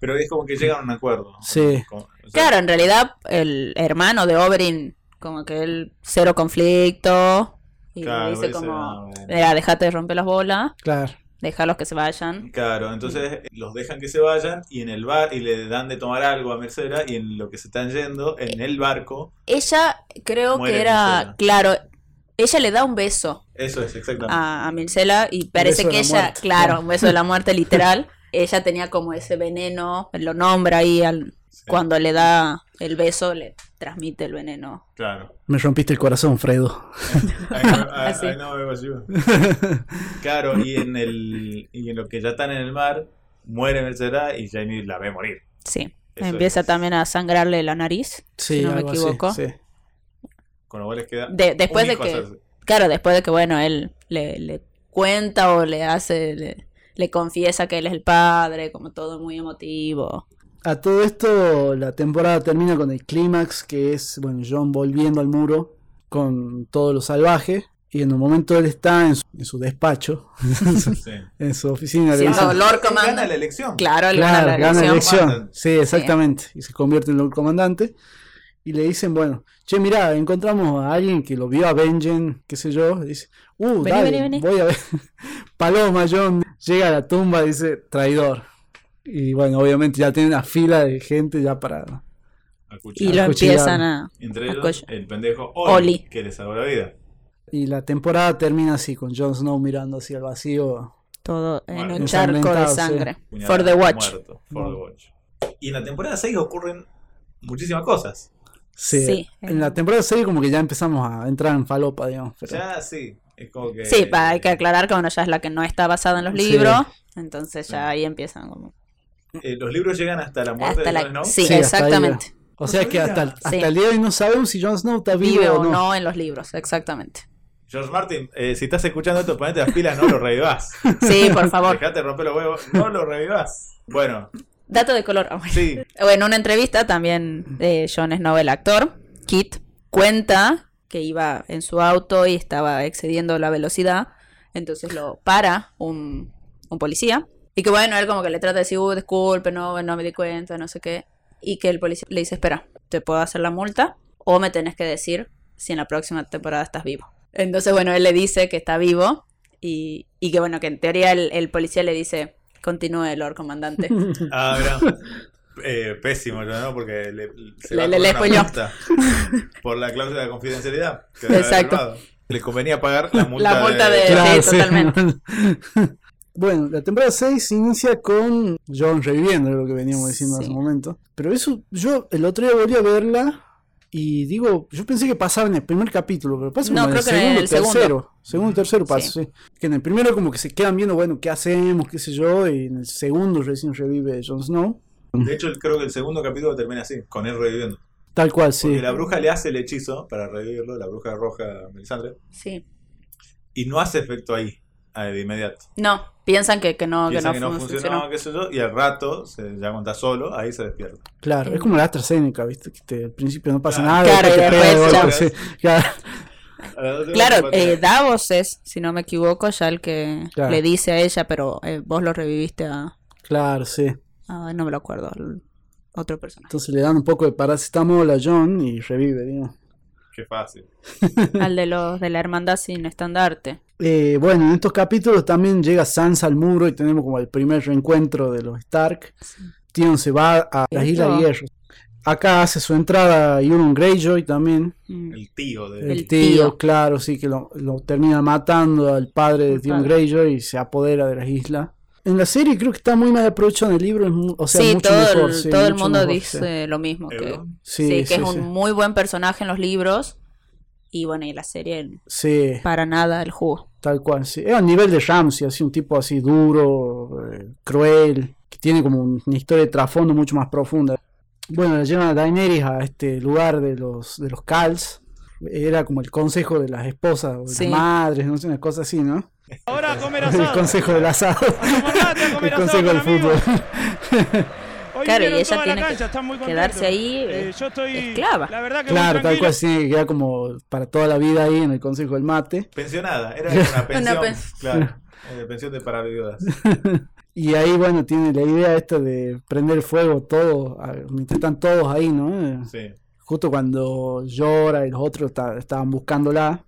Pero es como que llegan a un acuerdo. Sí. Con- o sea, Claro, en realidad el hermano de Oberyn, como que él cero conflicto, y Claro, dice dice, como, "Ah, bueno". "Mira, dejate de romper las bolas, Claro. Déjalos que se vayan. Claro, entonces los dejan que se vayan y en el bar y le dan de tomar algo a Mercera y en lo que se están yendo, en el barco, Ella creo que era, claro, ella le da un beso eso es exactamente. a, a Myrcella y parece que la ella, muerte. claro, un beso de la muerte literal, ella tenía como ese veneno, lo nombra ahí al, Sí, cuando le da el beso, le transmite el veneno. Claro. Me rompiste el corazón, Fredo. I know, I- Así. I know it was you. Claro, y en el y en lo que ya están en el mar, muere Mercera y Jamie la ve morir. Sí, Eso empieza es. también a sangrarle la nariz. Sí, si no me algo así, equivoco. sí. Con lo cual les queda De- después un de que- hacerse. Claro, después de que, bueno, él le, le cuenta o le hace, le, le confiesa que él es el padre, como todo muy emotivo. A todo esto, la temporada termina con el clímax, que es, bueno, John volviendo al muro con todo lo salvaje. Y en un momento él está en su, en su despacho, Sí. en su oficina. Él gana la elección. Claro, él Claro, gana la gana la elección. Comandante. Sí, exactamente. Y se convierte en Lord Comandante. Y le dicen, bueno, che, mirá, encontramos a alguien que lo vio a Benjen, qué sé yo. y dice, uh, Vení, dale, vení, vení. voy a ver. Paloma, John, llega a la tumba y dice, traidor. Y bueno, obviamente ya tiene una fila de gente ya para... Y lo empiezan a... Entre a ellos, el pendejo Oli, Oli. que le salvó la vida. Y la temporada termina así, con Jon Snow mirando hacia el vacío. Todo en Bueno, un charco de sí. sangre. For the watch. muerto, for the watch. Y en la temporada 6 ocurren muchísimas cosas. Sí, Sí. en la temporada 6 como que ya empezamos a entrar en falopa, digamos. Pero... Ya sí, es como que... Sí, hay que aclarar que bueno, ya es la que no está basada en los Sí. libros. Entonces ya Sí. ahí empiezan como... eh, los libros llegan hasta la muerte Hasta de la... Jon Snow. Sí, exactamente. O sea No que hasta, hasta Sí. el día de hoy no sabemos si Jon Snow está vivo, Vive o no. no en los libros, exactamente. George Martin, eh, si estás escuchando esto, ponete las pilas, no lo revivás. Sí, por favor. Dejate romper los huevos, no lo revivás. Bueno, Dato de color. Bueno. sí, Bueno, en una entrevista también de Jon Snow, el actor, Kit, cuenta que iba en su auto y estaba excediendo la velocidad. Entonces lo para un, un policía. Y que bueno, él como que le trata de decir, uh, disculpe, no, no me di cuenta, no sé qué. Y que el policía le dice, espera, te puedo hacer la multa o me tenés que decir si en la próxima temporada estás vivo. Entonces, bueno, él le dice que está vivo y, y que bueno, que en teoría el, el policía le dice, continúe, Lord Comandante. ah, mirá. Eh, pésimo, ¿no? Porque le, se Le- le- le por la cláusula de confidencialidad. que Exacto. Le convenía pagar la multa, La multa de- Claro, sí, totalmente. Bueno, la temporada 6 inicia con John reviviendo, lo que veníamos diciendo hace Sí. un momento. Pero eso, yo el otro día volví a verla y digo, yo pensé que pasaba en el primer capítulo, pero pasa No, como en el creo que en segundo, el segundo. tercero. Segundo y tercero pasa, Sí. sí. Que en el primero como que se quedan viendo, bueno, ¿qué hacemos? ¿Qué sé yo? Y en el segundo recién revive Jon Snow. De hecho, creo que el segundo capítulo termina así, con él reviviendo. Tal cual, sí. Porque la bruja le hace el hechizo para revivirlo, la bruja roja Melisandre, Sí. y no hace efecto ahí, ah, de inmediato. No, piensan que, que no, que que no, fun- funcionó, qué sé yo, y al rato, se, ya cuando está solo, ahí se despierta. Claro, es como la AstraZeneca, ¿viste? Que te- al principio no pasa Claro. nada, Claro, y te pega de después golpe, ya. sí. Claro. Claro, eh, Davos es, si no me equivoco, ya el que Claro. le dice a ella, pero eh, vos lo reviviste a, Claro, sí. a- no me lo acuerdo, al otro personaje. Entonces le dan un poco de paracetamol a John y revive, digamos. Qué fácil. al de los de la hermandad sin estandarte. Eh, bueno, en estos capítulos también llega Sansa al muro y tenemos como el primer reencuentro de los Stark. Tion se va a las. Islas Hierro. Acá hace su entrada Euron Greyjoy también. Mm. El tío de... El, El tío, tío. claro, sí, que lo, lo termina matando al padre de Tion. Greyjoy y se apodera de las islas. En la serie creo que está muy mal aprovechado en el libro, o sea, sí, mucho todo, mejor. el, sí, todo el mundo mejor, dice sí. lo mismo. Que, sí, Sí, que sí, es un sí. muy buen personaje en los libros. Y bueno, y la serie Sí, para nada el jugo. tal cual, sí. Es al nivel de Ramsey, así un tipo así duro, eh, cruel, que tiene como un- una historia de trasfondo mucho más profunda. Bueno, la llevan a Daenerys a este lugar de los, de los Cals. Era como el consejo de las esposas, o de Sí. las madres, no sé, una cosa así, ¿no? Ahora a comer El asado. consejo del asado. A a comer El asado consejo del con amigos. fútbol. Hoy Claro, y ella toda la tiene que cancha, quedarse ahí, Eh, eh, yo estoy esclava. La verdad que Claro, tal cual, sí, que queda como para toda la vida ahí en el consejo del mate. Pensionada, era una pensión. pen- Claro, eh, pensión de para viudas. Y ahí, bueno, tiene la idea esta de prender fuego todo, mientras están todos ahí, ¿no? Sí. Justo cuando llora y los otros ta- estaban buscándola,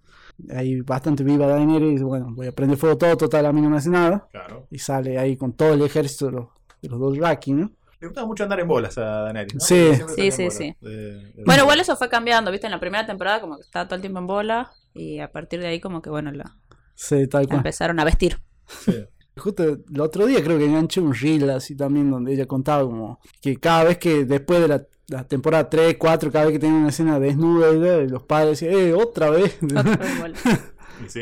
ahí bastante viva Daenerys, y dice, bueno, voy a prender fuego todo, total, a mí no me hace nada. Claro. Y sale ahí con todo el ejército de los, de los Dothraki, ¿no? Le gustaba mucho andar en bolas a Daenerys, ¿no? Sí. Sí, sí. De- de- Bueno, igual eso fue cambiando, ¿viste? En la primera temporada como que estaba todo el tiempo en bola y a partir de ahí como que, bueno, la, Sí, tal la cual. empezaron a vestir. Sí. Justo el otro día creo que enganché un reel así también donde ella contaba como que cada vez que después de la, la temporada 3, 4, cada vez que tenía una escena desnuda, ella, los padres decían, eh, otra vez. Otra vez bola. Sí.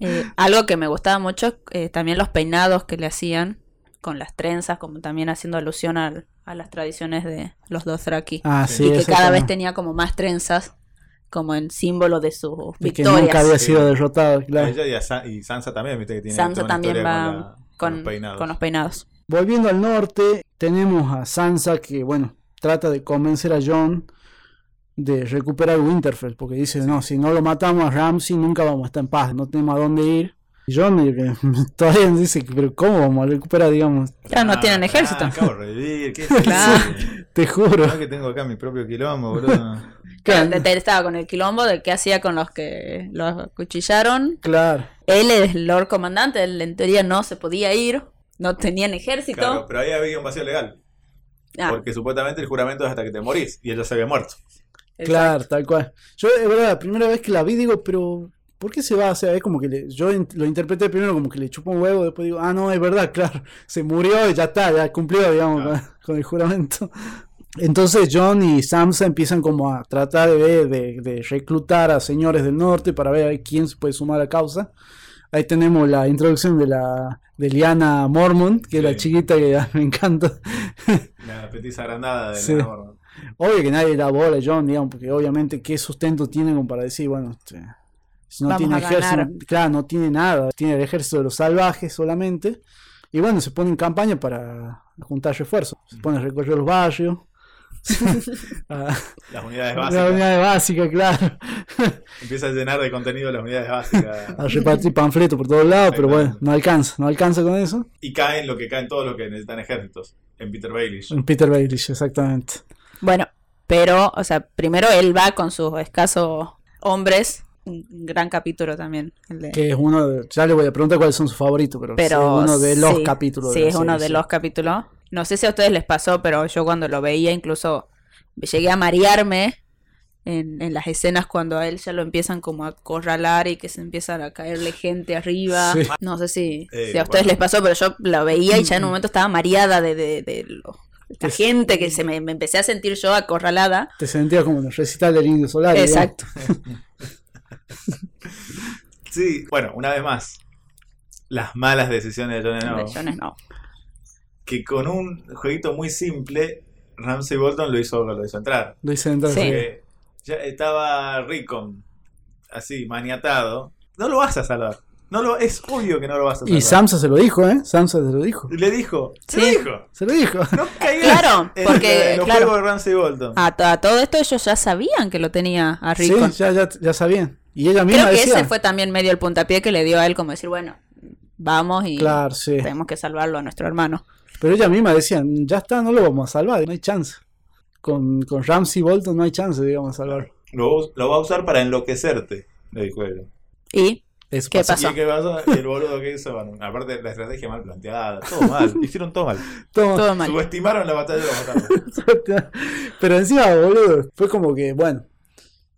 Eh, algo que me gustaba mucho, eh, también los peinados que le hacían con las trenzas, como también haciendo alusión al- a las tradiciones de los Dothraki. ah, sí, y que cada vez tenía como más trenzas, como en símbolo de sus De que victorias. nunca había Sí. sido derrotado, claro. Ella y, a Sa- y Sansa también, viste que tiene Sansa también va con, la- con con, los peinados. con los peinados. Volviendo al norte, tenemos a Sansa que, bueno, trata de convencer a John de recuperar Winterfell, porque dice, no, si no lo matamos a Ramsey nunca vamos a estar en paz, no tenemos a dónde ir. Y John que todavía nos dice, pero ¿cómo vamos a recuperar, digamos? Claro, no tienen ejército. Ah, acabo de revivir. ¿Qué es? Te juro. Que tengo acá mi propio quilombo, boludo. Claro, Él estaba con el quilombo de qué hacía con los que los acuchillaron. claro. Él es el Lord Comandante, él en teoría no se podía ir, no tenían ejército. Claro, pero ahí había un vacío legal. Ah, Porque supuestamente el juramento es hasta que te morís. Y ella se había muerto. exacto. Claro, tal cual. Yo, es verdad, la primera vez que la vi, digo, pero ¿por qué se va? O sea, es como que le- yo lo interpreté primero como que le chupó un huevo, después digo, ah, no, es verdad, claro, se murió y ya está, ya cumplió, digamos, Claro. con, con el juramento. Entonces John y Sansa empiezan como a tratar de, ver, de, de reclutar a señores del norte para ver quién se puede sumar a la causa. Ahí tenemos la introducción de la de Liana Mormont, que es la Sí. chiquita que me encanta. La petiza agrandada de Sí. Lena Mormont. Obvio que nadie le da bola a John, digamos, porque obviamente qué sustento tiene como para decir, bueno, este, no Vamos tiene ejército, claro, no tiene nada, tiene el ejército de los salvajes solamente. Y bueno, se pone en campaña para juntar refuerzos, se pone a recorrer los barrios. a- Las unidades básicas. unidad básica, claro. Empieza a llenar de contenido las unidades básicas. A repartir panfletos por todos lados, pero bueno, no alcanza, no alcanza con eso. Y caen lo que caen todos los que necesitan ejércitos. En Peter Baelish. En Peter Baelish, exactamente. Bueno, pero, o sea, primero él va con sus escasos hombres. Un gran capítulo también. el de- Que es uno de, ya le voy a preguntar cuáles son sus favoritos, pero, pero sí, uno de los sí, capítulos. Sí, de la es uno serie, de sí. los capítulos. no sé si a ustedes les pasó, pero yo cuando lo veía incluso llegué a marearme en, en las escenas cuando a él ya lo empiezan como a acorralar y que se empiezan a caerle gente arriba. Sí. No sé si, Eh, si a ustedes bueno. les pasó, pero yo lo veía y ya en un momento estaba mareada de, de, de lo- la Es- gente que se me, me empecé a sentir yo acorralada. Te sentías como en el recital del Indio Solar. Exacto. Sí, bueno, una vez más. Las malas decisiones de Jon Snow. De Jon Snow. Que con un jueguito muy simple, Ramsey Bolton lo hizo, lo hizo entrar. Lo hice entrar. Sí. Porque ya estaba Rickon así, maniatado. No lo vas a salvar. No lo, es obvio que no lo vas a salvar. Y Samsa se lo dijo, ¿eh? Samsa se lo dijo. Y le dijo, se Sí. lo dijo. Se lo dijo. No caigas Claro, en, porque, en los claro. juegos de Ramsey Bolton. A, to- a todo esto ellos ya sabían que lo tenía a Rico. Sí, ya, ya, ya sabían. Y ella misma Creo que decía. ese fue también medio el puntapié que le dio a él como decir, bueno, vamos y Claro, sí. tenemos que salvarlo a nuestro hermano. Pero ella misma decía, ya está, no lo vamos a salvar, no hay chance. Con, con Ramsey Bolton no hay chance, digamos, de salvarlo. Lo, lo va a usar para enloquecerte, le dijo él. Y Eso ¿Qué pasa. pasó? ¿Y qué pasó? El boludo que hizo, bueno, aparte la estrategia mal planteada, todo mal, hicieron todo mal. Todo- todo mal. Subestimaron la batalla de los mataron. Pero encima, boludo, fue como que, bueno,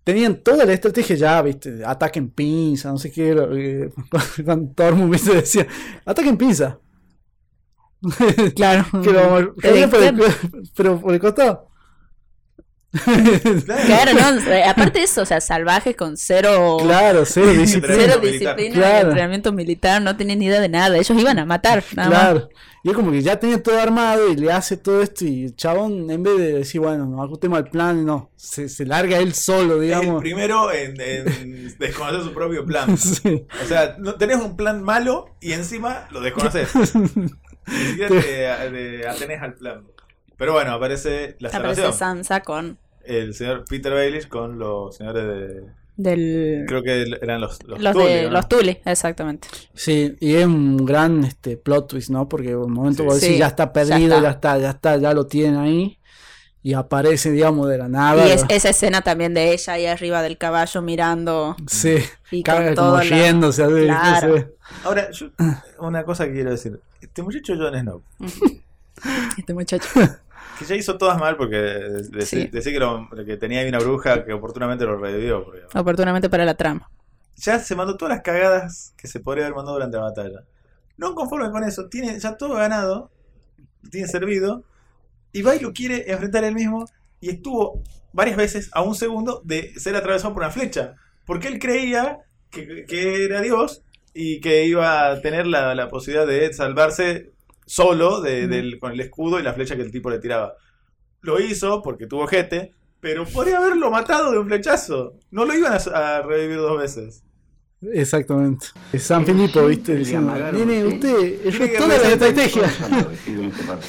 tenían toda la estrategia ya, viste, ataque en pinza, no sé qué, eh, cuando Tormund viste, decía, ataque en pinza. Claro. por el- dicen- pero por el costado. Claro, no, aparte de eso, o sea, salvajes con cero, claro, cero disciplina. cero Entrenamiento militar. disciplina, Claro. entrenamiento militar, no tenían ni idea de nada. Ellos iban a matar, nada más. Claro. Y es como que ya tenía todo armado y le hace todo esto y el chabón, en vez de decir, bueno, nos ajustemos al plan, no, se, se larga él solo, Es el digamos. primero en, en desconocer su propio plan. Sí. O sea, no, tenés un plan malo y encima lo desconoces. Ni siquiera te, te atenés al plan. Pero bueno, aparece la Aparece salvación. Sansa con El señor Peter Baelish con los señores de... del Creo que eran los, los, los Tully, de ¿no? los Tully, exactamente. Sí, y es un gran este plot twist, ¿no? Porque en un momento Sí. vos decís, Sí, ya está perdido, ya ya está. ya está, ya lo tienen ahí. Y aparece, digamos, de la nada. y es, esa escena también de ella ahí arriba del caballo mirando Sí, y con como todo la- así, Claro. Ahora, yo, una cosa que quiero decir. Este muchacho Jon Snow, este muchacho. que ya hizo todas mal porque Sí. decir que, lo- que tenía ahí una bruja que oportunamente lo revivió. porque Oportunamente para la trama. ya se mandó todas las cagadas que se podría haber mandado durante la batalla. No conforme con eso, tiene ya todo ganado, tiene servido, y va y lo quiere enfrentar él mismo, y estuvo varias veces a un segundo de ser atravesado por una flecha, porque él creía que, que era Dios y que iba a tener la, la posibilidad de salvarse solo de- del- con el escudo y la flecha que el tipo le tiraba. Lo hizo porque tuvo jete, pero podría haberlo matado de un flechazo. No lo iban a, a revivir dos veces. Exactamente. Es San Filipo, ¿viste? Diciendo, sí. usted, toda la estrategia.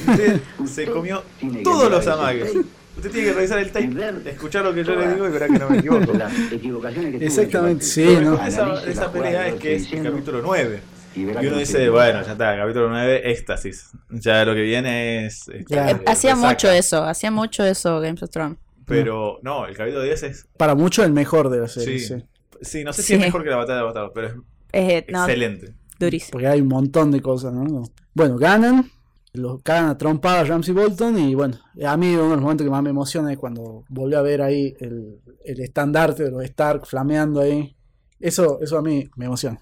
Usted se comió todos los amagues. Usted tiene que revisar el tape, escuchar lo que yo le digo y verá que no me equivoco. Las equivocaciones que tuvo Exactamente, en sí, ¿no? esa, pelea es que es el capítulo 9. Y uno dice, bueno, ya está, capítulo 9, éxtasis. Ya lo que viene es. Claro. Hacía mucho eso, hacía mucho eso Games of Thrones. Pero no, el capítulo 10 es. Para muchos el mejor de la serie, Sí. sí. Sí, no sé si Sí. es mejor que la batalla de Bastardos, pero es Eh, no, excelente. durísimo. Porque hay un montón de cosas, ¿no? Bueno, ganan, los cagan a trompada a Ramsey Bolton y bueno, a mí uno de los momentos que más me emociona es cuando volví a ver ahí el, el estandarte de los Stark flameando ahí. Eso, eso a mí me emociona.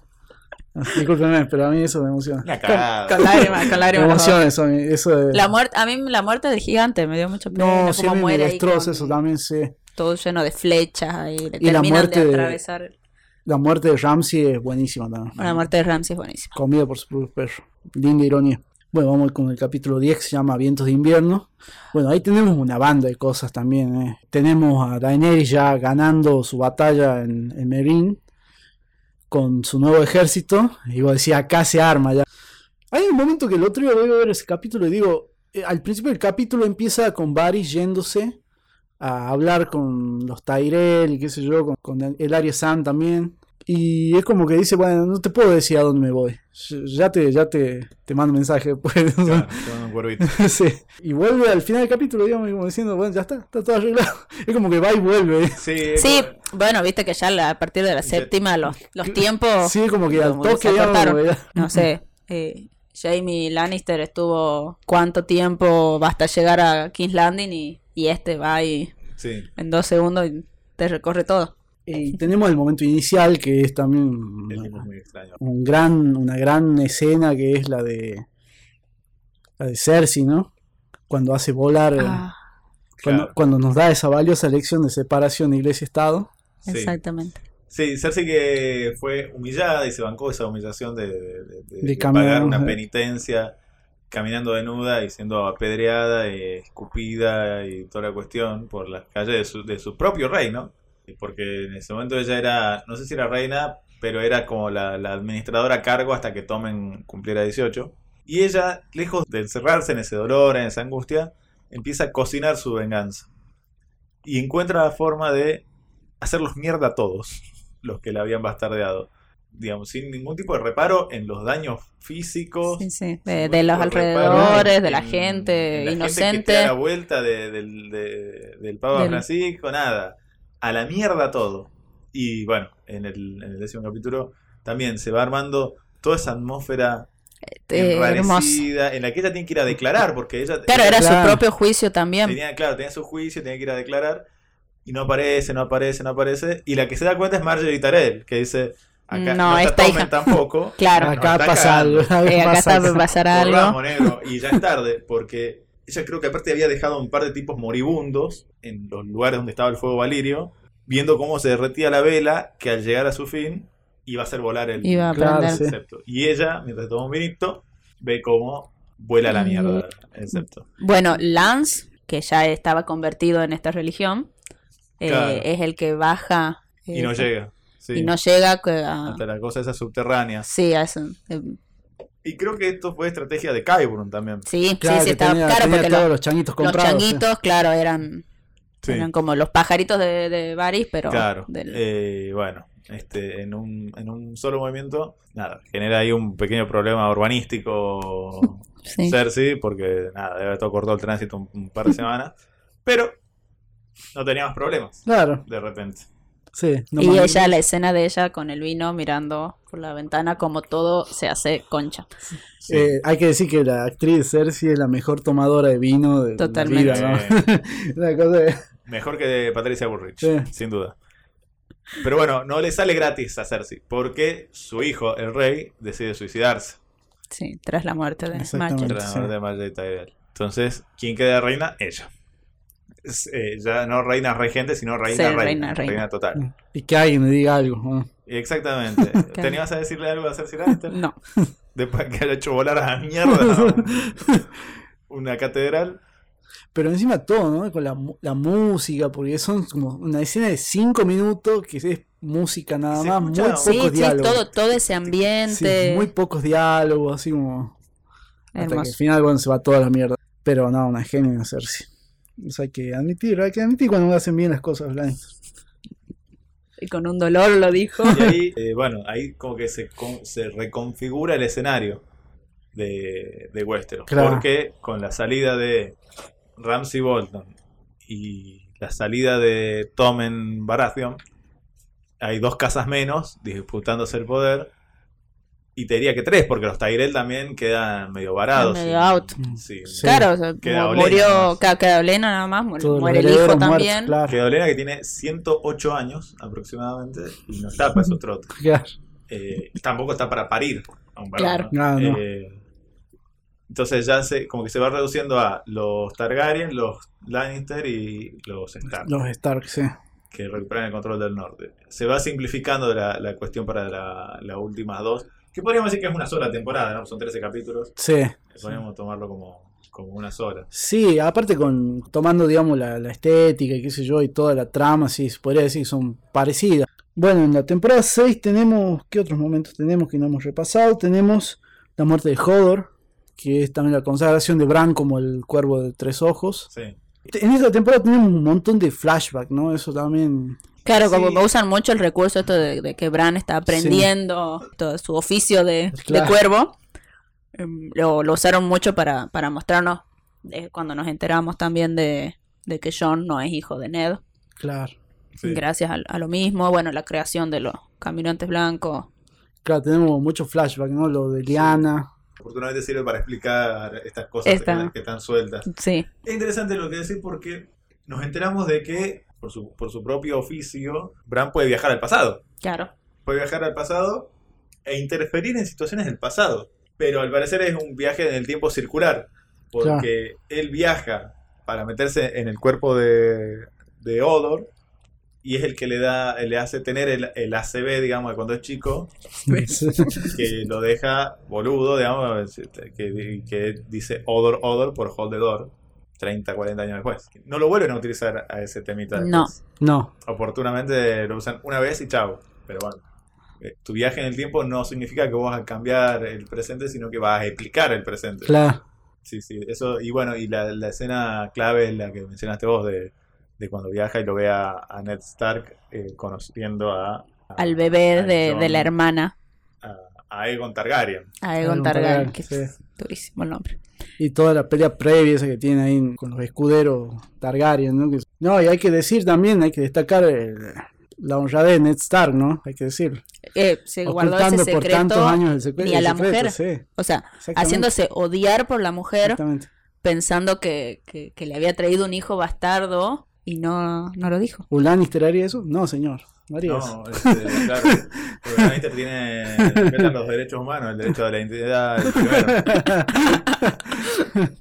Discúlpenme, pero a mí eso me emociona. Con, con lágrimas, con Me lágrimas. emociona eso, a mí, eso de- La muerte, a mí la muerte del gigante me dio mucho pena. No, sí, a mí me muere destroza con eso también, sí. todo lleno de flechas ahí, le Y la muerte de de- atravesar. La muerte de Ramsey es buenísima también. La muerte de Ramsey es buenísima. Comido por su propio perro. Linda ironía. Bueno, vamos con el capítulo 10 que se llama Vientos de invierno. Bueno, ahí tenemos una banda de cosas también. ¿eh? Tenemos a Daenerys ya ganando su batalla en, en Meereen con su nuevo ejército. Y vos decís, acá se arma ya. Hay un momento que el otro día voy a ver ese capítulo y digo, eh, al principio del capítulo empieza con Varys yéndose a hablar con los Tyrell y qué sé yo, con, el Sam también. Y es como que dice, bueno, no te puedo decir a dónde me voy. Ya te, ya te, te mando mensaje después. Claro, con un cuervito. Sí. Y vuelve al final del capítulo, digamos, como diciendo, bueno, ya está, está todo arreglado. Es como que va y vuelve. Sí, Sí, como- bueno, viste que ya la- a partir de la séptima los, los tiempos, Sí, como que al toque, digamos, ya- no sé, eh, Jamie Lannister estuvo cuánto tiempo hasta llegar a King's Landing y, y este va y Sí. en dos segundos y te recorre todo. Y tenemos el momento inicial que es también una, un gran, una gran escena que es la de la de Cersei, ¿no? Cuando hace volar, eh, Ah, cuando, Claro. cuando nos da esa valiosa lección de separación iglesia-estado. Sí. exactamente. Sí, Cersei que fue humillada y se bancó esa humillación de, de- de- de- de caminar, pagar una penitencia caminando desnuda y siendo apedreada, y escupida y toda la cuestión por las calles de su, de su propio reino. Y Porque en ese momento ella era, no sé si era reina, pero era como la, la administradora a cargo hasta que Tomen cumpliera 18. Y ella, lejos de encerrarse en ese dolor, en esa angustia, empieza a cocinar su venganza. Y encuentra la forma de hacerlos mierda a todos los que la habían bastardeado. Digamos, sin ningún tipo de reparo en los daños físicos. Sí, sí, sin de, los alrededores, de la en- gente en la inocente. Gente que te da la vuelta de- del, de- del Papa Del- Francisco, nada. A la mierda todo. Y bueno, en el, en el décimo capítulo también se va armando toda esa atmósfera Eh, enrarecida en la que ella tiene que ir a declarar, porque ella Claro, era su propio juicio también. tenía, claro, tenía su juicio, tenía que ir a declarar, y no aparece, no aparece, no aparece, y la que se da cuenta es Marjorie Tarell, que dice, acá No, no, está esta hija. tampoco, Claro, Acá pasa algo. Eh, acá pasa está algo. por pasar algo. Negro, y ya es tarde, porque ella creo que aparte había dejado un par de tipos moribundos en los lugares donde estaba el fuego valirio, viendo cómo se derretía la vela, que al llegar a su fin iba a hacer volar el, Iba a Claro, sí. Y ella, mientras toma un vinito, ve cómo vuela la mierda el septo. Bueno, Lance, que ya estaba convertido en esta religión, eh, es el que baja Y no eh, llega. Sí. y no llega a- hasta la cosa esa subterránea. sí, a eso, eh, Y creo que esto fue estrategia de Kyburn también. sí, Claro, sí, sí, estaba tenía, claro tenía porque todos los, los changuitos los comprados. sí. changuitos, claro, eran, Sí, eran como los pajaritos de, de Varys, pero claro. del- Eh, bueno, este, en, un, en un solo movimiento, nada, genera ahí un pequeño problema urbanístico sí. Cersei, porque nada, debe haber todo cortado el tránsito un, un par de semanas. Pero no tenía más problemas, Claro, de repente. sí. no y más- ella, la escena de ella con el vino mirando por la ventana como todo se hace concha. Sí. Eh, hay que decir que la actriz Cersei es la mejor tomadora de vino de Totalmente. la vida, ¿no? Eh, Una cosa de- mejor que de Patricia Bullrich, sin duda. Pero bueno, no le sale gratis a Cersei, porque su hijo, el rey, decide suicidarse. Sí, tras la muerte de. Marjorie. Tras la muerte de Marjorie Tyrell. Entonces, ¿quién queda reina? Ella. Eh, ya no reina regente, sino reina Sí, reina. reina, reina. total. Y que alguien le diga algo. ¿no? Exactamente. ¿Tenías a decirle algo a Cersei Lannister? No, Después que haya hecho volar a la mierda un- una catedral. Pero encima todo, ¿no? Con la, mu- la música, porque son como una escena de 5 minutos que es música nada Se más, muy pocos sí, sí, diálogos. todo, todo ese Sí, ambiente. muy pocos diálogos, así como. Hasta que al final, bueno, se va toda la mierda. Pero no, una genia Cersei. Eso hay que admitir, hay que admitir cuando hacen bien las cosas, Lannister. Y con un dolor lo dijo. Y ahí, eh, bueno, ahí como que se, con- se reconfigura el escenario de, de Westeros. Claro. Porque con la salida de Ramsay Bolton y la salida de Tommen Baratheon, hay dos casas menos disputándose el poder. Y te diría que tres, porque los Tyrell también quedan medio varados. Medio y- out. sí. Sí. Claro, o sea, Queda murió, queda Olena nada más, mu- Todos los muere el hijo muertos, también. claro. Que Olena que tiene 108 años aproximadamente y no está para esos trotes. Claro. eh, tampoco está para parir a un varón, Claro. ¿no? No, no. Eh, entonces ya se, como que se va reduciendo a los Targaryen, los Lannister y los Stark, Los Stark, sí. que recuperan el control del norte. Se va simplificando la, la cuestión para la- las últimas dos, que podríamos decir que es una sola temporada, ¿no? Son 13 capítulos, Sí. podríamos tomarlo como, como una sola. Sí, aparte con tomando, digamos, la, la estética y qué sé yo, y toda la trama, sí, se podría decir que son parecidas. Bueno, en la temporada 6 tenemos, ¿qué otros momentos tenemos que no hemos repasado? Tenemos la muerte de Hodor, que es también la consagración de Bran como el cuervo de tres ojos. Sí. En esta temporada tenemos un montón de flashback, ¿no? Eso también... Claro, Sí. como usan mucho el recurso esto de, de que Bran está aprendiendo todo su oficio de, cuervo. Em, Lo, lo usaron mucho para, para mostrarnos, eh, cuando nos enteramos también de, de que John no es hijo de Ned. Claro. sí. Gracias a, a lo mismo, bueno, la creación de los caminantes blancos. Claro, tenemos muchos flashbacks, ¿no? Lo de Liana, Oportunamente sirve para explicar estas cosas Esta. que están sueltas. Sí, Es interesante lo que decís porque nos enteramos de que, por su, por su propio oficio, Bran puede viajar al pasado. claro. Puede viajar al pasado e interferir en situaciones del pasado. Pero al parecer es un viaje en el tiempo circular. Porque él viaja para meterse en el cuerpo de, de Odor. Y es el que le da, le hace tener el, el ACB, digamos, de cuando es chico, que lo deja boludo, digamos, que, que dice Odor, Odor por Hold the Door, 30, 40 años después. No lo vuelven a utilizar a ese temita. No. después. No, Oportunamente lo usan una vez y chao. Pero bueno, eh, tu viaje en el tiempo no significa que vos vas a cambiar el presente, sino que vas a explicar el presente. claro. Sí, sí, eso, y bueno, y la, la escena clave es la que mencionaste vos de, de cuando viaja y lo ve a, a Ned Stark eh, conociendo a, a- Al bebé a de, la hermana, a, a Aegon Targaryen. a Aegon Aegon Targaryen, Targaryen, que sí. es durísimo el nombre. Y toda la pelea previa esa que tiene ahí con los escuderos Targaryen, ¿no? Que- No, y hay que decir también, hay que destacar el- la honradez de Ned Stark, ¿no? Hay que decir. Eh, se guardó ese por tantos años el secreto. ni a la secreto, mujer. sí, o sea, haciéndose odiar por la mujer, exactamente. pensando que, que, que le había traído un hijo bastardo y no, no lo dijo. ¿Un Lannister haría eso? No, señor. No haría eso. No, este, claro. Porque Lannister tiene respetan los derechos humanos, el derecho a la identidad primero.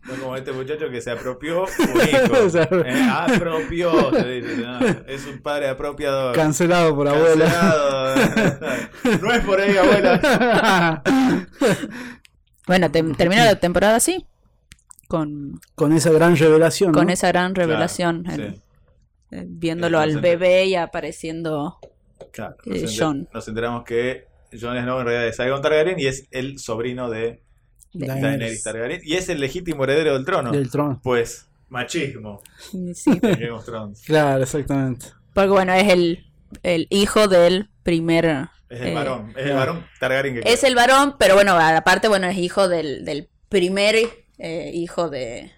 No como este muchacho que se apropió un hijo. Eh, apropió, se dice, no, es un padre apropiador. Cancelado por abuela. Cancelado. No es por ahí, abuela. Bueno, te- termina la temporada así, con, Con esa gran revelación. con ¿no? esa gran revelación, Claro, el- sí, eh, viéndolo al bebé y apareciendo... claro. Eh, Nos, Jon. nos enteramos que Jon Snow en realidad es Aegon Targaryen y es el sobrino de Daenerys. Daenerys Targaryen y es el legítimo heredero del trono. Del trono. Pues machismo Sí. Claro, exactamente. porque bueno, es el, el hijo del primer... Es el Eh, varón, es el varón Targaryen que Es el varón, pero bueno, aparte, bueno, es hijo del, del primer eh, hijo de,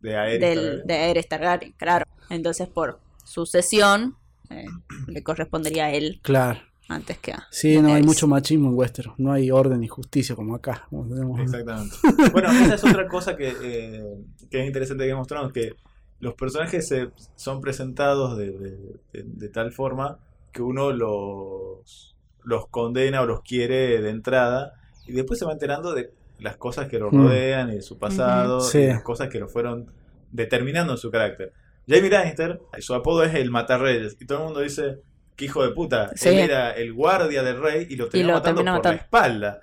de Aerys del, Targaryen. de Aerys Targaryen, claro. Entonces, por sucesión, eh, le correspondería a él Claro. antes que a Sí, no hay mucho machismo en Westeros. No hay orden y justicia como acá. como tenemos. Exactamente. Bueno, esa es otra cosa que, eh, que es interesante of Thrones, que los personajes se, son presentados de, de- de- de tal forma que uno los, los condena o los quiere de entrada y después se va enterando de las cosas que lo Mm. rodean y de su pasado Sí. y las cosas que lo fueron determinando en su carácter. Jamie Lannister, su apodo es el Matarreyes y todo el mundo dice que hijo de puta, Sí. él era el guardia del rey y lo lo matando por la espalda.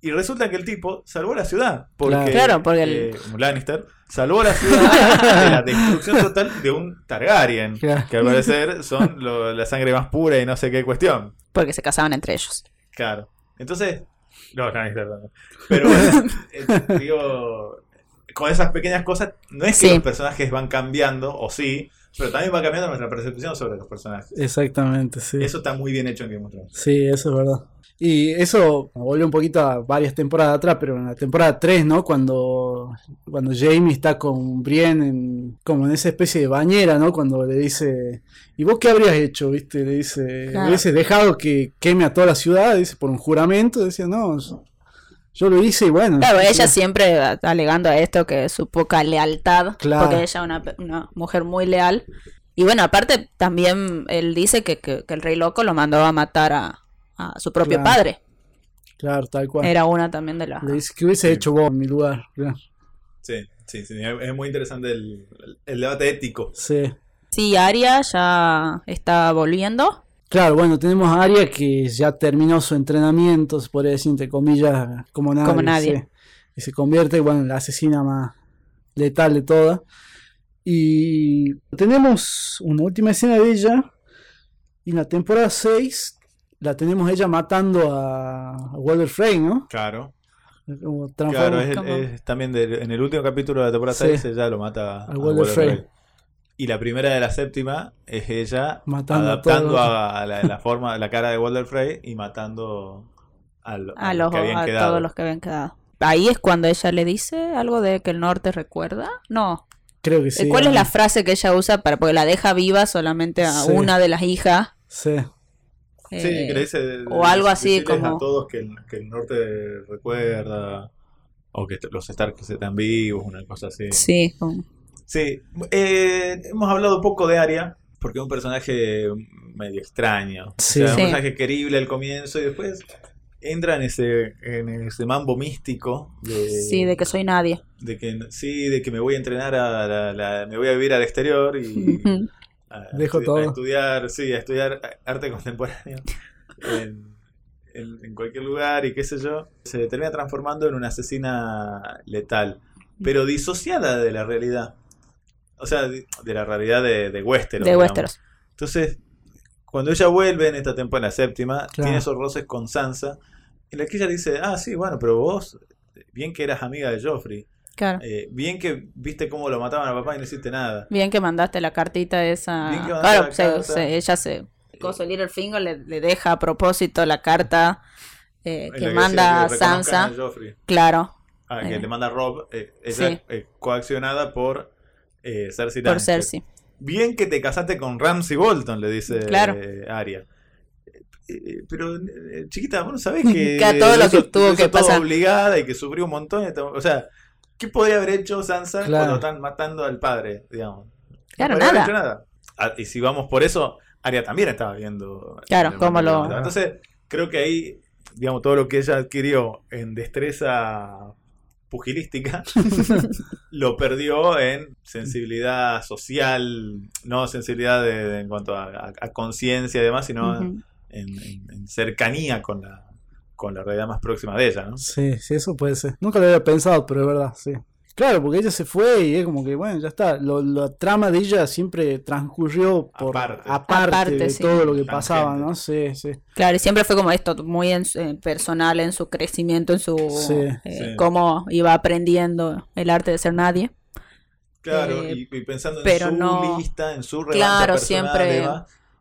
Y resulta que el tipo salvó la ciudad. Porque, Claro. Porque el- eh, Lannister salvó la ciudad de la destrucción total de un Targaryen. Claro. Que al parecer son lo- la sangre más pura y no sé qué cuestión. porque se casaban entre ellos. Claro. Entonces. No, Lannister no. Pero bueno, eh, digo. Con esas pequeñas cosas, no es que Sí. los personajes van cambiando, o sí, pero también va cambiando nuestra percepción sobre los personajes. Exactamente, sí. Eso está muy bien hecho en Game of Thrones. Sí, eso es verdad. Y eso volvió un poquito a varias temporadas atrás, pero en la temporada 3, ¿no? Cuando, cuando Jamie está con Brienne en, como en esa especie de bañera, ¿no? Cuando le dice, ¿y vos qué habrías hecho? ¿Viste? Le dice, Claro. ¿hubieses dejado que queme a toda la ciudad? Dice, por un juramento. Decía, no, yo, lo hice y bueno. Claro, sí, ella siempre a- alegando a esto que su poca lealtad, Claro. porque ella es una, una mujer muy leal. Y bueno, aparte también él dice que, que- que el rey loco lo mandó a matar a, a su propio Claro. padre. Claro, tal cual. Era una también de las... Le dice, ¿qué hubiese Sí. hecho vos en mi lugar? Claro. Sí, sí, sí. Es es muy interesante el, el debate ético. Sí. Sí, Aria ya está volviendo. Claro, bueno, tenemos a Arya que ya terminó su entrenamiento, se podría decir entre comillas, como nadie. Como nadie. Y se convierte, bueno, en la asesina más letal de todas. Y tenemos una última escena de ella. Y en la temporada 6 la tenemos ella matando a, a Walder Frey, ¿no? Claro. Como Claro, es, es también del- en el último capítulo de la temporada Sí. 6 ella lo mata a Walder Walder Frey. Y la primera de la séptima es ella Matando adaptando a, a la, la forma, la cara de Walder Frey y matando a, lo- a A, los los, que habían a quedado. todos los que habían quedado. Ahí es cuando ella le dice algo de que el norte recuerda. No. Creo que sí. ¿Cuál es la frase que ella usa para porque la deja viva solamente a Sí. una de las hijas? Sí, Sí, Eh, que le dice o algo así como- a todos que el, que el norte recuerda O que los Stark están vivos, una cosa así. Sí, como- Sí, eh, hemos hablado un poco de Arya, porque es un personaje medio extraño. Sí. O sea, Sí. un personaje querible al comienzo y después entra en ese, en ese mambo místico de, sí, de que soy nadie. de que sí, de que me voy a entrenar a la, la- me voy a vivir al exterior y a, Dejo estu- todo. a estudiar, sí, a estudiar arte contemporáneo en, en- en cualquier lugar y qué sé yo. Se termina transformando en una asesina letal, pero disociada de la realidad. O sea, de, de la realidad de, de Westeros. de digamos. Westeros. Entonces, cuando ella vuelve en esta temporada, la séptima, Claro. tiene esos roces con Sansa, en la que ella dice, ah, sí, bueno, pero vos, bien que eras amiga de Joffrey, Claro. eh, bien que viste cómo lo mataban a papá y no hiciste nada. Bien que mandaste la cartita esa. Bien que mandaste Claro, la se- carta. se- ella se. Coso Littlefinger le, le deja a propósito la carta eh, En la que que manda que Sansa. a Joffrey. Claro, Ah, que Eh. le manda Rob, eh, ella Sí. eh, coaccionada por eh, Cersei por Lannister. Cersei. Bien que te casaste con Ramsey Bolton, le dice Claro. eh, Arya. Eh, Pero, eh, chiquita, vos no sabés que, Que a todo lo que hizo- tuvo hizo que pasar. obligada y que sufrió un montón. O sea, ¿qué podría haber hecho Sansa Claro. cuando están matando al padre? Digamos? No Claro, haber nada. hecho nada. Ah, y si vamos por eso, Arya también estaba viendo. Claro, cómo lo-. Entonces, creo que ahí, digamos, todo lo que ella adquirió en destreza pugilística lo perdió en sensibilidad social, no sensibilidad de- de- en cuanto a, a- a conciencia y demás, sino en- en cercanía con la, con la realidad más próxima de ella, ¿no? Sí, sí, eso puede ser. Nunca lo había pensado, pero es verdad, sí. Claro, porque ella se fue y es como que, bueno, ya está. Lo- la trama de ella siempre transcurrió por Aparte. aparte, Aparte, de sí. todo lo que Tangente. pasaba, ¿no? Sí, sí. Claro, y siempre fue como esto, muy en su- eh, personal en su crecimiento, en su. Sí, eh, sí. cómo iba aprendiendo el arte de ser nadie. Claro, Eh, y, y pensando en pero su no- lista, en su relevancia Claro, personal, siempre-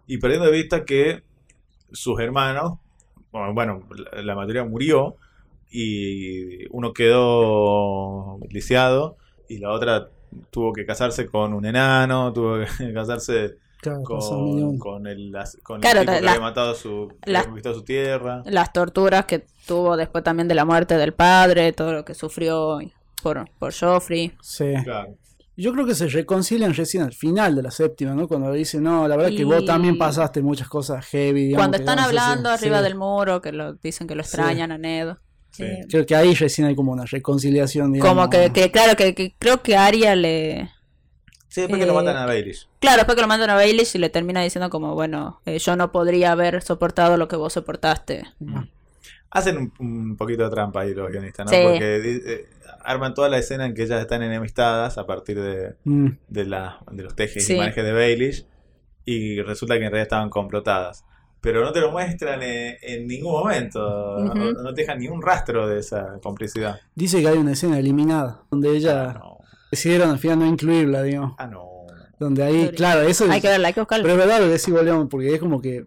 y perdiendo de vista que sus hermanos, bueno, la mayoría murió, y uno quedó lisiado, y la otra tuvo que casarse con un enano, tuvo que casarse Claro, con, el, as- con el Claro, tipo que la- había matado a su, que la- había conquistado su tierra. Las torturas que tuvo después también de la muerte del padre, todo lo que sufrió por, por Joffrey. Sí. Claro. Yo creo que se reconcilian recién al final de la séptima, ¿no? Cuando le dicen, no, la verdad que Y- vos también pasaste muchas cosas heavy. digamos, Cuando que están no sé si- hablando arriba sí. del muro, que lo dicen que lo Sí. extrañan a Ned. Sí. Eh, Creo que ahí recién hay como una reconciliación, digamos. como que, que, claro, que, que creo que Arya le... Sí, después que lo Eh, matan a Baelish. Claro, después que lo mandan a Baelish y le termina diciendo como, bueno, eh, yo no podría haber soportado lo que vos soportaste. Hacen un, un poquito de trampa ahí los guionistas, ¿no? Sí. Porque eh, arman toda la escena en que ellas están enemistadas a partir de, Mm, de, la, de los tejes Sí. y manejes de Baelish y resulta que en realidad estaban complotadas. Pero no te lo muestran en, en ningún momento, no, no te dejan ni un rastro de esa complicidad. Dice que hay una escena eliminada, donde ella Ah, no. decidieron al final no incluirla, digamos. Ah, no. Donde ahí, claro, eso Hay es, que verla, hay que buscarla. Pero es verdad lo que decís, León, porque es como que.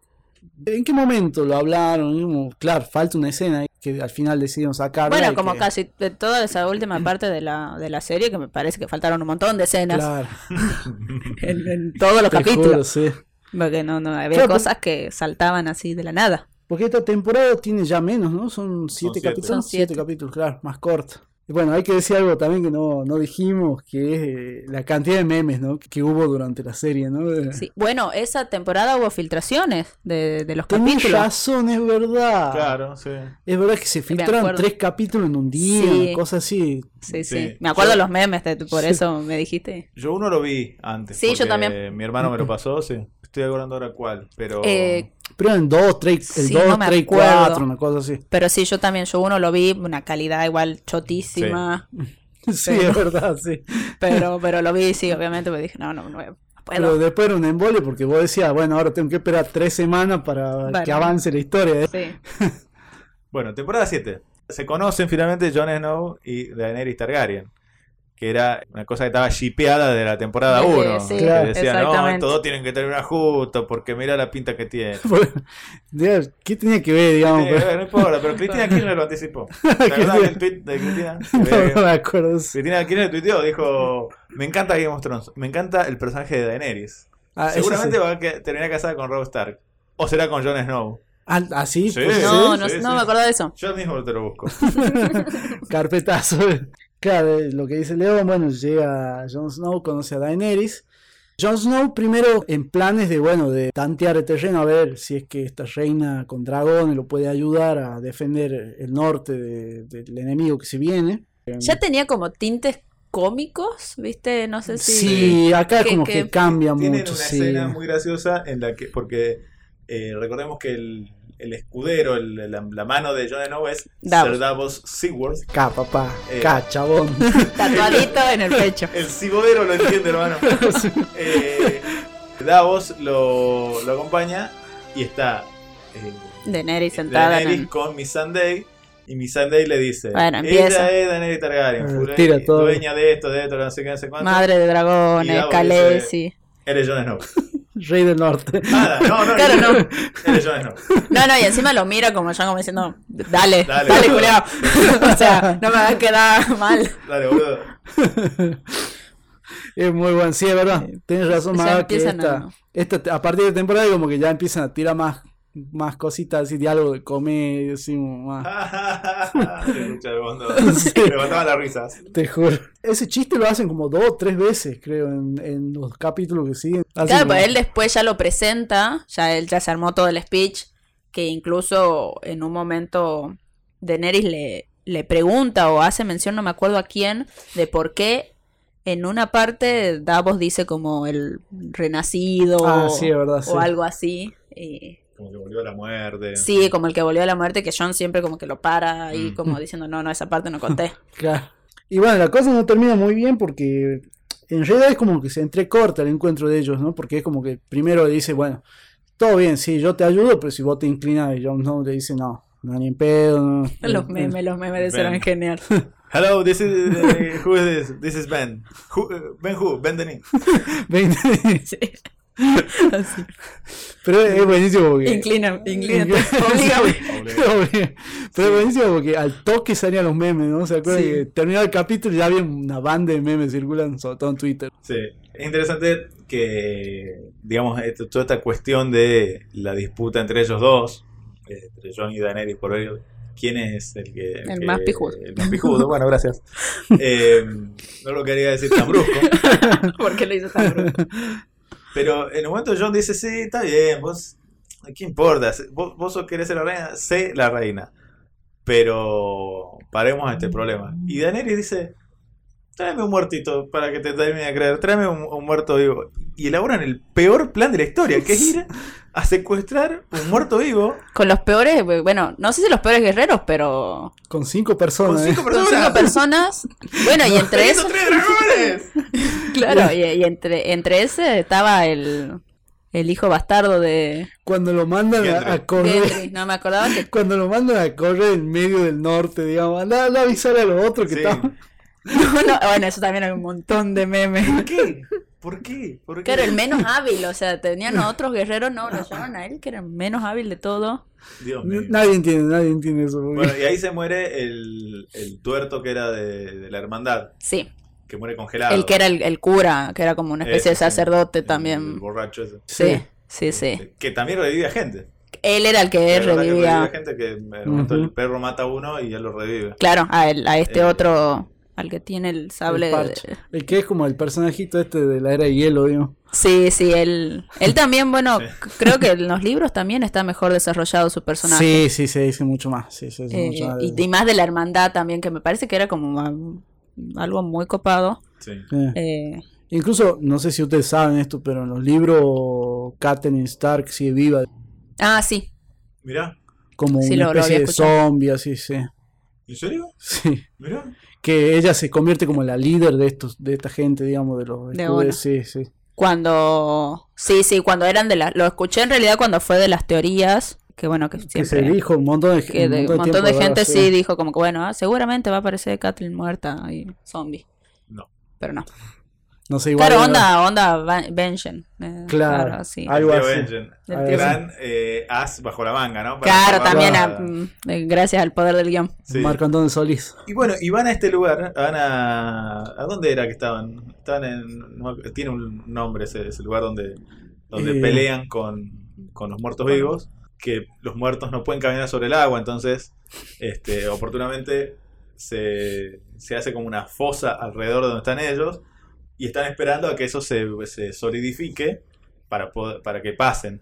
¿En qué momento lo hablaron? Como, claro, falta una escena ahí que al final decidieron sacarla. Bueno, como que- casi de toda esa última parte de la, de la serie, que me parece que faltaron un montón de escenas Claro, en, en todos los te capítulos. juro, sí. Porque no, no, había Claro, cosas que saltaban así de la nada. Porque esta temporada tiene ya menos, ¿no? Son siete siete. capítulos. Son siete. siete. capítulos, claro, más corta. Bueno, hay que decir algo también que no, no dijimos, que es eh, la cantidad de memes, ¿no? Que hubo durante la serie, ¿no? Sí. Bueno, esa temporada hubo filtraciones de, de los Tenés capítulos. razón, es verdad. Claro, sí. Es verdad que se filtraron tres capítulos en un día, Sí. cosas así. Sí, sí, Sí. Me acuerdo Yo- de los memes, de- por Sí. eso me dijiste. Yo uno lo vi antes. Sí, yo también. Mi hermano me lo pasó, sí. Estoy acordando ahora cuál, pero... Eh, Pero en dos, tres, el Sí, 2, no me 3, acuerdo. 4, una cosa así. pero sí, yo también, yo uno lo vi, una calidad igual chotísima. Sí, Pero- es verdad, sí. Pero, pero lo vi, sí, obviamente, porque dije, no, no, no puedo. Pero después era un embole porque vos decías, bueno, ahora tengo que esperar tres semanas para Bueno. que avance la historia. ¿eh? Sí. Bueno, temporada 7. Se conocen finalmente Jon Snow y Daenerys Targaryen. Que era una cosa que estaba shipeada de la temporada Eh, 1. sí, que Claro. decían, no, todos tienen que terminar juntos porque mira la pinta que tiene. Dios, ¿Qué tenía que ver, digamos? Sí, no importa, pero Cristina Kirchner lo anticipó. ¿Te acordás del tweet de Cristina? no, me acuerdo. Cristina Kirchner tuiteó, dijo, me encanta Game of Thrones, me encanta el personaje de Daenerys. Ah, Seguramente sí. va a que- terminar casada con Robb Stark. O será con Jon Snow. Ah, ¿Así? Sí. pues, No, sí, no, sí, no sí. me acuerdo de eso. Yo mismo te lo busco. Carpetazo. Claro, eh, lo que dice Leo, bueno, llega Jon Snow, conoce a Daenerys. Jon Snow primero en planes de, bueno, de tantear el terreno a ver si es que esta reina con dragones lo puede ayudar a defender el norte de- del enemigo que se viene. Ya tenía como tintes cómicos, ¿viste? No sé si. Sí, acá que- como que que cambia Tienen mucho, una sí. escena muy graciosa en la que, porque eh, recordemos que el, el escudero, el- la, la mano de Jon Snow es Davos. Sir Davos Seaworth. Acá, papá, Eh. acá, chabón. Tatuadito en el pecho. El cibodero lo entiende, hermano. Eh, Davos lo, lo acompaña y está eh, Daenerys sentada en Daenerys el... con Miss Sunday. Y Miss Sunday le dice: Bueno, empieza. Ella es Daenerys Targaryen, Eh, tira todo. dueña de esto, de esto, no sé qué, no sé cuánto. Madre de dragones, Khaleesi. Eres Jon Snow. Rey del norte. Nada, no, no, Claro, no. no. No, no, y encima lo mira como ya como diciendo, dale, Dale, dale, culiao. o sea, no me va a quedar mal. Dale, boludo. Es muy bueno, sí, es verdad. Tienes razón, Ya Maga, que empiezan esta, a- esta- a partir de temporada como que ya empiezan a tirar más, más cositas, así, diálogo de comedia, así, más. Sí. Me levantaban las risas. Te juro. Ese chiste lo hacen como dos o tres veces, creo, en, en los capítulos que siguen. Claro, como- pues él después ya lo presenta, ya él ya se armó todo el speech, que incluso en un momento Daenerys le, le pregunta o hace mención, no me acuerdo a quién, de por qué en una parte Davos dice como el renacido Ah, o, sí, verdad, o sí. algo así. y- Como que volvió la muerte. sí, como el que volvió a la muerte, que John siempre como que lo para ahí Mm. como diciendo, no, no, esa parte no conté. Claro. Y bueno, la cosa no termina muy bien porque en realidad es como que se entrecorta el encuentro de ellos, ¿no? Porque es como que primero le dice, bueno, todo bien, sí, yo te ayudo, pero si vos te inclinas, y Jon Snow le dice, no, no, ni en pedo. No. Los memes, los memes de eso Ben. eran genial. Hello, this is uh, who is this? This is Ben. Who, uh, ben who? Ben Denis. Veinte- Sí. Así. Pero es buenísimo porque... Inclina, inclina. Pero es buenísimo porque al toque salían los memes, ¿no? ¿Se acuerdan Sí. que terminaba el capítulo y ya había una banda de memes circulando, sobre todo en Twitter? Sí. Es interesante que, digamos, esto- toda esta cuestión de la disputa entre ellos dos, entre John y Daenerys por ver quién es el que... El que- más pijudo. El más pijudo, bueno, gracias. Eh, no lo quería decir tan brusco. ¿Por qué lo hizo tan brusco? Pero en un momento John dice, sí, está bien, vos, ¿qué importa? Vos, vos querés ser la reina, sé la reina. Pero paremos este problema. Y Daenerys dice, tráeme un muertito para que te termine de creer, tráeme un, un muerto vivo. Y elaboran el peor plan de la historia, que es ir a secuestrar un muerto vivo Con los peores, bueno, no sé si los peores guerreros, pero Con cinco con personas. ¿eh? cinco con personas. cinco personas. Bueno, y entre ¡Teniendo esos, tres dragones! claro, y, y entre, entre ese estaba el, el hijo bastardo de Cuando lo mandan a, correr. Gendry. No me acordaba que Cuando lo mandan a correr en medio del norte, digamos, anda, anda a avisar a los otros que Sí. estaban. No, no, bueno, eso también hay un montón de memes. ¿Por qué? ¿Por qué? ¿Por qué? Claro, el menos hábil, o sea, tenían a otros guerreros, no, lo llamaron a él, que era el menos hábil de todo. Dios mío. Nadie entiende, nadie entiende eso. Bueno, y ahí se muere el, el tuerto que era de, de la hermandad, Sí, que muere congelado. el que era el, el cura, que era como una especie de Ese, sí. sacerdote El- también. El borracho ese. Sí, sí, sí. Que también revive a gente. Él era el que Es verdad que revive a revivía, gente que el perro mata a uno y él lo revive. claro, a, él- a este Eh, otro, al que tiene el sable. el, de-. El que es como el personajito este de la era de hielo, digo. Sí, sí, él, él también, bueno, Sí. creo que en los libros también está mejor desarrollado su personaje. Sí, sí, se dice mucho más. Sí, se dice Eh, mucho más de- y, y más de la hermandad también, que me parece que era como algo muy copado. Sí. Eh. Eh, Incluso, no sé si ustedes saben esto, pero en los libros Katherine Stark sigue viva ah, sí, Mirá, como Sí, una lo- especie de zombie, así, sí. ¿en serio? Sí. Mirá. Que ella se convierte como la líder de estos, de esta gente, digamos, de los De. Sí, sí. cuando... Sí, sí, cuando eran de las... Lo escuché en realidad cuando fue de las teorías, que bueno, que Que siempre... se dijo un montón de, que de- un montón de ¿verdad? gente sí dijo como que bueno, ah, seguramente va a aparecer Kathleen muerta y zombie. No. Pero no. No sé, igual. Claro, era- onda, onda Va- Vengeance. eh, Claro, sí. algo así. Benjen. Gran eh, as bajo la manga, ¿no? Para Claro, también a- a- mm, eh, gracias al poder del guion. Sí. Marco Antonio Solís. Y bueno, y van a este lugar, van a... ¿A dónde era que estaban? Estaban en... no tiene un nombre ese, ese lugar donde, donde Eh. pelean con, con los muertos vivos. que los muertos no pueden caminar sobre el agua, entonces este, oportunamente se, se hace como una fosa alrededor de donde están ellos y están esperando a que eso se, se solidifique para, poder- para que pasen.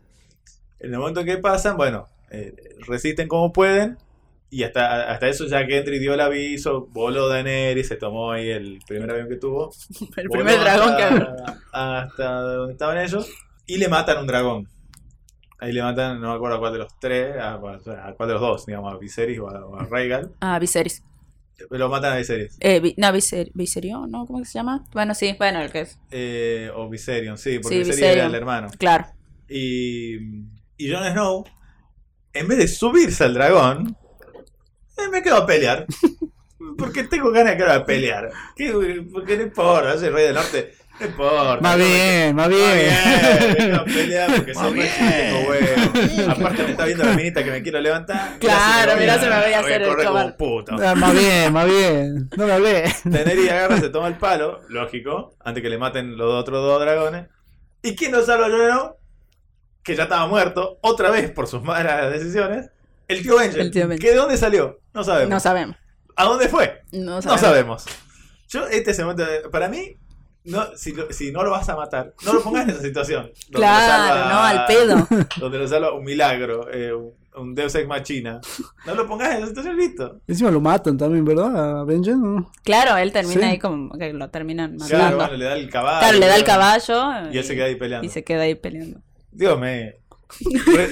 En el momento que pasan, bueno, eh, resisten como pueden y hasta, hasta eso ya que Entry dio el aviso, voló Daenerys, se tomó ahí el primer avión que tuvo. El primer dragón que hasta, hasta donde estaban ellos y le matan un dragón. Ahí le matan, no me acuerdo a cuál de los tres, a, a cuál de los dos, digamos, a Viserys o a, a Rhaegal. Ah, Viserys. Lo matan a Viserys. Eh, no, Viser, Viserion, ¿no? ¿Cómo se llama? Bueno, sí, bueno, el que es. Eh, o Viserion, sí, porque Sí, Viserion Viserion. era el hermano. Claro. Y, y Jon Snow, en vez de subirse al dragón, eh, me quedo a pelear. Porque tengo ganas de quedar a pelear. ¿Qué- Porque no importa, soy rey del norte. No importa. Más no bien, más Más bien. bien, me quedo a pelear porque Más soy rey y tengo huevo. Aparte me está viendo la minita que me quiero levantar. Claro, mirá se me voy a hacer el un puto. Ah, más bien, más bien. No me hablé. Daenerys agarra, se toma el palo, lógico, antes que le maten los otros dos dragones. ¿Y quién nos salva Snow? Que ya estaba muerto, otra vez por sus malas decisiones. El tío Benjen. El tío Benjen. ¿Que de dónde salió? No sabemos. No sabemos. ¿A dónde fue? No No sabemos. sabemos. Yo, este es el momento. de- para mí, no, si, lo- si no lo vas a matar, no lo pongas en esa situación. donde lo Claro, salva- no, al pedo. Donde lo salva un milagro, eh, un, un Deus Ex Machina. No lo pongas en esa situación, listo. Encima lo matan también, ¿verdad? A Benjen, ¿no? Claro, él termina Sí. ahí como que lo terminan Claro, matando. bueno, le da el caballo. Claro, le da el caballo. Y él se queda ahí peleando. Y se queda ahí peleando. Dios me.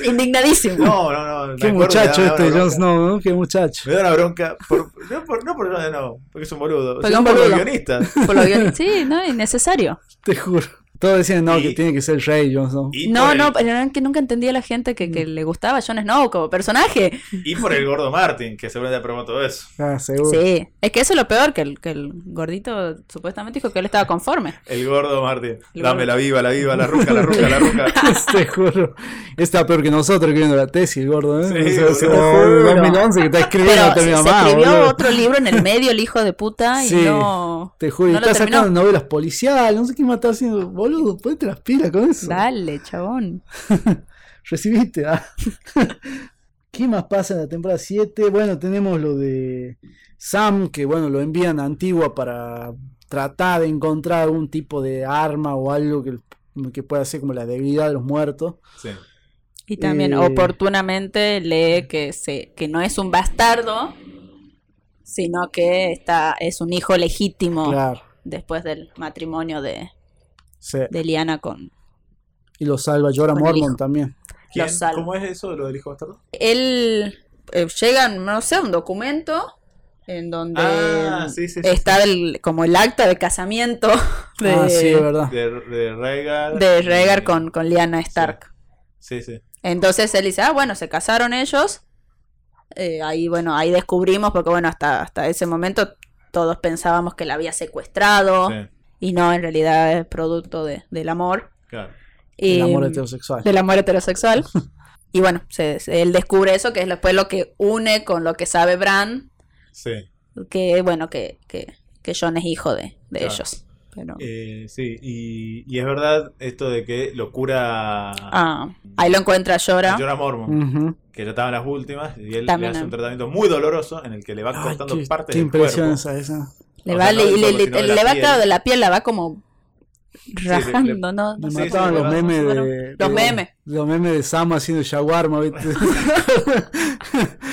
Indignadísimo. No, no, no. Qué muchacho este, una Jon bronca. Snow, ¿no? Qué muchacho. Me da una bronca. Por, no, por, no por Jon Snow, porque es un boludo. Porque sino es un por los boludo. guionistas. Por lo guion- Sí, no, innecesario. Te juro. Todos decían, no, Y- que tiene que ser rey, Jon Snow. Y No, el- no, pero era que nunca entendía a la gente que, que le gustaba Jon Snow como personaje. Y por el gordo Martin, que seguramente aprobó todo eso. Ah, seguro. Sí, es que eso es lo peor, que el, que el gordito supuestamente dijo que él estaba conforme. El gordo Martin. El Dame gordo. la viva, la viva, la ruca, la ruca, la ruca. Te juro. Está peor que nosotros escribiendo la tesis, el gordo, ¿eh? Sí, O sea, boludo. hace 2011 que está escribiendo, no Pero termina se más, escribió boludo. otro libro en el medio, el hijo de puta, y Sí. no... Te juro, y no lo está terminó. sacando novelas policiales, no sé qué más está haciendo. Boludo, ponete las pilas con eso. Dale, chabón. Recibiste, ah. ¿Qué más pasa en la temporada 7? Bueno, tenemos lo de Sam, que bueno, lo envían a Antigua para tratar de encontrar algún tipo de arma o algo que, que pueda ser como la debilidad de los muertos. Sí. Y también Eh. oportunamente lee que, se, que no es un bastardo, sino que está, es un hijo legítimo Claro. después del matrimonio de, sí. de Liana con... Y lo salva Jorah Mormon también. ¿Quién? Lo salva. ¿Cómo es eso, lo del hijo bastardo? Él eh, llega, no sé, a un documento en donde Ah, sí, sí, sí, está el, como el acta de casamiento de, Ah, verdad. De, de Rhaegar. de Rhaegar y- con, con Lyanna Stark. Sí, sí. Entonces él dice, ah, bueno, se casaron ellos. Eh, ahí, bueno, ahí descubrimos, porque bueno, hasta, hasta ese momento todos pensábamos que la había secuestrado Sí, y no, en realidad es producto de- del amor. claro. Y, El amor heterosexual. del amor heterosexual. y bueno, se- se- él descubre eso, que es después lo que une con lo que sabe Bran, Sí. que bueno, que, que, que John es hijo de, de Claro. ellos. Pero, Eh, sí, y, y es verdad esto de que lo cura ah, ahí lo encuentra Llora. Jorah Mormon, que ya estaba en las últimas, y él También, le hace un tratamiento muy doloroso en el que le va Ay, cortando qué, partes qué del impresión cuerpo. esa, esa. Le O va, sea, no le, le- le- de le va, piel. claro, de la piel la va como le- rajando, ¿no? Me Sí, mataban sí, los memes de, los de- memes. Los memes de Sam haciendo shawarma, ¿viste?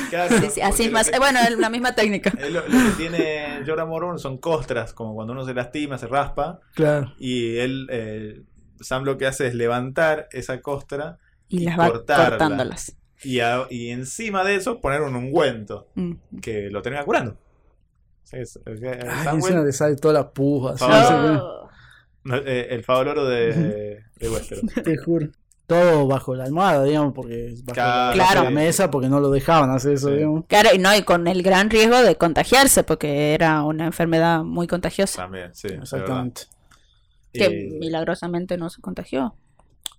Claro, Sí, sí, así es más, que- bueno, es la misma técnica. Lo, lo que tiene Jorah Mormon son costras, como cuando uno se lastima, se raspa, claro. y él, eh, Sam lo que hace es levantar esa costra Y Y las va cortándolas. y, a- y encima de eso poner un ungüento Mm. que lo termina curando. Sí, es- eh, Ay, encima le sale toda la puja. así. Oh. no, eh, el favaloro de, de Westeros. Te juro. Todo bajo la almohada, digamos, porque bajo la- Claro, mesa, porque no lo dejaban hacer eso, Sí. digamos. Claro, y no, y con el gran riesgo de contagiarse, porque era una enfermedad muy contagiosa, También, sí. es Exactamente. que Y, milagrosamente no se contagió.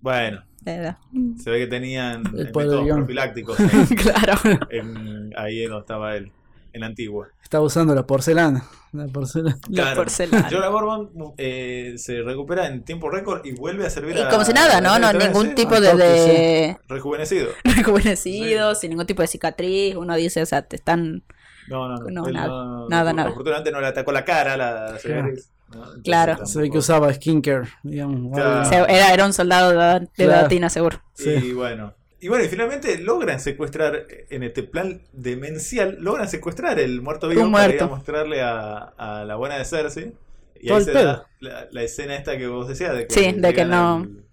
bueno, se ve que tenían El eh, métodos profilácticos claro. en- ahí donde estaba él. En Antigua. Estaba usando la porcelana. La porcelana. La Claro. porcelana. Jorah Mormont eh, se recupera en tiempo récord y vuelve a servir Y a- como si nada, ¿no? No, ningún sí, tipo de, de Rejuvenecido. rejuvenecido, sin ningún tipo de cicatriz. Uno dice, o sea, te están. No, no, no. No, Él nada, nada, nada. Afortunadamente no le atacó la cara la cicatriz, ¿no? Claro. Se ve que usaba skincare, digamos. Claro. era, era un soldado de, de Claro. Latina, seguro. Sí. Y bueno. Y bueno, y finalmente logran secuestrar en este plan demencial, logran secuestrar el muerto vivo para ir a mostrarle a, a la buena de Cersei. Y Todo ahí se da la, la escena esta que vos decías de que, Sí, de que llegan no- al,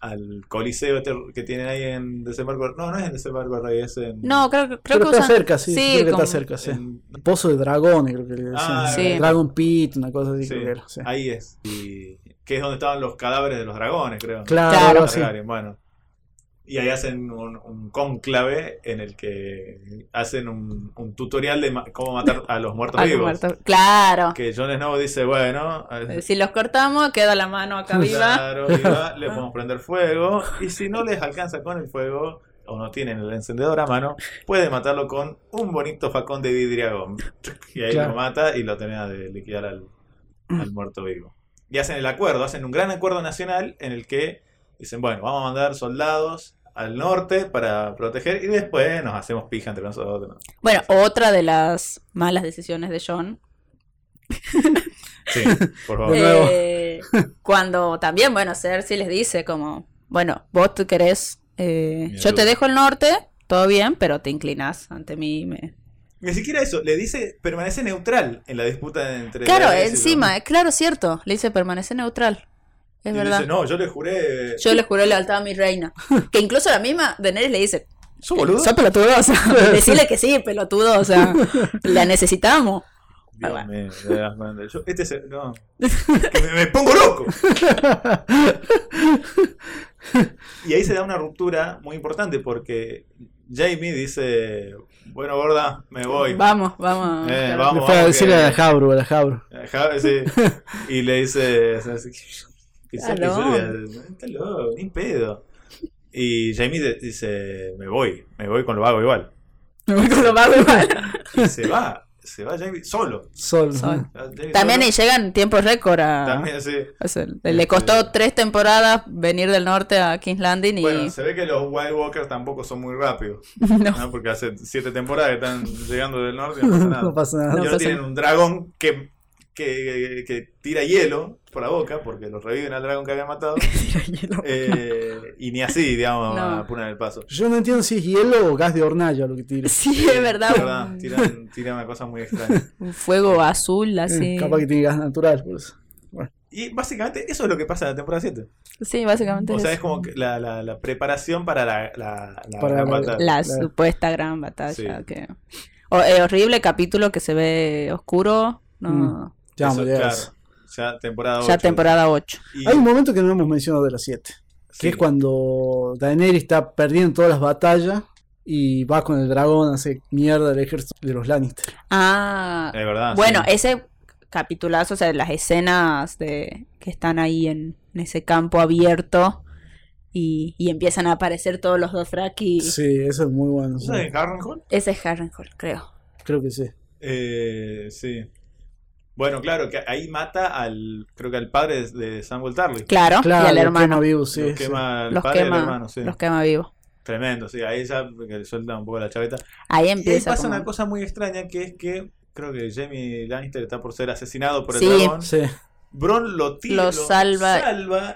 al coliseo este que tienen ahí en Desembarco. No, no es en Desembarco Rey, es en. No, creo, que- creo Pero que está usan. cerca, sí. creo que como- está cerca, sí. en- Pozo de dragones, creo que le decían. Ah, Sí. Dragon Pit, una cosa así Sí, creo que era. sí. ahí es. Y que es donde estaban los cadáveres de los dragones, creo. Claro, Claro. Targaryen, bueno. Y ahí hacen un, un cónclave en el que hacen un, un tutorial de ma- cómo matar a los muertos a los vivos. muertos. Claro. Que Jon Snow dice, bueno, eh, Si los cortamos, queda la mano acá viva. claro, viva, le podemos prender fuego. Y si no les alcanza con el fuego, o no tienen el encendedor a mano, puede matarlo con un bonito facón de vidriagón. Y ahí Claro. lo mata y lo termina de liquidar al, al muerto vivo. Y hacen el acuerdo, hacen un gran acuerdo nacional en el que dicen, bueno, vamos a mandar soldados al norte para proteger y después nos hacemos pija entre nosotros. Bueno, otra de las malas decisiones de John. Sí, por favor. Eh, cuando también, bueno, Cersei les dice como, bueno, vos te querés, eh, yo te dejo el norte, todo bien, pero te inclinas ante mí. Me... Ni siquiera eso, le dice permanece neutral en la disputa entre... Claro, encima, eh, claro, cierto, le dice permanece neutral. Es Y verdad. dice, no, yo le juré... Yo le juré lealtad a mi reina. Que incluso la misma Daenerys le dice, ¿Sos boludo? sos pelotudo, o sea, decirle que sí, pelotudo, o sea, la necesitamos. Dios Ah, mío, de las manos. Yo- este se- no. Que me, me pongo loco. y ahí se da una ruptura muy importante porque Jamie dice, bueno, gorda, me voy. Vamos, vamos. Eh, vamos. Fue a decirle que- a la Jabru, a la Jabru. Sí. Y le dice, que está loco, ni pedo. Y Jamie dice, me voy, me voy con lo hago igual. Me voy con lo vago igual. Y se va, se va Jamie solo. Sol. Sol. Jamie También solo. y llegan en tiempo récord a... También, sí. o sea, le costó tres temporadas venir del norte a King's Landing y... Bueno, se ve que los Wild Walkers tampoco son muy rápidos, no. ¿no? Porque hace siete temporadas que están llegando del norte y no pasa nada. No pasa y nada. No ahora pasa tienen un dragón que, que, que tira hielo por la boca, porque los reviven al dragón que habían matado. Eh, y ni así, digamos, No. apuran el paso. Yo no entiendo si es hielo o gas de hornalla lo que tira. Sí, es verdad. Verdad, tiran, tiran una cosa muy extraña. Un fuego azul así. Eh, Capaz que tiene gas natural, por eso. Y básicamente eso es lo que pasa en la temporada 7. Sí, básicamente O sea, es es como que la, la, la preparación para la, la, la Para gran la- batalla. supuesta gran batalla. Sí. Que... O- eh, horrible capítulo que se ve oscuro. No. Mm. Ya Eso, claro. Ya temporada 8. Ya temporada 8. Y- Hay un momento que no hemos mencionado de las 7. sí. Que es cuando Daenerys está perdiendo todas las batallas y va con el dragón, hace mierda el ejército de los Lannister. Ah, Es verdad. bueno, sí. ese capitulazo, o sea, las escenas de que están ahí en, en ese campo abierto y, y empiezan a aparecer todos los Dothraki. Sí, eso es muy bueno. sí. ¿Eso es en Harrenhal? Ese es Harrenhal, creo. Creo que sí. Eh, sí. Bueno, claro, que ahí mata al, creo que al padre de- de Samuel Tarly. Claro, Claro, y al hermano. vivo, sí. Los sí. quema el Los padre y el quema, hermano, sí. los quema vivos. Tremendo, sí, ahí ya que le suelta un poco la chaveta. Ahí Y ahí empieza. pasa como- una cosa muy extraña que es que creo que Jamie Lannister está por ser asesinado por el Sí. dragón. Sí. Bron lo tira, Lo salva.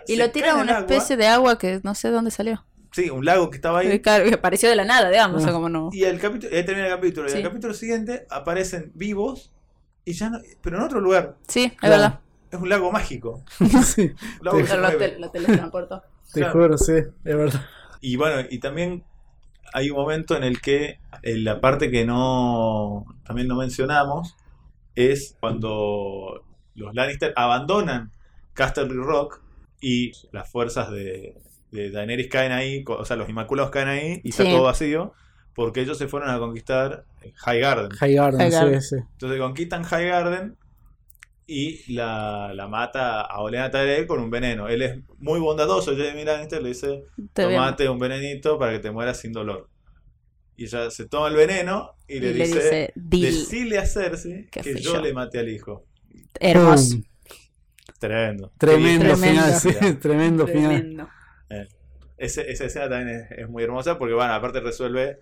y lo tira a en una especie de agua que no sé dónde salió. Sí, un lago que estaba ahí. Claro, que apareció de la nada, digamos. o sea, Ah. como no. Y el capítulo, y ahí termina el capítulo. Y Sí. el capítulo siguiente aparecen vivos y ya no, pero en otro lugar. Sí, es Claro. verdad. Es un lago mágico. sí. Lago Pero lo, te- lo teletransportó. Te Claro. juro, sí, es verdad. Y bueno, y también hay un momento en el que en la parte que no también no mencionamos es cuando los Lannister abandonan Casterly Rock y las fuerzas de, de Daenerys caen ahí, o sea, los Inmaculados caen ahí y está todo vacío porque ellos se fueron a conquistar High Garden. High Garden, High Garden. sí, sí. Entonces conquistan High Garden y la, la mata a Olenna Tyrell con un veneno. Él es muy bondadoso, Jamie Lannister le dice, tomate un venenito para que te mueras sin dolor. Y ella se toma el veneno y, Y le, le dice, decile a Cersei Que yo, yo". le maté al hijo. Hermoso. Pum. Tremendo. Tremendo, final, sí, tremendo final. Tremendo. Ese- esa escena también es, es muy hermosa porque, bueno, aparte resuelve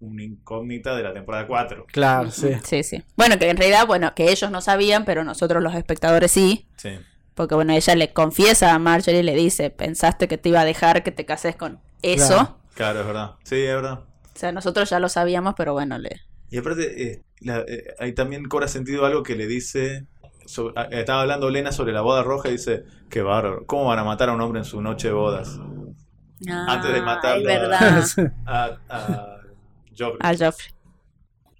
una incógnita de la temporada 4. Claro, sí. Sí, sí. Bueno, que en realidad, bueno, que ellos no sabían, pero nosotros los espectadores sí. Sí. Porque bueno, ella le confiesa a Marjorie y le dice, pensaste que te iba a dejar que te cases con eso. Claro. Claro, es verdad. Sí, es verdad. O sea, nosotros ya lo sabíamos, pero bueno, le... Y aparte, eh, la- eh, ahí también cobra sentido algo que le dice. sobre- ah, estaba hablando Lena sobre la boda roja y dice: Qué bárbaro, ¿cómo van a matar a un hombre en su noche de bodas? Antes de Ah, matarlo Es a-. A, a Joffrey. A Joffrey.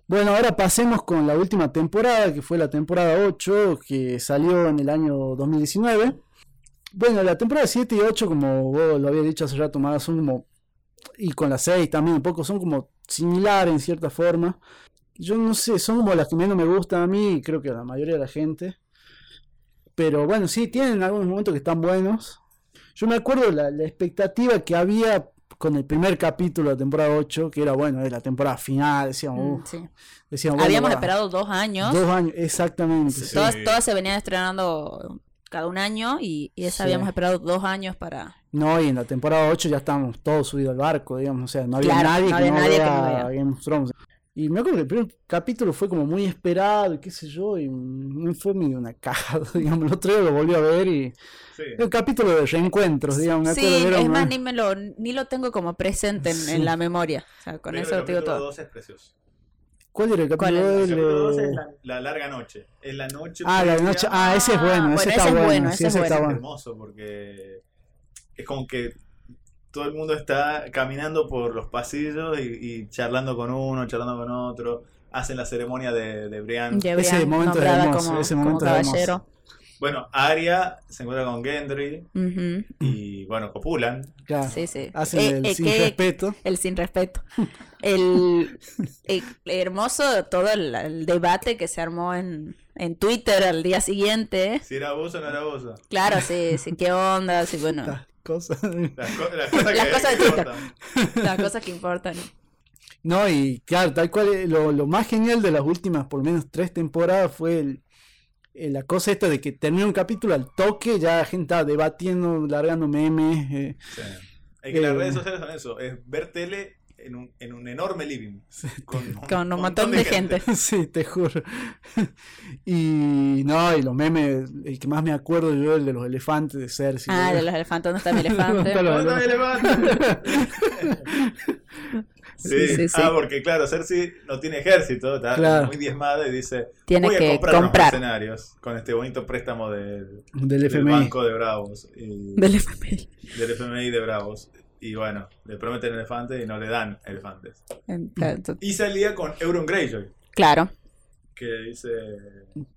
Bueno, ahora pasemos con la última temporada, que fue la temporada 8, que salió en el año 2019. Bueno, la temporada 7 y 8, como vos lo había dicho hace rato, más son como, y con la 6 también un poco, son como similares en cierta forma. Yo no sé, son como las que menos me gustan a mí y creo que a la mayoría de la gente. Pero bueno, sí, tienen algunos momentos que están buenos. Yo me acuerdo la, la expectativa que había con el primer capítulo de la temporada 8, que era bueno, es la temporada final, decíamos, Mm, sí. decíamos, bueno, Habíamos va, esperado dos años. Dos años, exactamente. Sí. Todas, todas se venían estrenando cada un año y, y esa Sí. habíamos esperado dos años para... No, y en la temporada 8 ya estábamos todos subidos al barco, digamos, o sea, no había Claro, nadie, no que, no que no. Game of Thrones. Y me acuerdo que el primer capítulo fue como muy esperado, y qué sé yo, y no fue ni una caja, digamos, el otro día lo volví a ver y... Sí. El capítulo de reencuentros, digamos, me Sí, es una- más, ni, me lo, ni lo tengo como presente en, Sí. en la memoria. O sea, con Pero eso el te digo capítulo todo. 2 es precioso. ¿Cuál era el ¿Cuál capítulo? era? El del, capítulo 2 eh, es la, la larga noche. Es la noche. Ah, la noche, ah, ese es bueno, Ah, ese bueno, está ese es bueno, bueno, sí, ese es ese está Es bueno. hermoso porque es como que todo el mundo está caminando por los pasillos y, y charlando con uno, charlando con otro. Hacen la ceremonia de, de Brian. De Ese Brian, momento es hermoso, como, ese como momento es hermoso. Bueno, Arya se encuentra con Gendry y bueno, copulan. Claro, Sí, sí. hacen Eh, el eh, sin que- respeto. El sin respeto. El, el hermoso todo el, el debate que se armó en, en Twitter al día siguiente. Si era vos o no era vos. Claro, sí, sí, qué onda, sí, bueno, cosas. Las, co- las cosas que Las cosas importan. las cosas que importan. No, y claro, tal cual, eh, lo, lo más genial de las últimas, por lo menos tres temporadas, fue el, eh, la cosa esta de que termina un capítulo al toque, ya la gente estaba debatiendo, largando memes. eh, Sí. Es que las Eh. redes sociales son eso, es ver tele en un, en un enorme living. Con, Con un montón de gente. sí, te juro. y no, y los memes, el que más me acuerdo yo, el de los elefantes de Cersei. Ah, de los elefantes, ¿dónde está mi elefante? ¿Dónde está. Sí. Sí, sí, sí. Ah, porque claro, Cersei no tiene ejército, está Claro. muy diezmada y dice, Tiene voy a que comprar, unos comprar. mercenarios con este bonito préstamo del, Del del FMI. Banco de Bravos y Del FMI. del FMI de Bravos. Y bueno, le prometen elefantes y no le dan elefantes. Entonces, Y salía con Euron Greyjoy, Claro. que dice,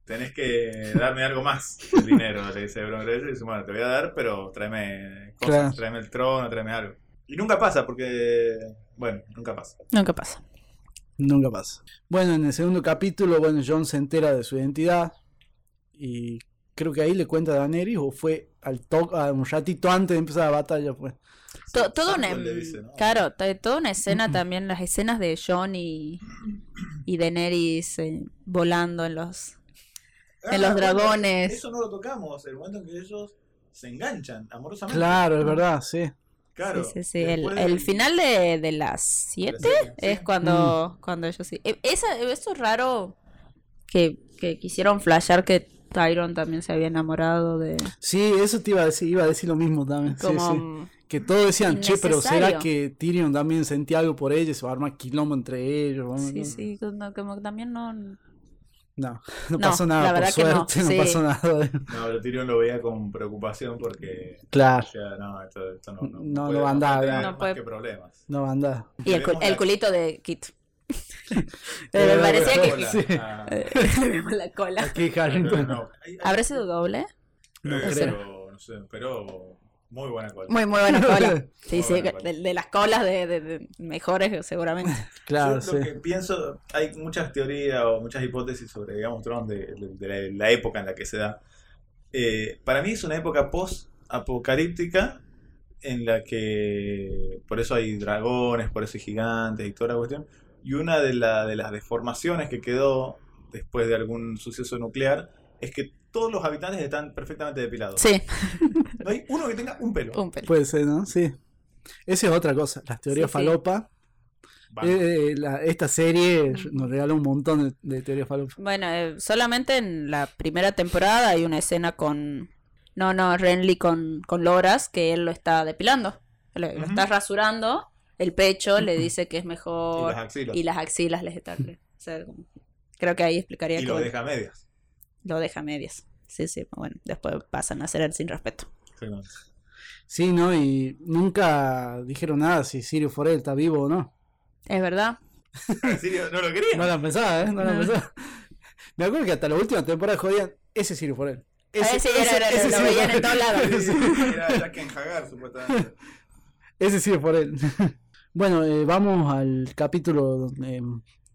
tenés que darme algo más el dinero, le dice Euron Greyjoy. Y dice, bueno, te voy a dar, pero tráeme cosas, Claro. tráeme el trono, tráeme algo. Y nunca pasa, porque, bueno, nunca pasa. Nunca pasa. Nunca pasa. Bueno, en el segundo capítulo, bueno, John se entera de su identidad y creo que ahí le cuenta a Daenerys o fue al to a un ratito antes de empezar la batalla, pues. To- todo una, dice, ¿no? claro, toda una escena también, las escenas de John y, y Daenerys eh, volando en los... En los Ah, dragones. Eso no lo tocamos, el momento en que ellos se enganchan amorosamente. Claro, es verdad, sí. Claro. sí, sí, sí. El, final de, de las de la 7 serie, es sí. cuando, cuando ellos sí. Eh, Esa, eso es raro que, que quisieron flashear que Tyron también se había enamorado de... Sí, eso te iba a decir, iba a decir lo mismo también. sí, sí. Que todos decían, che, pero ¿será que Tyrion también sentía algo por ella? Se va a armar quilombo entre ellos. ¿no? Sí, sí, como, como que también no... No, no No, pasó nada, por no, suerte, no, sí. pasó nada. No, pero Tyrion lo veía con preocupación porque Claro, no, esto, esto no, no, No, puede- no va a andar, no puede- problemas. no va a andar. Y el, cul- el culito de Kit. Eh, me parecía que... Sí. ah, la cola. Aquí Harrington. ¿Habrá sido doble? No creo. pero, no sé, pero muy buena cola. Muy, muy buena cola. Sí, Muy sí, de, de las colas de, de- de mejores seguramente. Claro, Yo sí. lo que pienso, hay muchas teorías o muchas hipótesis sobre, digamos, Thrones de, de- de la, la época en la que se da. Eh, para mí es una época post-apocalíptica en la que por eso hay dragones, por eso hay gigantes y toda la cuestión. Y una de, la- de las deformaciones que quedó después de algún suceso nuclear es que todos los habitantes están perfectamente depilados. Sí, No hay uno que tenga un pelo. un pelo. Puede ser, ¿no? Sí. Esa es otra cosa. Las teorías Sí, falopa. Eh, eh, la- esta serie nos regala un montón de, de teorías falopa. Bueno, eh, solamente en la primera temporada hay una escena con... No, no, Renly con, con Loras, que él lo está depilando. Lo, está rasurando. El pecho le dice que es y mejor. las axilas. Y las axilas les está... o sea, como- creo que ahí explicaría Y que lo bueno, deja a medias. Lo deja a medias. Sí, sí, bueno, después pasan a ser el sin respeto. Sí, no. Sí, ¿no? Y nunca dijeron nada si Sirio Forel está vivo o no. Es verdad. ¿En serio? ¿No lo quería? No la pensaba, ¿eh? No la No. pensaba. Me acuerdo que hasta la última temporada jodían ese Sirio Forel. Ah, sí, era- era- lo Sirio veían en Forel. todos lados. Sí. Era Jack en Hagar, supuestamente. Ese por él. bueno, eh, vamos al capítulo donde eh,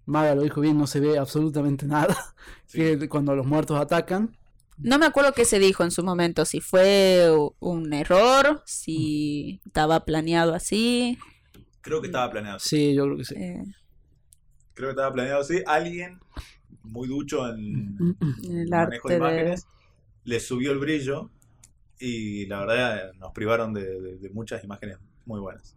Maga lo dijo bien, no se ve absolutamente nada. Sí. Que cuando los muertos atacan. No me acuerdo qué se dijo en su momento, si fue un error, si estaba planeado así. Creo que estaba planeado. así. Sí, yo creo que sí. eh, Creo que estaba planeado así. Alguien muy ducho en en el manejo de arte de... imágenes le subió el brillo y la verdad nos privaron de, de- de muchas imágenes muy buenas.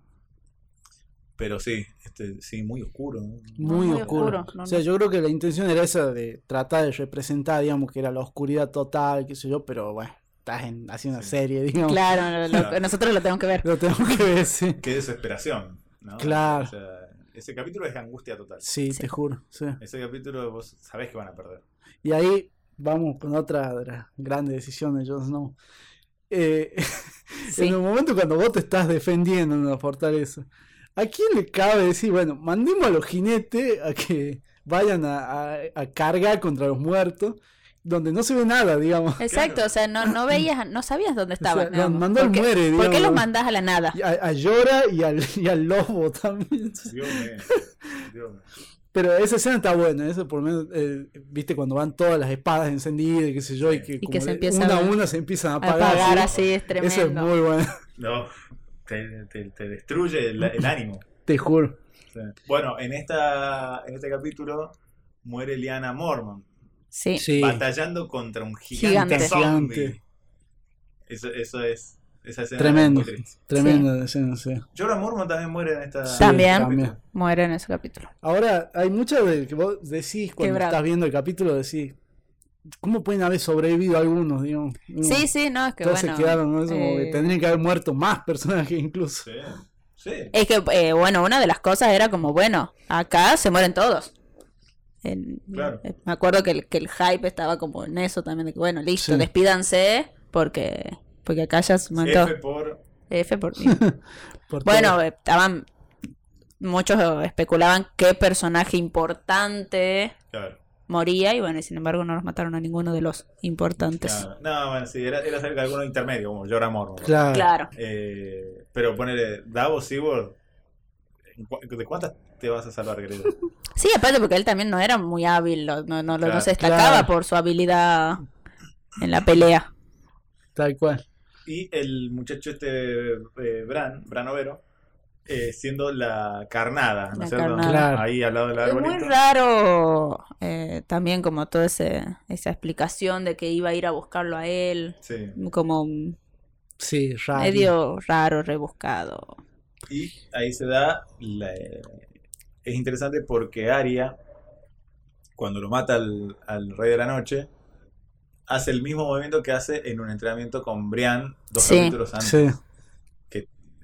Pero sí, este, sí, muy oscuro. ¿no? Muy, muy oscuro. oscuro, no, o sea, no. yo creo que la intención era esa de tratar de representar, digamos, que era la oscuridad total, qué sé yo, pero bueno, estás en, haciendo una Sí. serie, digamos. Claro, lo- lo- Claro. nosotros lo tenemos que ver. Lo tengo que ver, sí. Qué desesperación. ¿no? Claro. O sea, ese capítulo es angustia total. Sí, Sí. te juro. sí. Ese capítulo vos sabés que van a perder. Y ahí vamos con otra de las grandes decisiones de Jon Snow. Eh, Sí. En el momento cuando vos te estás defendiendo en una fortaleza, ¿a quién le cabe decir, bueno, mandemos a los jinetes a que vayan a, a- a cargar contra los muertos, donde no se ve nada, digamos? Exacto, o sea, no, no veías, no sabías dónde estaban. sea, digamos. mandó al ¿Por qué- muere, ¿Por qué digamos. los mandás a la nada? Y A, a Llora y al, y al lobo también. Dios mío. Dios mío. Pero esa escena está buena, eso por lo menos, eh, viste, cuando van todas las espadas encendidas y qué sé yo, y que, Y como que se le- una a a- una se empiezan a apagar. pagar ¿sí? así es tremendo. Eso es muy bueno, No, te, te- te destruye el, el ánimo. te juro. Sí. Bueno, en, esta, en este capítulo muere Liana Mormon, Sí. Sí. batallando contra un gigante, Gigante. zombie. Gigante. Eso, eso es. Esa escena Tremendo. Tremenda escena, sí. Jorah Mormon también muere en esta. Sí, También. también. Muere en ese capítulo. Ahora, hay muchas de que vos decís cuando Quebrado. estás viendo el capítulo, decís, ¿cómo pueden haber sobrevivido algunos? Digamos? Sí, sí, no, es que todos bueno. se quedaron, ¿no? Como que eh, tendrían que haber muerto más personajes incluso. Sí. Sí. Es que, eh, bueno, una de las cosas era como, bueno, acá se mueren todos. Claro. eh, me acuerdo que el, que el hype estaba como en eso también, de que, bueno, listo, Sí. despídanse, porque porque acá ya se todos. F por. F por. Por Bueno, todo. estaban. Muchos especulaban qué personaje importante Claro, moría, y bueno, y sin embargo no los mataron a ninguno de los importantes. claro. No, bueno, sí, era, era cerca de alguno intermedio, como Jorah Mormon. Claro. Claro. Eh, pero ponele Davos Seaworld. ¿en cu- ¿De cuántas te vas a salvar, querido? Sí, aparte porque él también no era muy hábil, no, no, no, no Claro. se destacaba Claro. por su habilidad en la pelea. Tal cual. Y el muchacho este, eh, Bran, Bran Overo, eh, siendo la carnada, ¿no es cierto? Claro. Ahí al lado del Es muy arbolito. raro eh, también como toda ese, esa explicación de que iba a ir a buscarlo a él, Sí. como Sí, raro. medio raro, rebuscado. Y ahí se da. la- es interesante porque Arya, cuando lo mata al, al Rey de la Noche, hace el mismo movimiento que hace en un entrenamiento con Brian dos Sí. capítulos antes. Sí,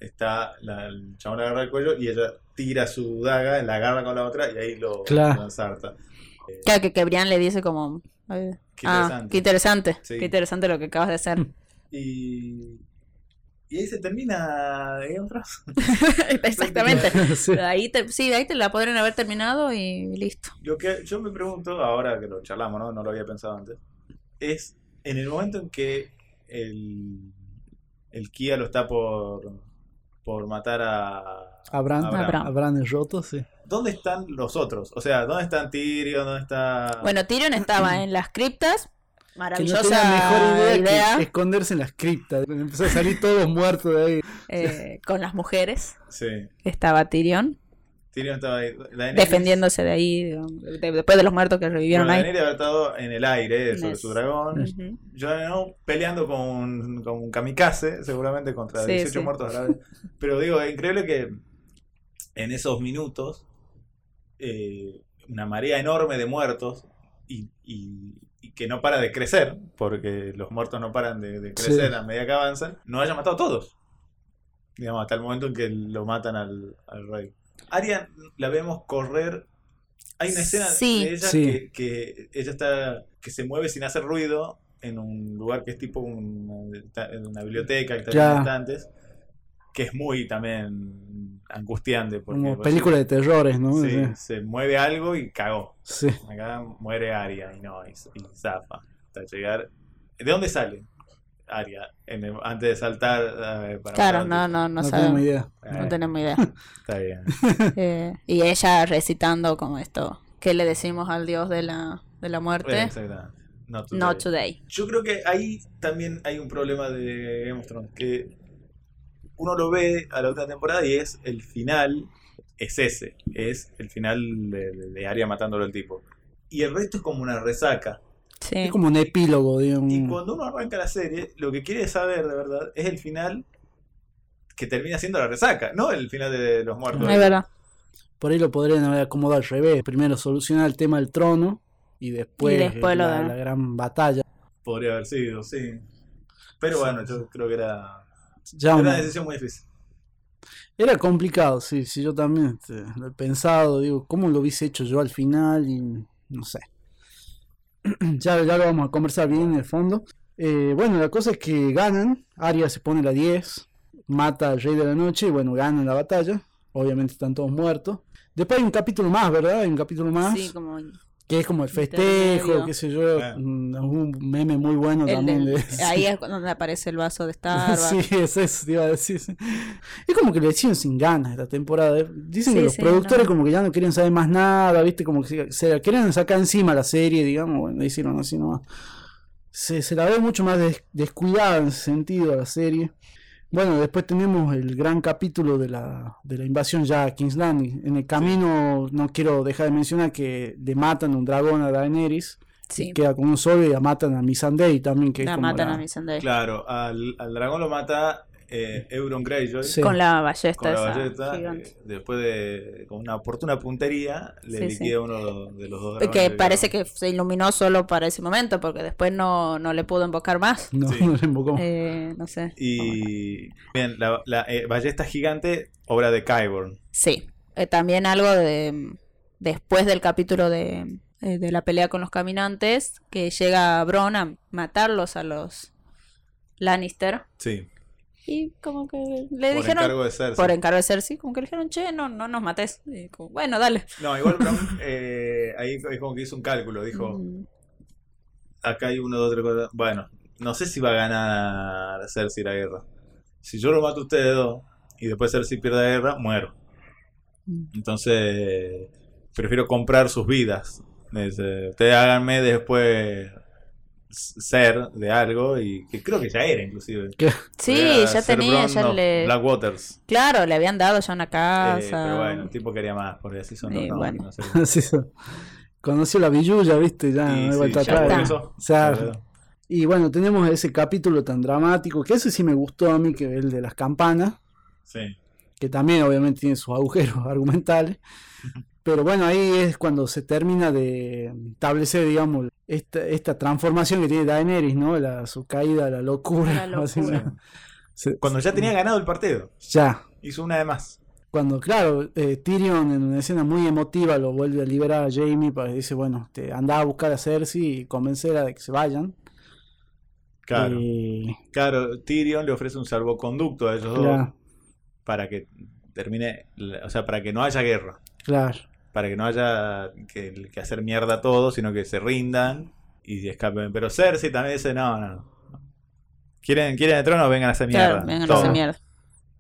está la, el chabón le agarra el cuello y ella tira su daga, la agarra con la otra y ahí lo, Claro. lo ensarta. Eh, Claro, que, que Brian le dice como... eh, Qué ah, interesante. qué interesante. Sí. Qué interesante lo que acabas de hacer. Y, y ahí se termina Game of Thrones. Exactamente. sí. Ahí te, sí, ahí te la podrían haber terminado y listo. Lo que yo me pregunto, ahora que lo charlamos, ¿no? No lo había pensado antes, es en el momento en que el, el Kia lo está por, por matar a... Abraham, Abraham. Abraham. Abraham el roto, sí. ¿Dónde están los otros? O sea, ¿dónde están Tyrion? ¿Dónde está...? Bueno, Tyrion estaba en las criptas Que no Maravillosa tenía mejor idea, idea, que esconderse en las criptas. Empezó a salir todos muertos de ahí. eh, con las mujeres. Sí. Estaba Tyrion Tyrion estaba ahí. Daenerys- defendiéndose de ahí, de- después de los muertos que revivieron Bueno, ahí. Daenerys había estado en el aire sobre su dragón. Jon Snow peleando con, con un kamikaze, seguramente contra Sí, 18 sí. muertos la vez. Pero digo, es increíble que en esos minutos eh, una marea enorme de muertos y, y- y que no para de crecer, porque los muertos no paran de, de crecer Sí. a medida que avanzan, no haya matado a todos. Digamos, hasta el momento en que lo matan al, al rey. Arya la vemos correr. Hay una escena Sí. de ella Sí. que, que ella está que se mueve sin hacer ruido en un lugar que es tipo una, una biblioteca que está estantes, que es muy también angustiante porque Como película de terrores, ¿no? sí, Sí. se mueve algo y cagó. Sí. Acá muere Aria y no, y, y zafa. Hasta llegar. ¿De dónde sale Aria? En el- antes de saltar. eh, para Claro, no, no, no, No, sabemos. idea. No Eh, tenemos idea. Está bien. Eh, y ella recitando como esto, ¿qué le decimos al dios de la, de la muerte? Exactamente. Not today. Not today. Yo creo que ahí también hay un problema de Game of Thrones, que uno lo ve a la última temporada y es el final, es ese, es el final de, de Arya matándolo al tipo. Y el resto es como una resaca. Sí. Es como un epílogo, digamos. Y cuando uno arranca la serie, lo que quiere saber de verdad es el final que termina siendo la resaca, no el final de los muertos. Es verdad. Por ahí lo podrían haber acomodado al revés. Primero solucionar el tema del trono y después, Y después lo la, de- la gran batalla. Podría haber sido, sí. Pero bueno, yo creo que era, Ya era una- una decisión muy difícil. Era complicado, sí, sí, yo también este, lo he pensado, digo, ¿cómo lo hubiese hecho yo al final? Y no sé. ya, ya lo vamos a conversar bien en el fondo. Eh, bueno, la cosa es que ganan, Arya se pone la 10, mata al rey de la noche y bueno, ganan la batalla. Obviamente están todos muertos. Después hay un capítulo más, ¿verdad? Hay un capítulo más. Sí, como Que es como el festejo, qué sé yo, Ah. mm, un meme muy bueno el también. de- ahí es donde aparece el vaso de Starbucks. Sí, es eso, te iba a decir. Es como que le hicieron sin ganas esta temporada. eh. Dicen Sí, que los sí, productores no. como que ya no querían saber más nada, ¿viste? Como que se, la querían sacar encima la serie, digamos. Bueno, le hicieron así nomás. Se, se la ve mucho más des- descuidada en ese sentido a la serie. Bueno, después tenemos el gran capítulo de la, de la invasión ya a King's Landing. En el camino no quiero dejar de mencionar que le matan un dragón a Daenerys. Sí, Queda con un solo y la matan a Missandei también. Que es como matan la- a Missandei. Claro, al, al dragón lo mata eh, Euron Greyjoy. Sí. Con la ballesta con la esa ballesta, gigante. eh, después de con una oportuna puntería, le Sí, liquida sí. uno de los dos Que parece que se iluminó solo para ese momento, porque después no, no le pudo invocar más. No, Sí. no le invocó. Eh, no sé. Y bien, la, la, eh, ballesta gigante, obra de Kyborn. Sí, Eh, también algo de después del capítulo de, de la pelea con los caminantes, que llega Bron a matarlos a los Lannister. Sí, Y como que le por dijeron, encargo de Cersei. por encargo de Cersei, como que le dijeron, che, no, no nos mates. Y como, bueno, dale. No, igual Bron, eh, ahí es como que hizo un cálculo, dijo, Mm, acá hay uno, dos, tres, cuatro. Bueno, no sé si va a ganar Cersei la guerra. Si yo lo mato a ustedes dos y después Cersei pierde la guerra, muero. Mm. Entonces, prefiero comprar sus vidas. Dice, ustedes háganme después ser de algo y que creo que ya era inclusive. Sí, ya ser tenía, ya le... Blackwaters. Claro, le habían dado ya una Eh, casa. pero bueno, el tipo quería más, porque así son los bueno. no sé. Así son. Conoció la villuya, viste, ya Y no hay sí, vuelta ya atrás. eso, O sea, y bueno, tenemos ese capítulo tan dramático, que ese sí me gustó a mí, que es el de las campanas, Sí. que también obviamente tiene sus agujeros argumentales. Pero bueno, ahí es cuando se termina de establecer, digamos, esta, esta transformación que tiene Daenerys, ¿no? La, su caída a la locura. La locura. Se- Cuando ya tenía ganado el partido, ya. hizo una de más. Cuando, claro, eh, Tyrion en una escena muy emotiva lo vuelve a liberar a Jamie para que dice, bueno, te anda a buscar a Cersei y convencerla de que se vayan. Claro. Y, Claro, Tyrion le ofrece un salvoconducto a ellos dos claro, para que termine, o sea, para que no haya guerra. claro. Para que no haya que, que hacer mierda a todos, sino que se rindan y escapen. Pero Cersei también dice, no, no. ¿Quieren, quieren el trono? Vengan a hacer mierda. Claro, vengan a hacer mierda.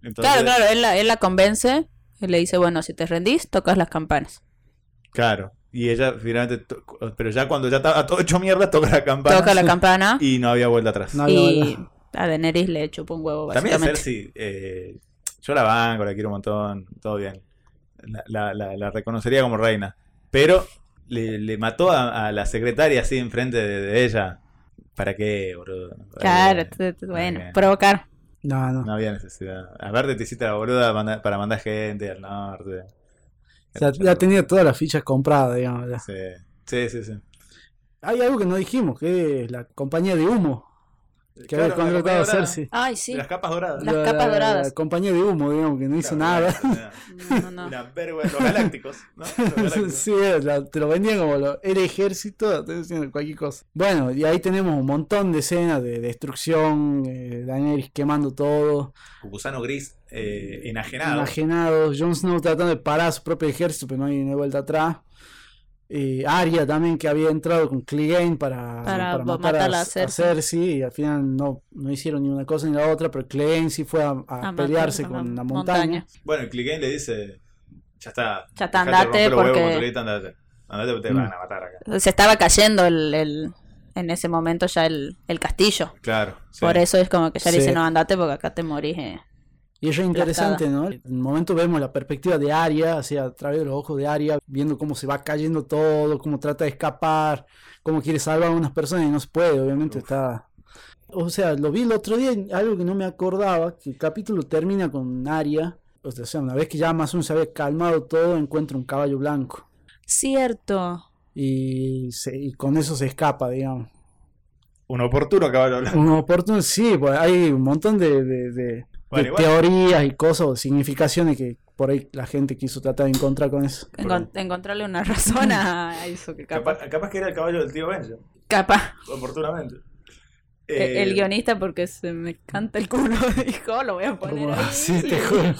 Entonces, Claro, claro, él la, él la convence y le dice, bueno, si te rendís, tocas las campanas. claro. Y ella finalmente, pero ya cuando ya estaba todo hecho mierda, toca la campana. Toca la campana Y no había vuelta atrás. No había y vuelta. a Daenerys le chupó un huevo, También básicamente. Cersei, eh, yo la banco, la quiero un montón, todo bien. La, la- la- la reconocería como reina. Pero le, le mató a, a la secretaria así enfrente de, de ella. ¿Para qué, boludo? Claro, Eh, bueno, provocar. No, no. No había necesidad. Aparte te hiciste la boluda para mandar gente al norte. O sea, ya tenía todas las fichas compradas, digamos. ya. Sí, sí, sí. sí. Hay algo que no dijimos, que es la compañía de humo que había Claro, la contratado a. Cersei. Ay, De sí. las capas doradas. Las La- capas la- doradas. La compañía de humo, digamos, que no hizo Claro, nada. No, no, vergüenza. Los galácticos, ¿no? Los galácticos. sí, la- te lo vendían como lo- el ejército, cualquier cosa. Bueno, y ahí tenemos un montón de escenas de destrucción, eh, Daenerys quemando todo, Gusano gris eh, enajenado. enajenados, Jon Snow tratando de parar a su propio ejército, pero no hay, no hay vuelta atrás. Eh, Arya también que había entrado con Clegane para, Para para matar a, a a Cersei. Y al final no, no hicieron ni una cosa ni la otra, pero Clegane sí fue a, a A matar pelearse con la la montaña. montaña. Bueno, Clegane le dice: Ya está. Ya está, andate, huevos porque- andate. Andate porque te Mm. van a matar acá. Se estaba cayendo el, el- en ese momento ya el, el castillo. Claro. sí. Por eso es como que ya le Sí. dice, no, andate porque acá te morís. eh". Y eso es interesante, ¿no? En un momento vemos la perspectiva de Arya, hacia a través de los ojos de Arya, viendo cómo se va cayendo todo, cómo trata de escapar, cómo quiere salvar a unas personas y no se puede, obviamente Uf. está... O sea, lo vi el otro día, algo que no me acordaba, que el capítulo termina con Arya, o sea, una vez que ya más o menos se había calmado todo, encuentra un caballo blanco. Cierto. Y, se- y con eso se escapa, digamos. Un oportuno caballo blanco. Un oportuno, sí, pues hay un montón de, de- de- De teorías y cosas, o significaciones que por ahí la gente quiso tratar de encontrar con eso. Encon- encontrarle una razón a eso que capaz. Capaz, capaz que era el caballo del tío Benja, Capaz. oportunamente. El, Eh, el guionista porque se me canta el culo dijo, lo voy a poner ahí. te juro.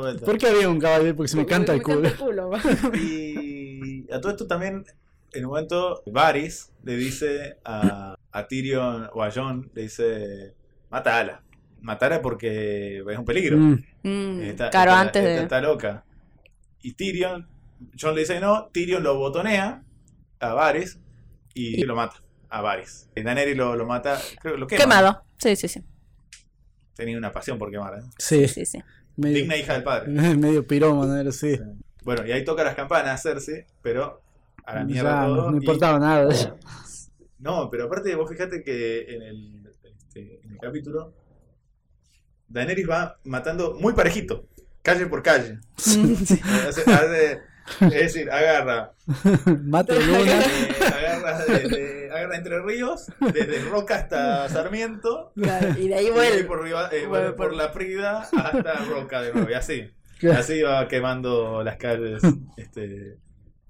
Vuelta. ¿Por qué había un caballo? Porque se me Porque canta el culo. culo. Y a todo esto también, en un momento, Varys le dice a, a Tyrion o a Jon, le dice, matala. Matala porque es un peligro. Mm, Mm, Está- claro, está- antes está- de... está loca. Y Tyrion, Jon le dice que no, Tyrion lo botonea a Varys y, Y- lo mata a Varys. Y Daenerys lo, lo mata, creo que lo quema. Quemado. Sí, sí, sí. Tenía una pasión por quemar, ¿eh? sí, sí, sí. medio, Digna hija del padre. medio pirómano así. Bueno, y ahí toca las campanas Cersei, pero a la mierda no, todo. no y- importaba nada. No, pero aparte vos fijate que en el, este, en el capítulo Daenerys va matando muy parejito, calle por calle. Hace- hace- es decir, agarra, Mate luna. eh, agarra, entre ríos, desde Roca hasta Sarmiento, Claro, y de ahí ahí vuelve. por, eh, Vuelve vuelve por por- la Prida hasta Roca de nuevo, y así. Claro. Así va quemando las calles este,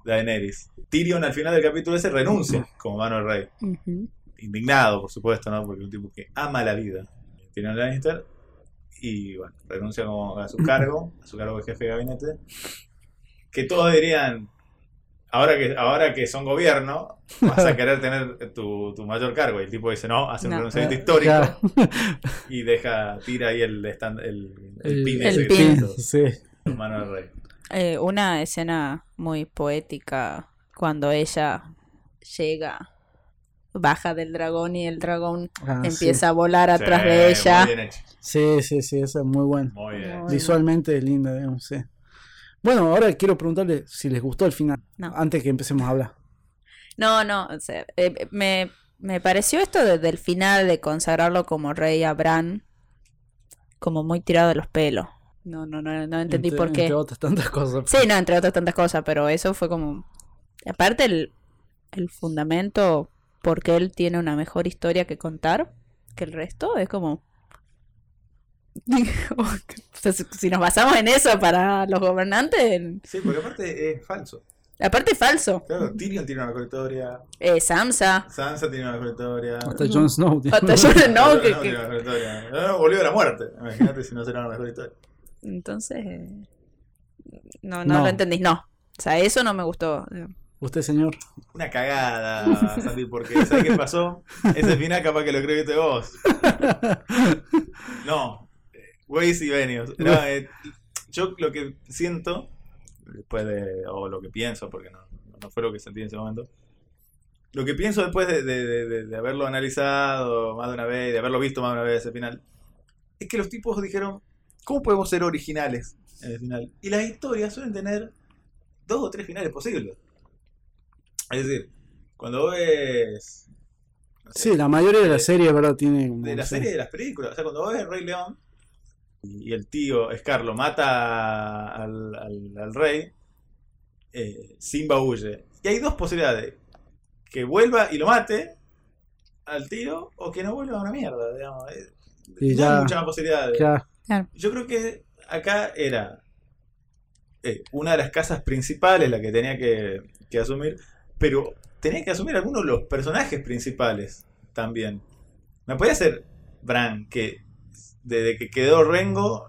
Daenerys. Tyrion al final del capítulo ese renuncia como mano del rey. Indignado, por supuesto, ¿no? Porque es un tipo que ama la vida. Tyrion Lannister. Y bueno, renuncia como a su cargo, a su cargo de jefe de gabinete. Que todos dirían, ahora que, ahora que son gobierno, vas a querer tener tu, tu mayor cargo. Y el tipo dice, no, hace un No. renunciamiento histórico Claro. y deja, tira ahí el, stand- el, el El- pin el ese que pin. tiene Sí. en mano del rey. Eh, una escena muy poética cuando ella llega, baja del dragón y el dragón Ah, empieza a volar atrás Sí, de ella. Sí, sí, sí, eso es muy bueno. Muy bien. Muy- Visualmente es linda, digamos, sí. Bueno, ahora quiero preguntarle si les gustó el final, No. antes que empecemos a hablar. No, no, o sea, eh, me, me pareció esto desde el final de consagrarlo como rey a Bran como muy tirado de los pelos. No, no, no, no entendí Entre- por qué. Entre otras tantas cosas. Sí, no, entre otras tantas cosas, pero eso fue como... Aparte el, el fundamento porque él tiene una mejor historia que contar que el resto, es como... Si- nos basamos en eso para los gobernantes, Sí, porque aparte es falso. aparte es falso. Claro, Tyrion tiene una mejor historia, Eh, Samsa, Sansa tiene una mejor historia. Hasta Jon Snow. tiene- hasta yo no, no, que- tiene una mejor historia. No, no, volvió de la muerte. Imagínate si no será una mejor historia. Entonces, eh, no, no, No. lo entendís, no. O sea, eso no me gustó. Usted, señor. Una cagada, Santi, porque ¿sabes qué pasó? Ese final capaz que lo escribiste vos. No, Waze y Venios. No, eh, yo lo que siento, después de, o lo que pienso, porque no, no, fue lo que sentí en ese momento. Lo que pienso después de, de- de- de- de haberlo analizado más de una vez, de haberlo visto más de una vez ese final, es que los tipos dijeron, ¿cómo podemos ser originales en el final? Y las historias suelen tener dos o tres finales posibles. Es decir, cuando vos ves... no sé, Sí, la mayoría de la serie, ¿verdad? Tiene como, de la sí. serie y de las películas. O sea, cuando vos ves el Rey León y el tío Scar lo mata al, al- al rey, eh, Simba huye. Y hay dos posibilidades. Que vuelva y lo mate al tío o que no vuelva a una mierda, digamos. Eh, Y no ya- hay muchas más posibilidades. Claro. Yo creo que acá era eh, una de las casas principales la que tenía que, que asumir, pero tenía que asumir algunos de los personajes principales también. No podía ser Bran, que desde que quedó Rengo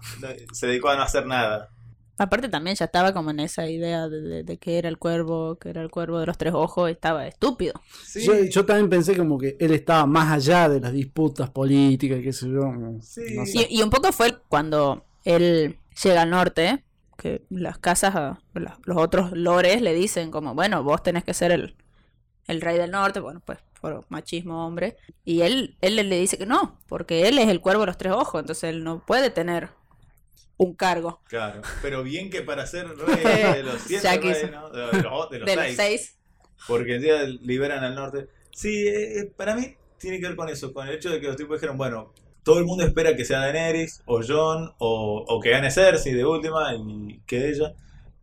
se dedicó a no hacer nada. Aparte también ya estaba como en esa idea de, de- de que era el cuervo, que era el cuervo de los tres ojos, estaba estúpido. Sí, Yo, yo también pensé como que él estaba más allá de las disputas políticas, qué sé yo. Sí. no sé. Y, y un poco fue cuando él llega al norte, que las casas, ah, los otros lores le dicen como, bueno, vos tenés que ser el, el rey del norte, bueno, pues por machismo hombre. Y él, él le dice que no, porque él es el cuervo de los tres ojos, entonces él no puede tener un cargo Claro, pero bien que para ser rey de los siete Ya reinos, de los, de los de los seis, seis. porque día liberan al norte. Sí, eh, eh, para mí tiene que ver con eso, con el hecho de que los tipos dijeron, bueno, todo el mundo espera que sea Daenerys, o Jon, o, o que gane Cersei de última, y que ella.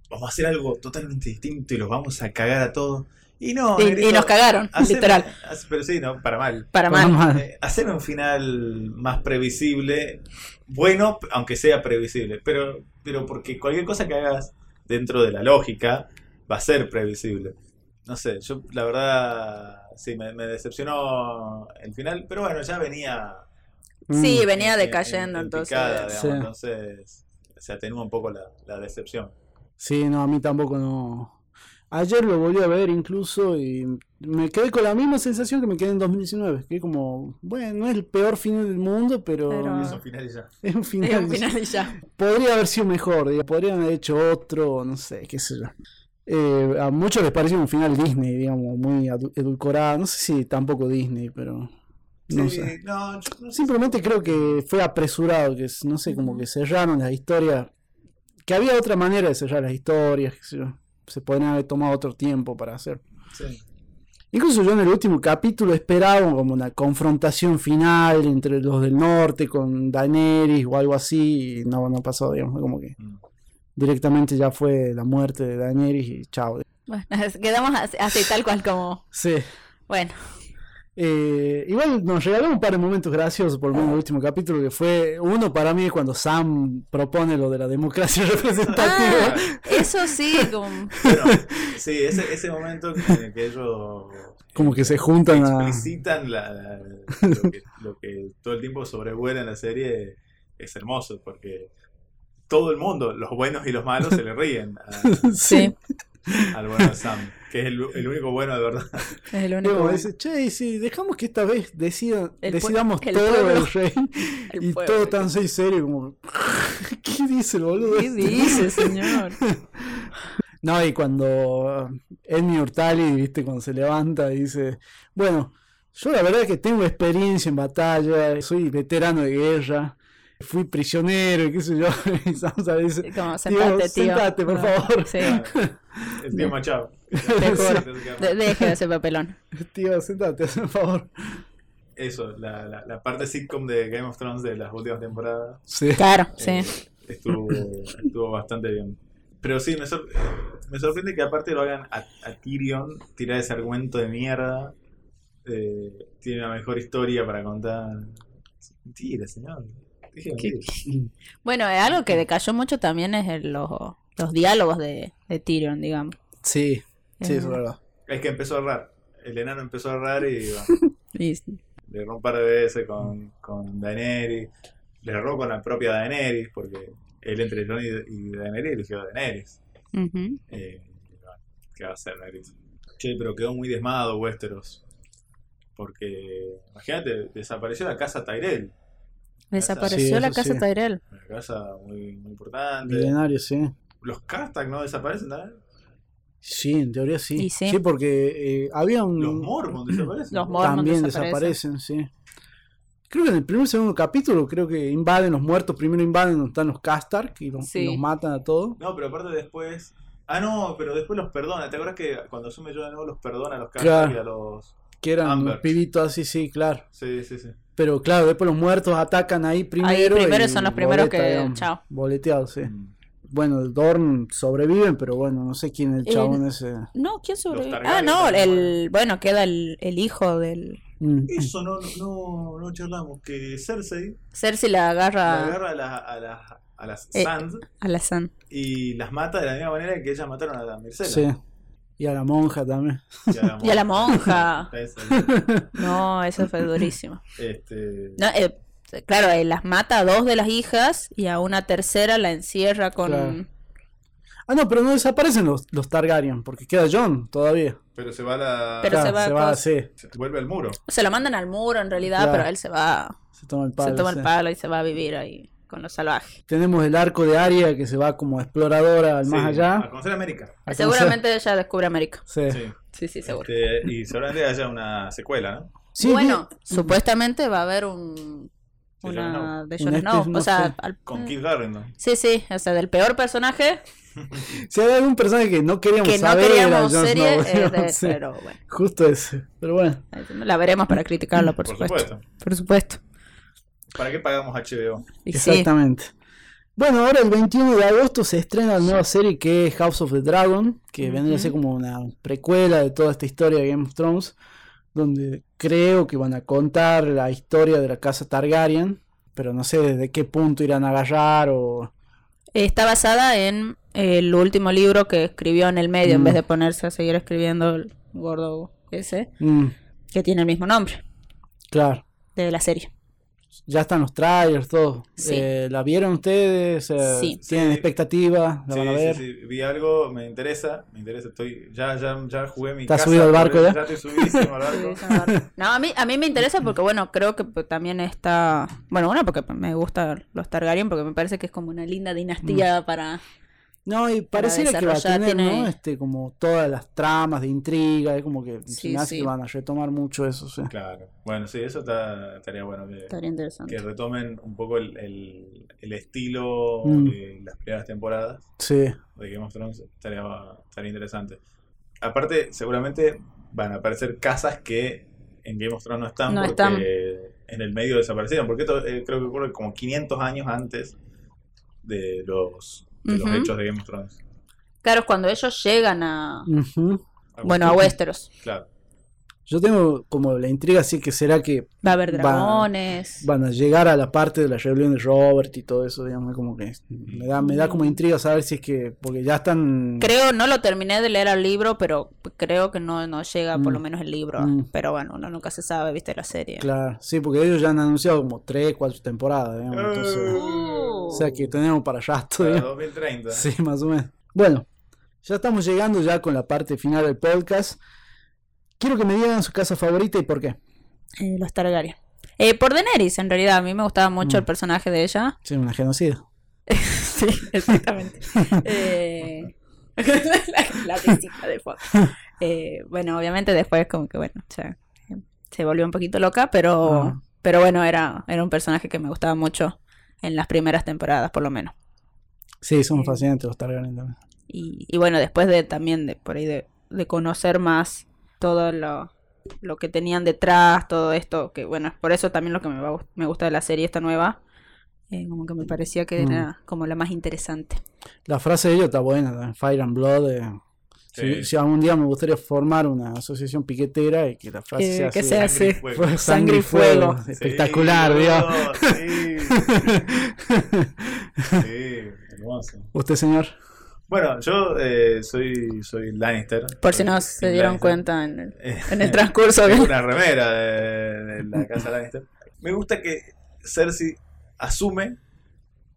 Vamos a hacer algo totalmente distinto y los vamos a cagar a todos. Y no, Y, negrito, y nos cagaron, haceme- literal, hace- pero sí, no, para mal. para Para mal. mal. Eh, hacer un final más previsible, bueno, aunque sea previsible, pero, pero porque cualquier cosa que hagas dentro de la lógica va a ser previsible. No sé, yo la verdad sí me, me decepcionó el final, pero bueno, ya venía Sí, Mm. venía en- en- decayendo, en entonces. picada, digamos, Sí. entonces se atenúa un poco la, la decepción. Sí, no, a mí tampoco no. Ayer lo volví a ver incluso y me quedé con la misma sensación que me quedé en 2019. Que como, bueno, no es el peor final del mundo, pero, Pero- Es un final y ya. es un Es final. un final y ya. Podría haber sido mejor, diga, podrían haber hecho otro, no sé, qué sé yo. Eh, a muchos les pareció un final Disney, digamos, muy edulcorado. No sé si tampoco Disney, pero no Sí, sé. no, yo no sé. Simplemente creo que fue apresurado, que no sé, como que cerraron las historias. Que había otra manera de cerrar las historias, yo. Se podrían haber tomado otro tiempo para hacer. Sí. Incluso yo en el último capítulo esperaba como una confrontación final entre los del norte con Daenerys o algo así, y no, no pasó, digamos, como que Mm. directamente ya fue la muerte de Daenerys y chao. Bueno, quedamos así, así, tal cual como. Sí. Bueno, Eh, igual nos regaló un par de momentos graciosos por el último capítulo, que fue uno para mí cuando Sam propone lo de la democracia representativa. Ah, eso sí, como. Sí, ese, ese momento en el que ellos Como que se juntan a... explicitan la- la- lo, que, lo que todo el tiempo sobrevuela en la serie es hermoso porque todo el mundo, los buenos y los malos, se le ríen a- Sí, al bueno de Sam, que es el, el único bueno de verdad. es el único. dice, che, si dejamos que esta vez decida, El decidamos el todo pueblo. el rey El y pueblo. todo tan serio, serio como ¿qué dice el boludo? ¿Qué este? dice, señor? No, y cuando Edmi Hurtali, viste, cuando se levanta y dice, bueno, yo la verdad que tengo experiencia en batalla, soy veterano de guerra, fui prisionero y qué sé yo, y Sansa dice, Como, Tío, sentate, tío. sentate, por No, favor. Sí, El tío Machado. de- deje de ese papelón. tío, sentate, por favor. Eso, la, la, la parte sitcom de Game of Thrones de las últimas temporadas Sí. Claro, eh, sí. estuvo, estuvo bastante bien. Pero sí, me, sor- me sorprende que aparte lo hagan a, a Tyrion, tirar ese argumento de mierda. eh, tiene una mejor historia para contar. Mentira, señor. Deje de ¿Qué- mentir. Bueno, eh, algo que decayó mucho también es el- los, los diálogos de, de Tyrion, digamos. Sí, sí, eso Eh, es verdad. Es que empezó a errar. El enano empezó a errar y bueno, y- le erró un par de veces con, con Daenerys. Le erró con la propia Daenerys porque él entre Jon y, y Daenerys eligió a Daenerys. Eh, bueno, ¿Qué va a hacer, Daenerys? Che, pero quedó muy desmado Westeros. Porque, imagínate, desapareció la casa Tyrell. Desapareció Sí, la casa sí. Tyrell. Una casa muy, muy importante. Milenario, sí. Los Kartak no desaparecen también. Sí, en teoría sí. Y sí. porque eh, había un... Los Mormons desaparecen. Los Mormons también desaparecen. desaparecen, sí. Creo que en el primer y segundo capítulo, creo que invaden los muertos. Primero invaden donde están los Castark y los, Sí. y los matan a todos. No, pero aparte después. Ah, no, pero después los perdona. ¿Te acuerdas que cuando asume yo de nuevo los perdona a los Claro. Castar y a los. Que eran Amber. pibitos así, sí, claro. Sí, sí, sí. Pero claro, después los muertos atacan ahí primero. primero y son los primeros boleta, que- digamos, chao. Boleteados, sí. Mm. Bueno, el Dorn sobreviven, pero bueno, no sé quién es el chabón ese. No, ¿quién sobrevive? Ah, no, el. Bueno, queda el, el hijo del. Mm. Eso no, no, no charlamos. Que Cersei Cersei la agarra la agarra a, la- a, la- a las Eh. Sand a la San. y las mata de la misma manera que ellas mataron a la Mircela. Sí. Y a la monja también. Y a la, Y a la monja. No, eso fue durísimo. este, No, eh, claro, eh, las mata a dos de las hijas y a una tercera la encierra con. Claro. Ah, no, pero no desaparecen los, los Targaryen, porque queda John todavía. pero se va a la. Pero se va con- sí, se vuelve al muro. Se lo mandan al muro en realidad, Claro. pero él se va. se toma el palo. se toma el palo y se va a vivir ahí con los salvajes. Tenemos el arco de Arya que se va como exploradora al más Sí, allá. A conocer América. a Seguramente ella descubre América. conocer- Sí. Sí. Sí, sí, seguro. Este, y seguramente haya una secuela, ¿no? Sí, bueno, vi- supuestamente va a haber un. De Una Jon de Jon este, Snow. no O sea, al- Con Kid Harington. sí, sí. O sea, del peor personaje Si hay algún personaje que no queríamos que no saber, era queríamos Jon serie, Snow, eh, de- sí, pero bueno. Justo ese. Pero bueno, La veremos para criticarla, por, Por supuesto. supuesto. Por supuesto. ¿Para qué pagamos HBO? Sí, exactamente. Bueno, ahora el 21 de agosto se estrena la nueva serie que es House of the Dragon, que vendría a ser como una precuela de toda esta historia de Game of Thrones, donde creo que van a contar la historia de la casa Targaryen, pero no sé desde qué punto irán a agarrar o... Está basada en el último libro que escribió en el medio, en Mm. vez de ponerse a seguir escribiendo el gordo ese, Mm, que tiene el mismo nombre claro. de la serie. Ya están los trailers, todo. Sí. Eh, ¿La vieron ustedes? Eh, Sí. ¿Tienen Sí. expectativas? ¿La Sí, van a sí, ver? sí, vi algo, me interesa, me interesa, estoy, ya, ya, ya jugué mi ¿Estás casa, subido al barco ya? Ya estoy subidísimo al barco. No, a mí, a mí me interesa porque, bueno, creo que también está... Bueno, una, porque me gustan los Targaryen, porque me parece que es como una linda Mm. dinastía para... No, y pareciera que va a tener, tiene- ¿no? Este, como todas las tramas de intriga, es como que se Sí, me hace sí. que van a retomar mucho eso, sí. Claro, bueno, sí, eso está, estaría bueno que, Estaría interesante. que retomen un poco el, el, el estilo Mm. de las primeras temporadas Sí, de Game of Thrones, estaría, estaría interesante. Aparte, seguramente van a aparecer casas que en Game of Thrones no están No porque están. en el medio desaparecieron, porque esto eh, creo que ocurre como 500 años antes de los, de los Ujú. hechos de Game of Thrones. Claro, es cuando ellos llegan a... Ujú. Bueno, a Westeros. Claro. Yo tengo como la intriga así que será que Va a haber dragones. van a llegar a la parte de la rebelión de Robert y todo eso, digamos, como que me da, me da como intriga saber si es que, porque ya están... Creo, no lo terminé de leer el libro, pero creo que no, no llega por lo Mm. menos el libro. Mm. Pero bueno, uno nunca se sabe, viste la serie. Claro, sí, porque ellos ya han anunciado como 3, 4 temporadas, digamos, entonces... Uh. O sea que tenemos para rato, Para digamos. 2030. Sí, más o menos. Bueno, ya estamos llegando ya con la parte final del podcast. Quiero que me digan su casa favorita y por qué. Eh, los Targaryen. Eh, por Daenerys, en realidad. A mí me gustaba mucho Mm. el personaje de ella. Sí, una genocida. sí, exactamente. Eh, la, la de fondo. Eh, bueno, obviamente después como que, bueno, o sea, se volvió un poquito loca, pero, Ah. pero bueno, era, era un personaje que me gustaba mucho en las primeras temporadas, por lo menos. Sí, son Eh. fascinantes los Targaryen también. Y, y bueno, después de también de por ahí de, de conocer más todo lo, lo que tenían detrás, todo esto, que bueno, es por eso también lo que me, va, me gusta de la serie esta nueva, eh, como que me parecía que Mm. era como la más interesante. La frase de ellos está buena, Fire and Blood. eh. Si, Sí. si algún día me gustaría formar una asociación piquetera y que la frase Eh, sea que así, sea Sangre y fuego. Fue Sangre y fuego. Sí, Espectacular, digamos. Sí, sí, hermoso. ¿Usted, señor? Bueno, yo eh, soy, soy Lannister. Por si no se dieron Lannister. cuenta en el, Eh, en el transcurso Tengo de... una remera de, de la casa Lannister. Me gusta que Cersei asume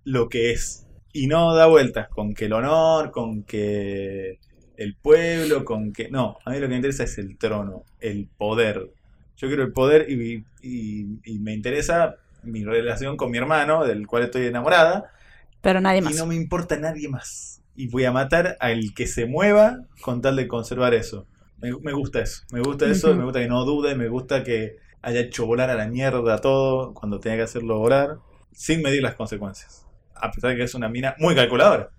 lo que es y no da vueltas con que el honor, con que el pueblo, con que... No, a mí lo que me interesa es el trono, el poder. Yo quiero el poder y, y- y me interesa mi relación con mi hermano, del cual estoy enamorada, Pero nadie y más. no me importa nadie más. Y voy a matar al que se mueva con tal de conservar eso. Me, me gusta eso, me gusta eso, me gusta que no dude, me gusta que haya hecho volar a la mierda todo cuando tenía que hacerlo volar, sin medir las consecuencias. A pesar de que es una mina muy calculadora.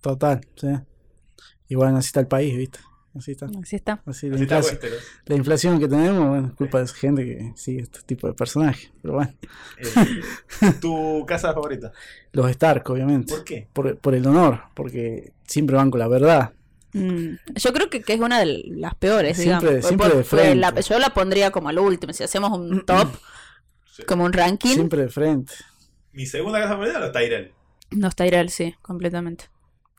Total, sí. Así está el país, ¿viste? Así está. Así está. Así la, Así está inflación, Westeros. la inflación que tenemos, bueno, es culpa de esa gente que sigue este tipo de personajes. Pero bueno, Eh, ¿Tu casa favorita? los Stark, obviamente. ¿Por qué? Por, por el honor, porque siempre van con la verdad. Mm, Yo creo que, que es una de las peores, Siempre- digamos. siempre de frente. la- yo la pondría como al último. Si hacemos un top, Sí. como un ranking, Siempre de frente. Mi segunda casa favorita los Tyrell. no está Irel, sí, completamente.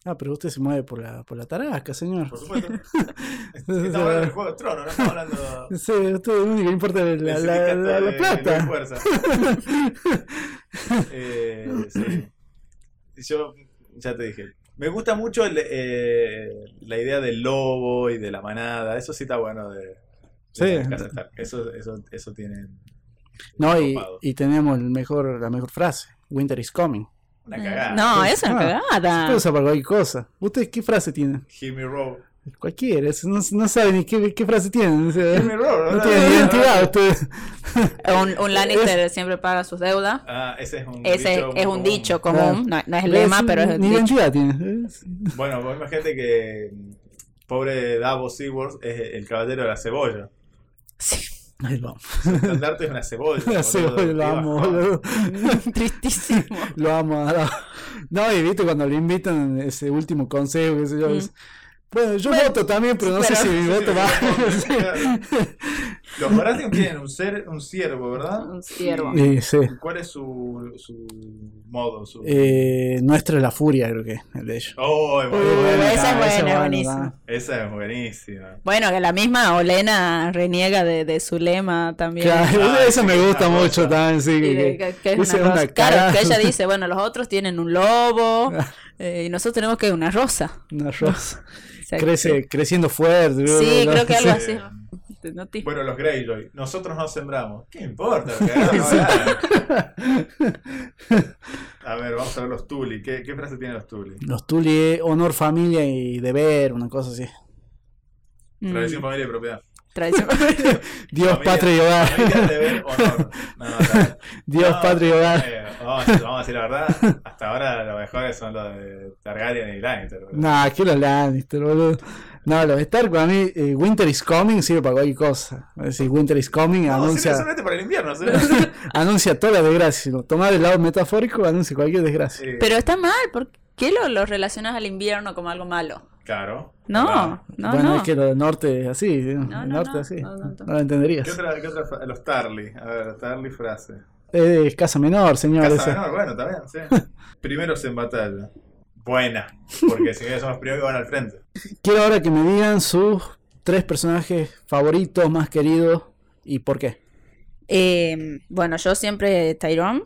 Ah, pero usted se mueve por la, por la tarasca, señor. Por supuesto. Estamos hablando del Juego de Tronos, no estamos hablando Sí, usted lo único que importa es la, la, la- la plata. de fuerza. Eh, sí. Yo ya te dije. Me gusta mucho el, eh, la idea del lobo y de la manada. Eso sí está bueno de, de Sí. casa. Eso, eso, eso tiene. No, y, y tenemos el mejor, la mejor frase. Winter is coming. Una cagada. No, es una ah, Se cagada. puede usar para cualquier cosa. ¿Usted qué frase tiene? Hear me roar. Cualquiera. es- No, no sabe ni qué, qué frase tiene. o sea, Hear me roar. no tiene identidad. Usted. Un, un Lannister siempre paga sus deudas. Ah, ese es un Ese dicho es un común. dicho común. No, no es el Es- lema, pero es el Ni dicho. identidad tiene. Es- Bueno, vos imagínate que mm, pobre Davos Seaworth es el caballero de la cebolla. Sí. Ahí vamos. Su estandarte es una cebolla. La boludo, cebolla, lo amo, boludo. Tristísimo. Lo amo. lo- No, y viste cuando le invitan ese último consejo, qué sé yo. Mm. es- Bueno, yo Bueno, voto también, pero no sé si mi voto va. Los Baratheon tienen un ser, un ciervo, ¿verdad? Un ciervo. Sí. ¿Cuál es su, su modo? Su... Eh, nuestra es la furia, creo que, el de ellos. Oh, Uh, bueno, esa es buena, esa es buenísima. esa es buenísima. Bueno, que la misma Olena reniega de, de su lema también. Claro, Ah, eso sí, me es gusta mucho también, sí. De- que- que, es esa una es una. Claro, que ella dice, bueno, los otros tienen un lobo eh, y nosotros tenemos que una rosa. Una rosa. Crece, creciendo fuerte. Sí, creo que algo Sí. así. No te- Bueno, los Greyjoy. Nosotros no sembramos. ¿Qué importa? A ver, vamos a ver los Tully. ¿Qué, qué frase tienen los Tully? Los Tuli, honor, familia y deber, una cosa así. Mm, Tradición, familia y propiedad. Tradición. Dios, Familia- patria y hogar. Familia, deber, honor. No, no, no. Dios, No, patria y hogar. eh, vamos, vamos a decir la verdad. Hasta ahora los mejores son los de Targaryen y Lannister. boludo. Nah, que los Lannister, boludo. No, los Stark para mí, eh, Winter is coming sirve para cualquier cosa. Es decir, Winter is coming No, anuncia, solamente para el invierno. ¿sí? anuncia toda la desgracia. Si lo tomás del lado metafórico, anuncia cualquier desgracia. Eh, Pero está mal, ¿por qué lo, lo relacionas al invierno como algo malo? Claro. No, Claro. no, bueno, no. es que lo del norte es así. ¿sí? No, el no, norte no, así. no, No, no, no. lo entenderías. ¿Qué otra, qué otra Los Tarly. A ver, Tarly frase. Es casa menor, señor. Casa esa. menor, bueno, está bien, sí. Primeros en batalla. Buena. Porque si bien son los primeros que van al frente. Quiero ahora que me digan sus tres personajes favoritos, más queridos y por qué. Eh, bueno, yo siempre Tyrone,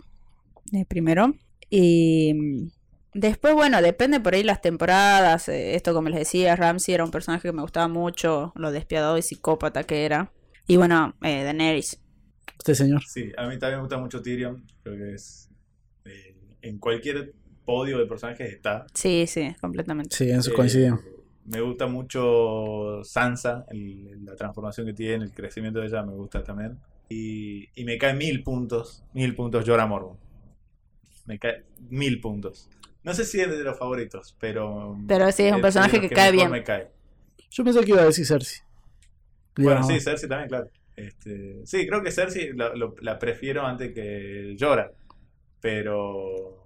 de primero. Y después, bueno, depende por ahí las temporadas. eh, esto, como les decía, Ramsey era un personaje que me gustaba mucho, lo despiadado y psicópata que era. Y bueno, eh, Daenerys. Usted, señor. Sí, a mí también me gusta mucho Tyrion. Creo que es. eh, en cualquier podio de personajes está. Sí, sí, completamente. Sí, en eso Eh, coincidimos. Me gusta mucho Sansa, el- la transformación que tiene, el crecimiento de ella me gusta también. Y, y me cae mil puntos, mil puntos Jorah Mormont. Me cae mil puntos. No sé si es de los favoritos, pero... Pero sí, es un personaje que cae bien. Me cae. Yo pensé que iba a decir Cersei. Bueno, sí, Cersei también, claro. Este, sí, creo que Cersei la, lo- la prefiero antes que Jorah, pero...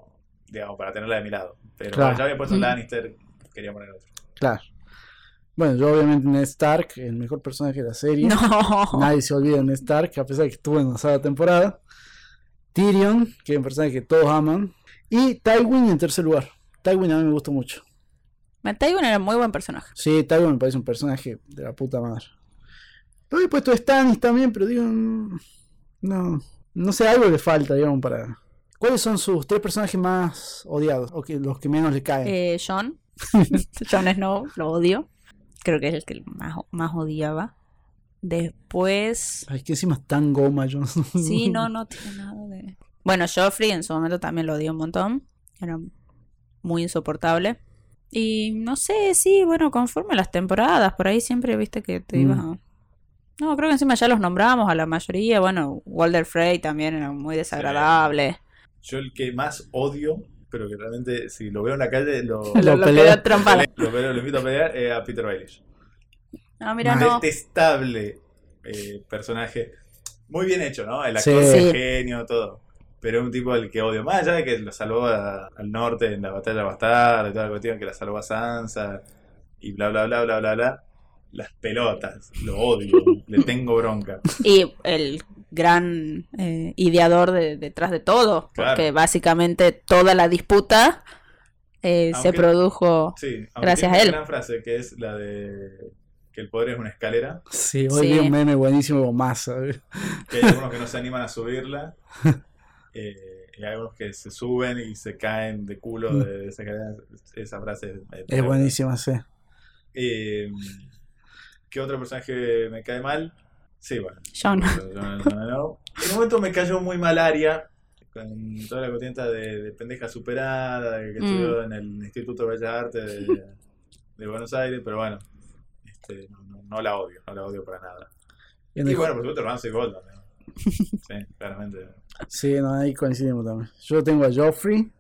Digamos, para tenerla de mi lado. Pero Claro. bueno, ya había puesto Mm. Lannister, quería poner otro. Claro. Bueno, yo obviamente Ned Stark, el mejor personaje de la serie. No. Nadie se olvida de Ned Stark, a pesar de que estuvo en la sábado temporada. Tyrion, que es un personaje que todos aman. Y Tywin en tercer lugar. Tywin a mí me gusta mucho. Tywin era un muy buen personaje. Sí, Tywin me parece un personaje de la puta madre. Lo he puesto Stannis también, pero digo. mm, No. No sé, algo le falta, digamos, para. ¿Cuáles son sus tres personajes más odiados? O que, los que menos le caen. Eh, Jon. Jon Snow, lo odio. Creo que es el que más, más odiaba. Después. Ay, que encima es tan goma, yo. Sí, no, no tiene nada de. Bueno, Joffrey en su momento también lo odió un montón. Era muy insoportable. Y no sé, sí, bueno, conforme las temporadas, por ahí siempre viste que te Mm. ibas a... No, creo que encima ya los nombramos a la mayoría. Bueno, Walter Frey también era muy desagradable. Yo el que más odio, pero que realmente si lo veo en la calle lo, Lo Lo, lo pelea. invito a pelear, es a Peter Baelish. No, mira, Mal. no. Detestable eh, personaje. Muy bien hecho, ¿no? El actor Sí. es genio, todo. Pero es un tipo al que odio. Más allá de que lo salvó a- al norte en la batalla bastarda y toda la cuestión, que la salvó a Sansa y bla, bla, bla, bla, bla, bla. Las pelotas, lo odio, le tengo bronca. Y el gran eh, ideador de- detrás de todo. Claro. Porque básicamente toda la disputa eh, se produjo. Sí, Gracias tiene a una él. gran frase que es la de que el poder es una escalera, Sí, hoy Sí. vi un meme buenísimo con masa. que hay algunos que no se animan a subirla. eh, y hay algunos que se suben y se caen de culo de esa escalera. Esa frase es, Es buenísima, sí. Eh, ¿Qué otro personaje me cae mal? Sí, bueno. John. Jon Snow. En un momento me cayó muy mal Aria, con toda la cotienta de, de pendeja superada, que Mm. estudió en el Instituto de Bellas Artes de, de Buenos Aires, pero bueno, este, no, no- no la odio, no la odio para nada. Y bueno, por supuesto, Ramsey Bolton. ¿no? Sí, claramente. Sí, no, ahí coincidimos también. Yo tengo a Joffrey,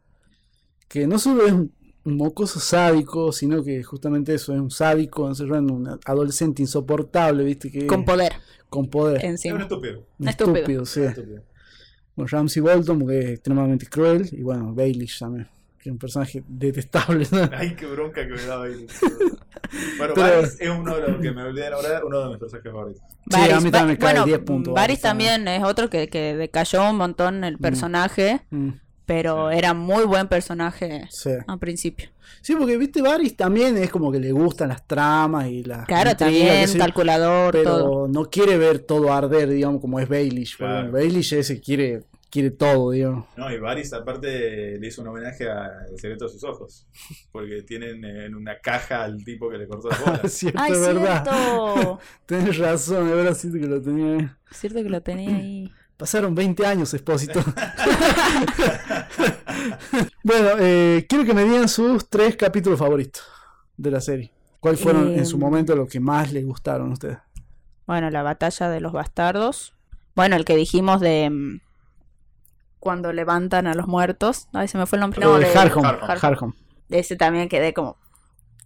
que no solo es un mocoso sádico, sino que justamente eso, es un sádico, un adolescente insoportable, ¿viste? Que, Con poder con poder. Es un estúpido. Un estúpido. estúpido, sí. un estúpido. Bueno, Ramsey Bolton, porque es extremadamente cruel, y bueno, Baelish también, que es un personaje detestable. ¿no? Ay, qué bronca que me daba ahí. Bueno, Pero- Varys es uno de los que me olvidé de nombrar, uno de mis personajes favoritos. Sí, a mí también me cae bueno, 10 puntos Varys Varys también es otro que, que decayó un montón el personaje, Mm, pero Sí. era muy buen personaje sí. al principio. Sí, porque viste, Varys también es como que le gustan las tramas y las. Claro, también, yo, calculador, Pero todo. no quiere ver todo arder, digamos, como es Baelish. Claro. Baelish ese quiere, quiere todo, digamos. No, y Varys aparte le hizo un homenaje a El secreto de sus ojos. Porque tienen en una caja al tipo que le cortó la bola. cierto, Ay, es verdad. cierto. Tenés razón, es verdad, siento que lo tenía. ahí. cierto que lo tenía ahí. Pasaron 20 años, Expósito. bueno, eh, quiero que me digan sus tres capítulos favoritos de la serie. ¿Cuáles fueron en su Em. momento los que más les gustaron a ustedes? Bueno, la batalla de los bastardos. Bueno, el que dijimos de mm, cuando levantan a los muertos. Ay, se me fue el nombre. No, Eh, de- Harham, Harham. Harham. de ese también quedé como.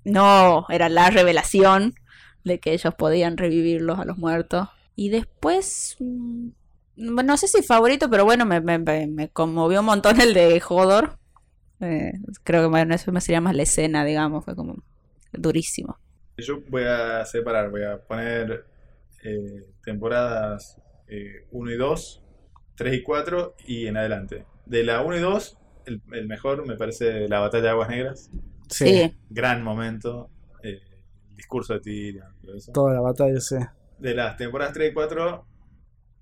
No, era la revelación de que ellos podían revivirlos a los muertos. Y después. No sé si favorito, pero bueno, me, me, me- me conmovió un montón el de Hodor. Eh, creo que bueno, eso me sería más la escena, digamos. Fue como durísimo. Yo voy a separar, voy a poner eh, temporadas 1 y 2, 3 y 4 y en adelante. De la 1 y 2, el, el mejor me parece la batalla de Aguas Negras. Sí, Sí. Gran momento. eh, el discurso de Tyrion, todo eso. toda la batalla, sí. de las temporadas 3 y 4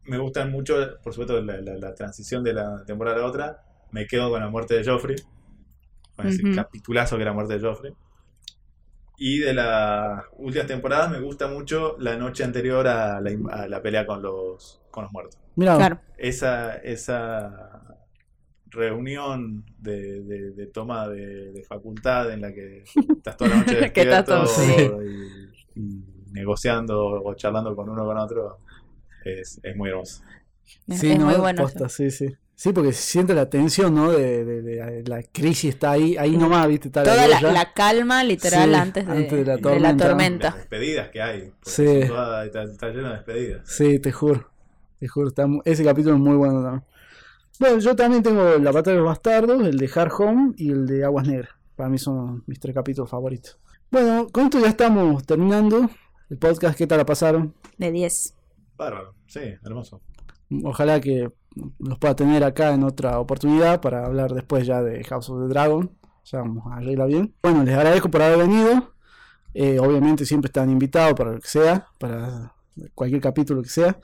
me gustan mucho, por supuesto, la, la- la transición de la temporada a la otra. Me quedo con la muerte de Joffrey, con ese capitulazo que era la muerte de Joffrey. Y de las últimas temporadas me gusta mucho la noche anterior a la, a la pelea con los, con los muertos. Mira, Claro. Esa, esa reunión de, de- de toma de, de facultad en la que estás toda la noche despierto todo- y, y negociando o charlando con uno o con otro es, es muy hermoso. Es, sí, es ¿no? muy bueno. Posta, sí, sí. Sí, porque se siente la tensión, ¿no? De, de- de- la crisis está ahí, ahí nomás, ¿viste? Está Toda la, calma literal Sí, antes, de, antes de la de tormenta. tormenta. Las despedidas que hay. Sí. está, está lleno de despedidas. Sí, te juro. Te juro, está ese capítulo es muy bueno también. Bueno, yo también tengo la batalla de los bastardos, el de Hard Home y el de Aguas Negras. Para mí son mis tres capítulos favoritos. Bueno, con esto ya estamos terminando el podcast. ¿Qué tal la pasaron? De 10. Bárbaro, sí, hermoso. Ojalá que los pueda tener acá en otra oportunidad para hablar después ya de House of the Dragon. Ya vamos a arreglar bien. Bueno, les agradezco por haber venido. Eh, obviamente siempre están invitados para lo que sea, para cualquier capítulo que sea.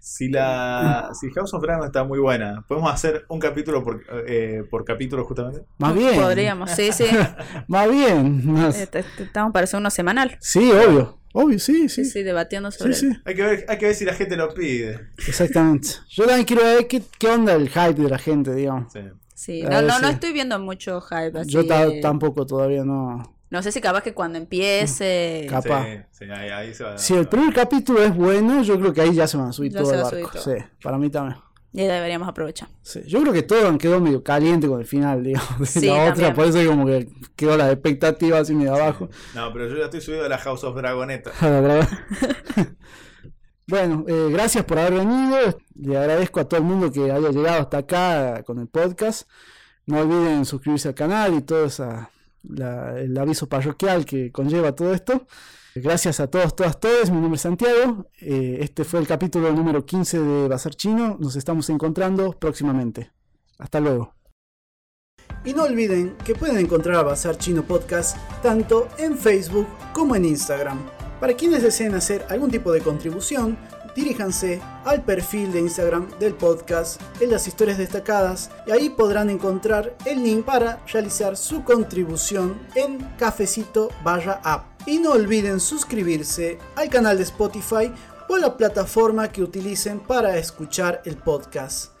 Si la si House of Dragon está muy buena, podemos hacer un capítulo por, eh, por capítulo justamente. Más bien. Podríamos, sí, sí. Más bien. más- Eh, te- te- Estamos para hacer uno semanal. Sí, obvio. Obvio, sí, sí. Sí, sí, debatiendo Sí, sobre sí, Hay que ver, hay que ver si la gente lo pide. exactamente. Yo también quiero ver qué, qué onda el hype de la gente, digamos. Sí. Sí, no, no, no sí. estoy viendo mucho hype así. Yo tampoco todavía no. No sé si capaz que cuando empiece. Cap- Capaz. Sí, sí, ahí, ahí se va. Si el primer capítulo es bueno, yo creo que ahí ya se van a subir Ya todo se el barco. todo. Sí, para mí también. Y deberíamos aprovechar. Sí, Yo creo que todo quedó medio caliente con el final, digamos, de Sí, la otra, también. por eso que como que quedó la expectativa así medio abajo. No, pero yo ya estoy subido a la House of Dragoneta. Bueno, eh, gracias por haber venido. Le agradezco a todo el mundo que haya llegado hasta acá con el podcast. No olviden suscribirse al canal y todo esa, la- el aviso parroquial que conlleva todo esto. Gracias a todos, todas, todos. Mi nombre es Santiago. Eh, este fue el capítulo número 15 de Bazar Chino. Nos estamos encontrando próximamente. Hasta luego. Y no olviden que pueden encontrar a Bazar Chino Podcast tanto en Facebook como en Instagram. Para quienes deseen hacer algún tipo de contribución, diríjanse al perfil de Instagram del podcast en las historias destacadas y ahí podrán encontrar el link para realizar su contribución en Cafecito Vaya App. Y no olviden suscribirse al canal de Spotify o la plataforma que utilicen para escuchar el podcast.